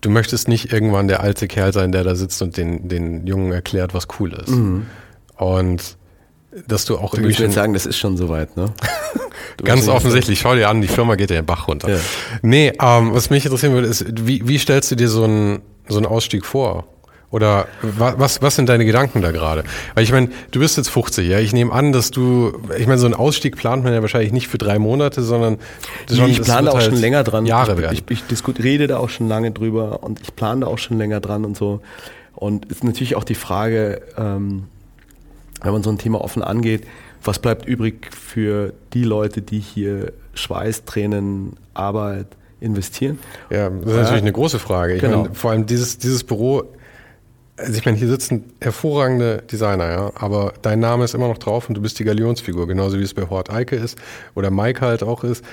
du möchtest nicht irgendwann der alte Kerl sein, der da sitzt und den, den Jungen erklärt, was cool ist. Mhm. Und dass du auch du irgendwie schon sagen, das ist schon soweit, ne? Ganz offensichtlich, schau dir an, die Firma geht ja den Bach runter. Ja. Nee, ähm, was mich interessieren würde, ist, wie, wie stellst du dir so einen, so einen Ausstieg vor? Oder was, was sind deine Gedanken da gerade? Weil ich meine, du bist jetzt 50, ja. Ich nehme an, dass du, ich meine, so einen Ausstieg plant man ja wahrscheinlich nicht für drei Monate, sondern schon, ich plane auch halt schon länger dran. Jahre ich, werden. Ich, ich, ich rede da auch schon lange drüber und ich plane da auch schon länger dran und so. Und ist natürlich auch die Frage, ähm, wenn man so ein Thema offen angeht, was bleibt übrig für die Leute, die hier Schweiß, Tränen, Arbeit investieren? Ja, das ist natürlich eine große Frage. Ich genau. meine, vor allem dieses, dieses Büro also ich meine, hier sitzen hervorragende Designer, ja, aber dein Name ist immer noch drauf und du bist die Galionsfigur, genauso wie es bei Hort Eike ist oder Mike halt auch ist.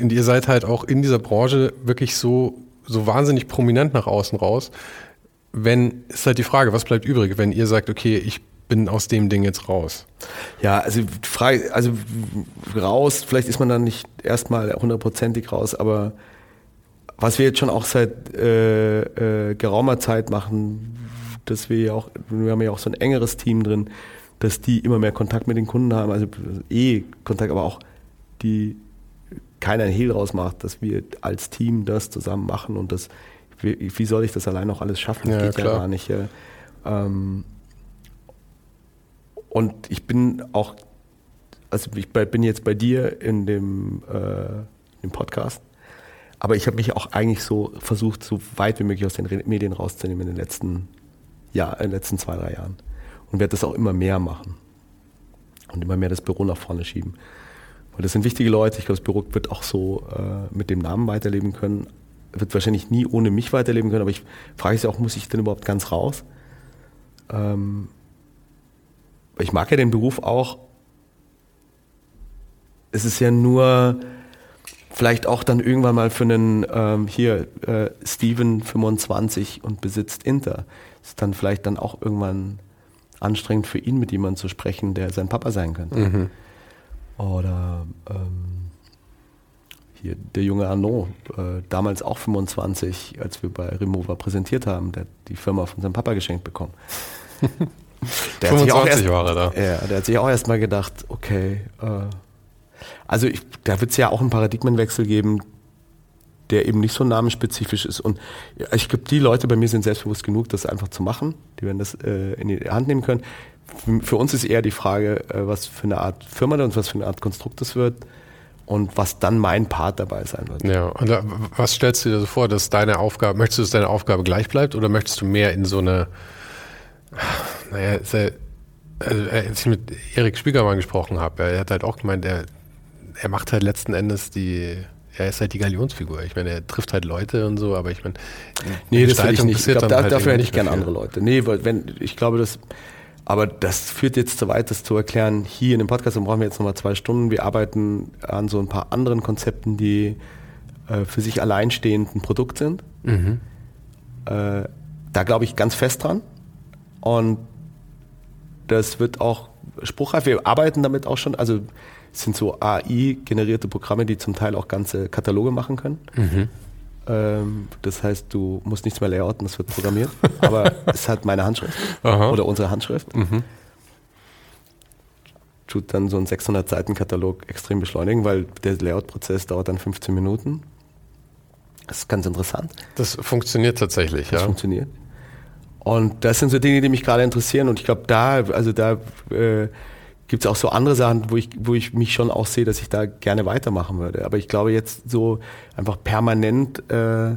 Und ihr seid halt auch in dieser Branche wirklich so, so wahnsinnig prominent nach außen raus. Wenn, ist halt die Frage, was bleibt übrig, wenn ihr sagt, okay, ich bin aus dem Ding jetzt raus? Ja, also frei, also raus, vielleicht ist man dann nicht erstmal hundertprozentig raus, aber was wir jetzt schon auch seit äh, äh, geraumer Zeit machen, dass wir ja auch, wir haben ja auch so ein engeres Team drin, dass die immer mehr Kontakt mit den Kunden haben, also eh Kontakt, aber auch die keiner Hehl draus macht, dass wir als Team das zusammen machen und das, wie, wie soll ich das allein noch alles schaffen? Das ja, geht klar. ja gar nicht. Ähm, und ich bin auch, also ich bin jetzt bei dir in dem, äh, dem Podcast, aber ich habe mich auch eigentlich so versucht, so weit wie möglich aus den Medien rauszunehmen in den letzten ja, in den letzten zwei, drei Jahren. Und werde das auch immer mehr machen. Und immer mehr das Büro nach vorne schieben. Weil das sind wichtige Leute. Ich glaube, das Büro wird auch so äh, mit dem Namen weiterleben können. Wird wahrscheinlich nie ohne mich weiterleben können, aber ich frage mich auch, muss ich denn überhaupt ganz raus? Ähm, ich mag ja den Beruf auch. Es ist ja nur vielleicht auch dann irgendwann mal für einen ähm, hier äh, Steven 25 und besitzt Inter ist dann vielleicht dann auch irgendwann anstrengend für ihn, mit jemandem zu sprechen, der sein Papa sein könnte. Mhm. Oder ähm, hier der junge Arnaud, äh, damals auch 25, als wir bei Remover präsentiert haben, der hat die Firma von seinem Papa geschenkt bekommen. der 25 war er da. Ja, der hat sich auch erst mal gedacht, okay, äh, also ich, da wird es ja auch einen Paradigmenwechsel geben, der eben nicht so namensspezifisch ist. Und ich glaube, die Leute bei mir sind selbstbewusst genug, das einfach zu machen. Die werden das äh, in die Hand nehmen können. Für uns ist eher die Frage, äh, was für eine Art Firma und was für eine Art Konstrukt das wird und was dann mein Part dabei sein wird. Ja, und da, was stellst du dir so vor, dass deine Aufgabe, möchtest du, dass deine Aufgabe gleich bleibt oder möchtest du mehr in so eine, naja, sehr, also als ich mit Erik Spiegermann gesprochen habe, er hat halt auch gemeint, er, er macht halt letzten Endes die er ist halt die Galionsfigur. Ich meine, er trifft halt Leute und so, aber ich meine, nee, das will ich nicht. Ich glaub, da, halt dafür hätte ich gerne andere Leute. Nee, weil wenn, ich glaube, das, aber das führt jetzt zu weit, das zu erklären. Hier in dem Podcast, dann brauchen wir jetzt nochmal zwei Stunden. Wir arbeiten an so ein paar anderen Konzepten, die äh, für sich alleinstehend ein Produkt sind. Mhm. Äh, da glaube ich ganz fest dran. Und das wird auch spruchreif. Wir arbeiten damit auch schon. Also es sind so AI-generierte Programme, die zum Teil auch ganze Kataloge machen können. Mhm. Ähm, das heißt, du musst nichts mehr layouten, das wird programmiert. aber es hat meine Handschrift Aha. oder unsere Handschrift. Mhm. Tut dann so einen 600-Seiten-Katalog extrem beschleunigen, weil der Layout-Prozess dauert dann 15 Minuten. Das ist ganz interessant. Das funktioniert tatsächlich, das ja. funktioniert. Und das sind so Dinge, die mich gerade interessieren. Und ich glaube, da, also da äh, gibt es auch so andere Sachen, wo ich, wo ich mich schon auch sehe, dass ich da gerne weitermachen würde. Aber ich glaube jetzt so einfach permanent äh,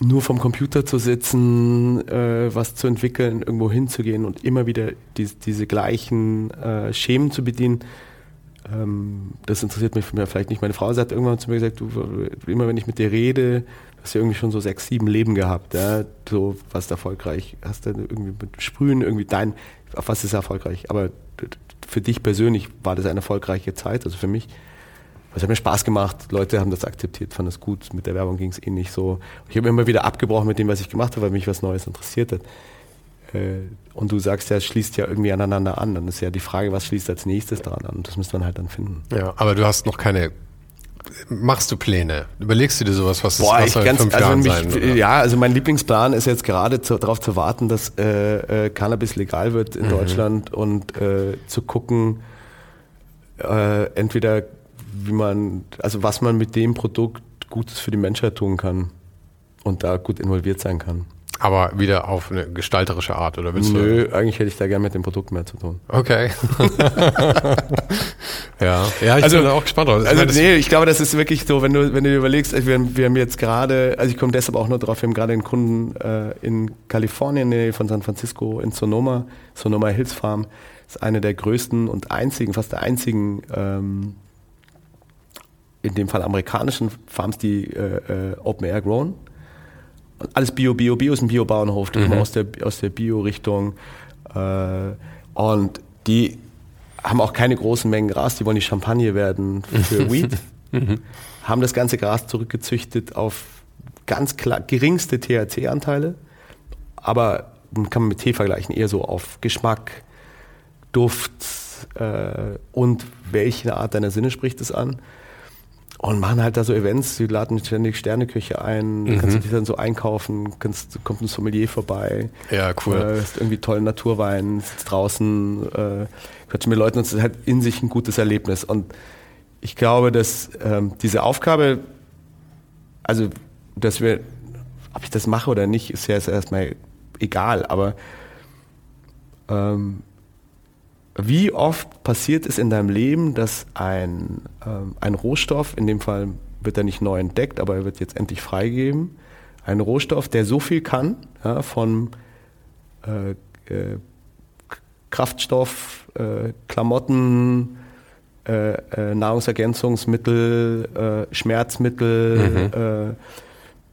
nur vom Computer zu sitzen, äh, was zu entwickeln, irgendwo hinzugehen und immer wieder die, diese gleichen äh, Schemen zu bedienen, ähm, das interessiert mich vielleicht nicht. Meine Frau hat irgendwann zu mir gesagt, du, immer wenn ich mit dir rede, hast du irgendwie schon so sechs, sieben Leben gehabt, ja, so was erfolgreich, hast du irgendwie mit Sprühen irgendwie dein, auf was ist erfolgreich? Aber für dich persönlich war das eine erfolgreiche Zeit, also für mich. Es hat mir Spaß gemacht, Leute haben das akzeptiert, fanden es gut, mit der Werbung ging es eh nicht so. Ich habe immer wieder abgebrochen mit dem, was ich gemacht habe, weil mich was Neues interessiert hat. Äh, und du sagst ja, es schließt ja irgendwie aneinander an. Dann ist ja die Frage, was schließt als nächstes daran an? Und das müsste man halt dann finden. Ja, aber du hast noch keine machst du Pläne? Überlegst du dir sowas, was Boah, was ich ganz, fünf also Jahren mich, sein? oder? ja, also mein Lieblingsplan ist jetzt gerade zu, darauf zu warten, dass äh, äh, Cannabis legal wird Mhm. in Deutschland und äh, zu gucken, äh, entweder wie man, also was man mit dem Produkt Gutes für die Menschheit tun kann und da gut involviert sein kann. Aber wieder auf eine gestalterische Art, oder willst du? Nö, eigentlich hätte ich da gerne mit dem Produkt mehr zu tun. Okay. ja. ja, ich Also- bin auch gespannt drauf. Ich Also meine, nee, ich glaube, das ist wirklich so, wenn du, wenn du dir überlegst, also wir, wir haben jetzt gerade, also ich komme deshalb auch nur drauf, wir haben gerade einen Kunden äh, in Kalifornien, in der Nähe von San Francisco, in Sonoma, Sonoma Hills Farm, ist eine der größten und einzigen, fast der einzigen, ähm, in dem Fall amerikanischen Farms, die äh, äh, Open Air grown. Alles Bio, Bio, Bio ist ein Bio-Bauernhof, kommen aus der, aus der Bio-Richtung. Äh, und die haben auch keine großen Mengen Gras, die wollen die Champagne werden für Weed. haben das ganze Gras zurückgezüchtet auf ganz klar geringste THC-Anteile, aber man kann mit Tee vergleichen, eher so auf Geschmack, Duft äh, und welche Art deiner Sinne spricht es an. Und machen halt da so Events, die laden ständig Sterneküche ein, Mhm. kannst du dich dann so einkaufen, kannst, kommt ein Sommelier vorbei. Ja, cool. Äh, hast irgendwie tollen Naturwein, sitzt draußen, äh, quatscht mit Leuten und es ist halt in sich ein gutes Erlebnis. Und ich glaube, dass ähm, diese Aufgabe, also dass wir, ob ich das mache oder nicht, ist ja erstmal egal, aber ähm, wie oft passiert es in deinem Leben, dass ein, ähm, ein Rohstoff, in dem Fall wird er nicht neu entdeckt, aber er wird jetzt endlich freigegeben, ein Rohstoff, der so viel kann, ja, von äh, äh, Kraftstoff, äh, Klamotten, äh, äh, Nahrungsergänzungsmittel, äh, Schmerzmittel, äh,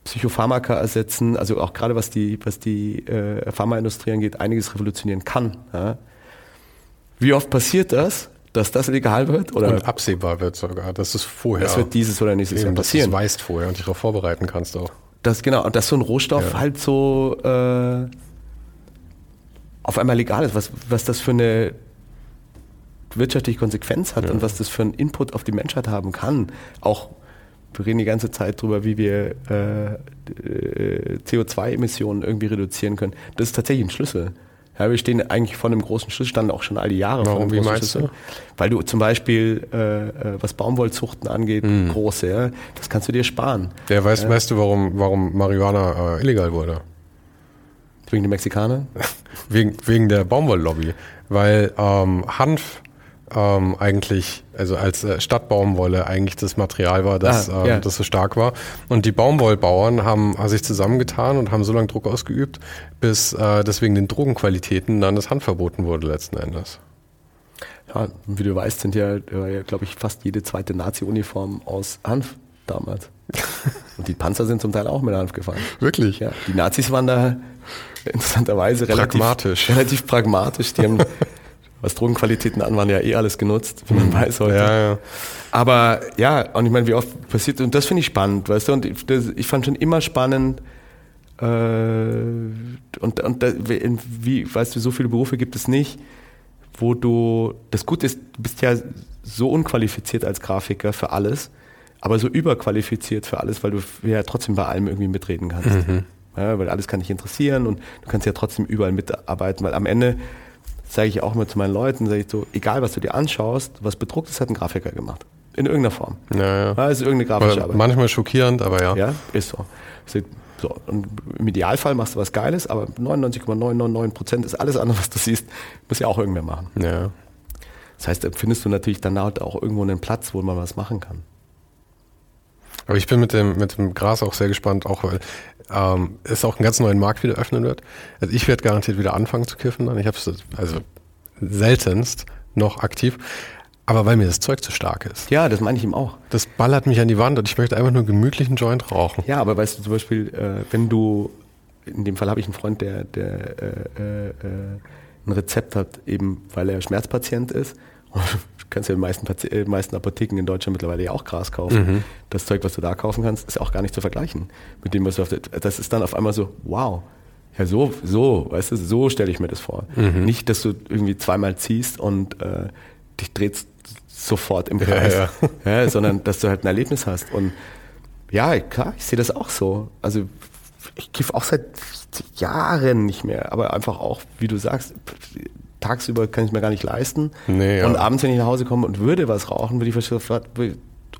Psychopharmaka ersetzen, also auch gerade was die, was die äh, Pharmaindustrie angeht, einiges revolutionieren kann. Ja. Wie oft passiert das, dass das legal wird? Oder und absehbar wird sogar. Das ist vorher. das wird dieses oder nächstes Jahr Eben, dass du passieren? weißt vorher und dich darauf vorbereiten kannst auch. Das genau, und dass so ein Rohstoff Ja. halt so äh, auf einmal legal ist, was, was das für eine wirtschaftliche Konsequenz hat und was das für einen Input auf die Menschheit haben kann. Auch wir reden die ganze Zeit drüber, wie wir äh, äh, CO2-Emissionen irgendwie reduzieren können. Das ist tatsächlich ein Schlüssel. Ja, wir stehen eigentlich vor einem großen Schlüssel, standen auch schon all die Jahre vor Warum? einem Wie großen Schlüssel. du? Weil du zum Beispiel, äh, äh, was Baumwollzuchten angeht, Hm. große, ja, das kannst du dir sparen. Ja, weißt, weißt du, warum, warum Marihuana äh, illegal wurde? Wegen den Mexikanern? Wegen, wegen der Baumwolllobby. Weil ähm, Hanf ähm, eigentlich, also als äh, Stadtbaumwolle eigentlich das Material war, das, Ah, ähm, ja. das so stark war. Und die Baumwollbauern haben, haben sich zusammengetan und haben so lange Druck ausgeübt, bis äh, deswegen den Drogenqualitäten dann das Hanf verboten wurde letzten Endes. Ja, wie du weißt, sind ja, ja glaube ich, fast jede zweite Nazi-Uniform aus Hanf damals. Und die Panzer sind zum Teil auch mit Hanf gefahren. Wirklich? Ja, die Nazis waren da interessanterweise relativ Pragmatisch. Relativ pragmatisch. Die haben, was Drogenqualitäten an, waren ja eh alles genutzt, wie man weiß heute. Ja, ja. Aber ja, und ich meine, wie oft passiert, und das finde ich spannend, weißt du, und ich, das, ich fand schon immer spannend, äh, und, und da, wie, weißt du, so viele Berufe gibt es nicht, wo du, das Gute ist, du bist ja so unqualifiziert als Grafiker für alles, aber so überqualifiziert für alles, weil du ja trotzdem bei allem irgendwie mitreden kannst. Ja, weil alles kann dich interessieren und du kannst ja trotzdem überall mitarbeiten, weil am Ende sage ich auch mal zu meinen Leuten, sage ich so, egal was du dir anschaust, was bedruckt ist, hat ein Grafiker gemacht. In irgendeiner Form. Ja, ja. Ja, ist irgendeine grafische Oder Arbeit. manchmal schockierend, aber ja. Ja, ist so. Ist so. Und im Idealfall machst du was Geiles, aber 99,999 Prozent ist alles andere, was du siehst, muss ja auch irgendwer machen. ja. Das heißt, da findest du natürlich dann halt auch irgendwo einen Platz, wo man was machen kann. Aber ich bin mit dem, mit dem Gras auch sehr gespannt, auch weil ähm, es auch einen ganz neuen Markt wieder öffnen wird. Also ich werde garantiert wieder anfangen zu kiffen. Dann. Ich habe es also seltenst noch aktiv. Aber weil mir das Zeug zu stark ist. Ja, das meine ich ihm auch. Das ballert mich an die Wand und ich möchte einfach nur gemütlichen Joint rauchen. Ja, aber weißt du zum Beispiel, äh, wenn du, in dem Fall habe ich einen Freund, der, der äh, äh, ein Rezept hat, eben weil er Schmerzpatient ist. Du kannst ja in den meisten, äh, meisten Apotheken in Deutschland mittlerweile ja auch Gras kaufen. Das Zeug, was du da kaufen kannst, ist auch gar nicht zu vergleichen mit dem, was du auf der, Das ist dann auf einmal so, wow. Ja, so, so, weißt du, so stelle ich mir das vor. Nicht, dass du irgendwie zweimal ziehst und äh, dich drehst sofort im Kreis, Ja, ja, sondern dass du halt ein Erlebnis hast. Und ja, klar, ich sehe das auch so. Also ich kiff auch seit Jahren nicht mehr, aber einfach auch, wie du sagst, tagsüber kann ich mir gar nicht leisten. Nee, ja. Und abends, wenn ich nach Hause komme und würde was rauchen, würde ich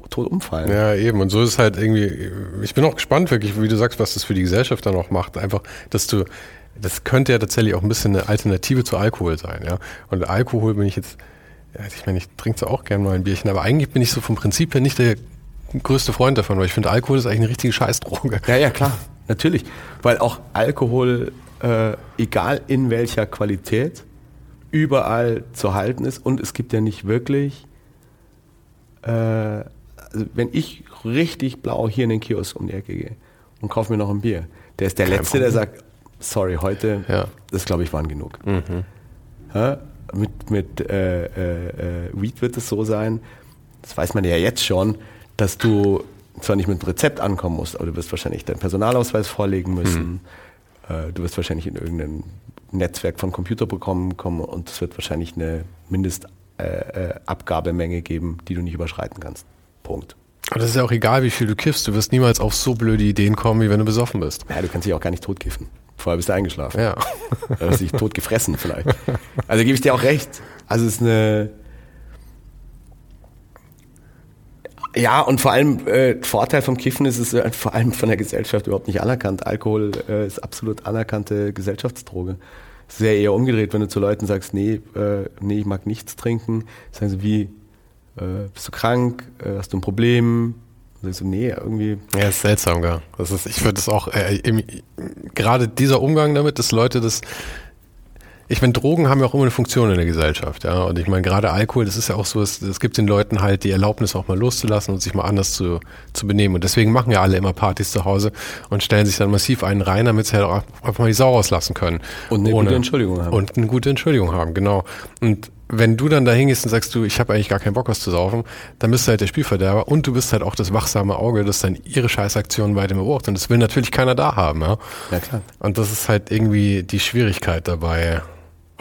tot umfallen. Ja, eben. Und so ist es halt irgendwie, ich bin auch gespannt wirklich, wie du sagst, was das für die Gesellschaft dann auch macht. Einfach, dass du, das könnte ja tatsächlich auch ein bisschen eine Alternative zu Alkohol sein, ja. Und Alkohol bin ich jetzt, ich meine, ich trinke zwar auch gerne mal ein Bierchen, aber eigentlich bin ich so vom Prinzip her nicht der größte Freund davon, weil ich finde, Alkohol ist eigentlich eine richtige Scheißdroge. Ja, ja, klar, natürlich. Weil auch Alkohol, äh, egal in welcher Qualität, überall zu halten ist und es gibt ja nicht wirklich, äh, also wenn ich richtig blau hier in den Kiosk um die Ecke gehe und kaufe mir noch ein Bier, der ist der Kein Letzte, der Problem. sagt, sorry, heute, Ja. das glaube ich waren genug. Ja? Mit, mit äh, äh, äh, Weed wird es so sein, das weiß man ja jetzt schon, dass du zwar nicht mit einem Rezept ankommen musst, aber du wirst wahrscheinlich deinen Personalausweis vorlegen müssen. Äh, du wirst wahrscheinlich in irgendein Netzwerk von Computerprogrammen kommen und es wird wahrscheinlich eine Mindestabgabemenge äh, Abgabemenge geben, die du nicht überschreiten kannst. Punkt. Aber das ist ja auch egal, wie viel du kiffst. Du wirst niemals auf so blöde Ideen kommen, wie wenn du besoffen bist. Ja, du kannst dich auch gar nicht totkiffen. Vorher bist du eingeschlafen. Ja. Du hast dich tot gefressen vielleicht. Also gebe ich dir auch recht. Also es ist eine. Ja, und vor allem äh, Vorteil vom Kiffen ist es äh, vor allem von der Gesellschaft überhaupt nicht anerkannt. Alkohol äh, ist absolut anerkannte Gesellschaftsdroge. Es ja eher umgedreht, wenn du zu Leuten sagst, nee, äh, nee, ich mag nichts trinken, sagen sie, wie, äh, bist du krank, äh, hast du ein Problem? Du, nee, irgendwie, Ja, ist seltsam, gell. Das ist, ich würde das auch, äh, im, gerade dieser Umgang damit, dass Leute das, ich meine, Drogen haben ja auch immer eine Funktion in der Gesellschaft, ja. Und ich meine, gerade Alkohol, das ist ja auch so, es, es gibt den Leuten halt die Erlaubnis auch mal loszulassen und sich mal anders zu, zu benehmen. Und deswegen machen ja alle immer Partys zu Hause und stellen sich dann massiv einen rein, damit sie halt auch einfach mal die Sau rauslassen können. Und eine gute Entschuldigung haben. Und eine gute Entschuldigung haben, genau. Und wenn du dann da hingehst und sagst, du, ich habe eigentlich gar keinen Bock, was zu saufen, dann bist du halt der Spielverderber und du bist halt auch das wachsame Auge, das dann ihre Scheißaktionen weiter beobachtet. Und das will natürlich keiner da haben, ja. ja klar. Und das ist halt irgendwie die Schwierigkeit dabei.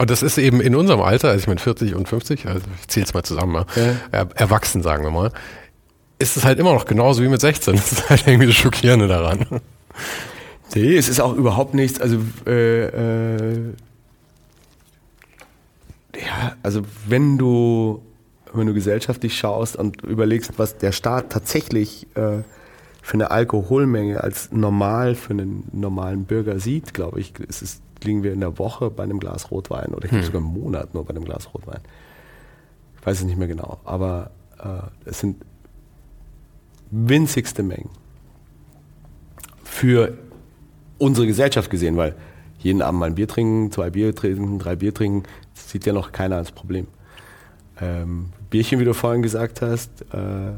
Und das ist eben in unserem Alter, also ich meine 40 und 50, also ich zähle es mal zusammen, ja. Ja. Er, erwachsen sagen wir mal, ist es halt immer noch genauso wie mit 16. Das ist halt irgendwie das Schockierende daran. Nee, es ist auch überhaupt nichts, also äh, äh, ja, also wenn du wenn du gesellschaftlich schaust und überlegst, was der Staat tatsächlich äh, für eine Alkoholmenge als normal für einen normalen Bürger sieht, glaube ich, ist es, liegen wir in der Woche bei einem Glas Rotwein oder ich glaube sogar im Monat nur bei einem Glas Rotwein. Ich weiß es nicht mehr genau, aber äh, es sind winzigste Mengen für unsere Gesellschaft gesehen, weil jeden Abend mal ein Bier trinken, zwei Bier trinken, drei Bier trinken, sieht ja noch keiner als Problem. Ähm, Bierchen, wie du vorhin gesagt hast, äh,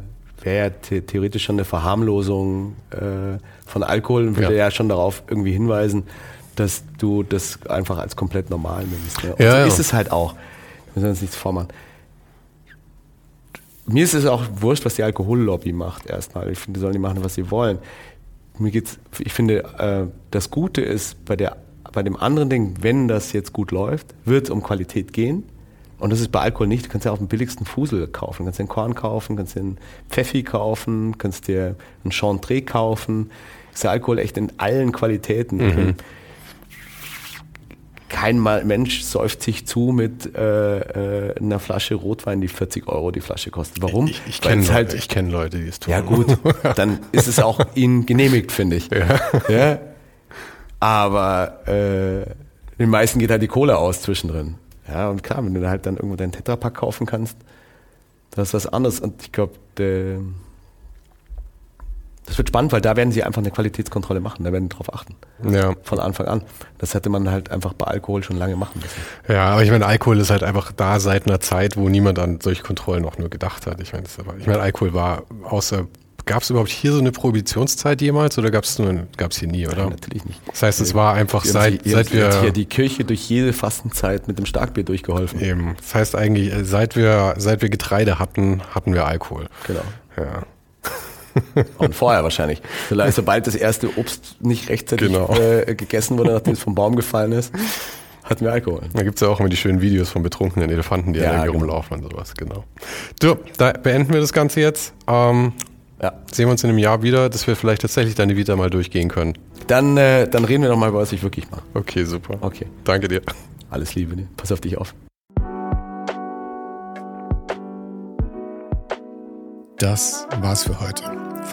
wäre ja the theoretisch schon eine Verharmlosung äh, von Alkohol und würde Ja. ja. schon darauf irgendwie hinweisen, dass du das einfach als komplett normal nimmst. Ne? Ja, so ja. ist es halt auch. Wir müssen uns nichts vormachen. Mir ist es auch wurscht, was die Alkohollobby macht erstmal. Ich finde, die sollen die machen, was sie wollen. Mir geht's, ich finde, äh, das Gute ist bei der, bei dem anderen Ding, wenn das jetzt gut läuft, wird es um Qualität gehen. Und das ist bei Alkohol nicht. Du kannst ja auch den billigsten Fusel kaufen. Du kannst dir einen Korn kaufen, kannst dir einen Pfeffi kaufen, kannst dir einen Chantre kaufen. Ist der Alkohol echt in allen Qualitäten. Kein Mensch säuft sich zu mit äh, äh, einer Flasche Rotwein, die 40 Euro die Flasche kostet. Warum? Ich, ich kenne Leute, halt ich kenn Leute, die es tun. ja gut, dann ist es auch ihnen genehmigt, finde ich. Ja. Aber äh, den meisten geht halt die Kohle aus zwischendrin. Ja, und klar, wenn du da halt dann irgendwo deinen Tetrapack kaufen kannst, das ist was anderes. Und ich glaube, das wird spannend, weil da werden sie einfach eine Qualitätskontrolle machen, da werden die drauf achten. Ja. Von Anfang an. Das hätte man halt einfach bei Alkohol schon lange machen müssen. Ja, aber ich meine, Alkohol ist halt einfach da seit einer Zeit, wo niemand an solche Kontrollen auch nur gedacht hat. Ich meine, aber, ich meine, Alkohol war außer, gab es überhaupt hier so eine Prohibitionszeit jemals oder gab es nur, gab es hier nie, oder? Natürlich nicht. Das heißt, es war einfach Wir seit, sie- seit haben jetzt hier wir, die Kirche durch jede Fastenzeit mit dem Starkbier durchgeholfen. eben, das heißt eigentlich, äh, seit wir, seit wir Getreide hatten, hatten wir Alkohol. Genau. Ja. Und vorher wahrscheinlich. Vielleicht, sobald das erste Obst nicht rechtzeitig Genau. äh, gegessen wurde, nachdem es vom Baum gefallen ist, hat hatten wir Alkohol. Da gibt es ja auch immer die schönen Videos von betrunkenen Elefanten, die ja, irgendwie genau. rumlaufen und sowas, genau. Du, da beenden wir das Ganze jetzt. Ähm, ja. Sehen wir uns in einem Jahr wieder, dass wir vielleicht tatsächlich deine Vita mal durchgehen können. Dann, äh, dann reden wir nochmal über was ich wirklich mache. Okay, super. Okay. Danke dir. Alles Liebe dir. Pass auf dich auf. Das war's für heute.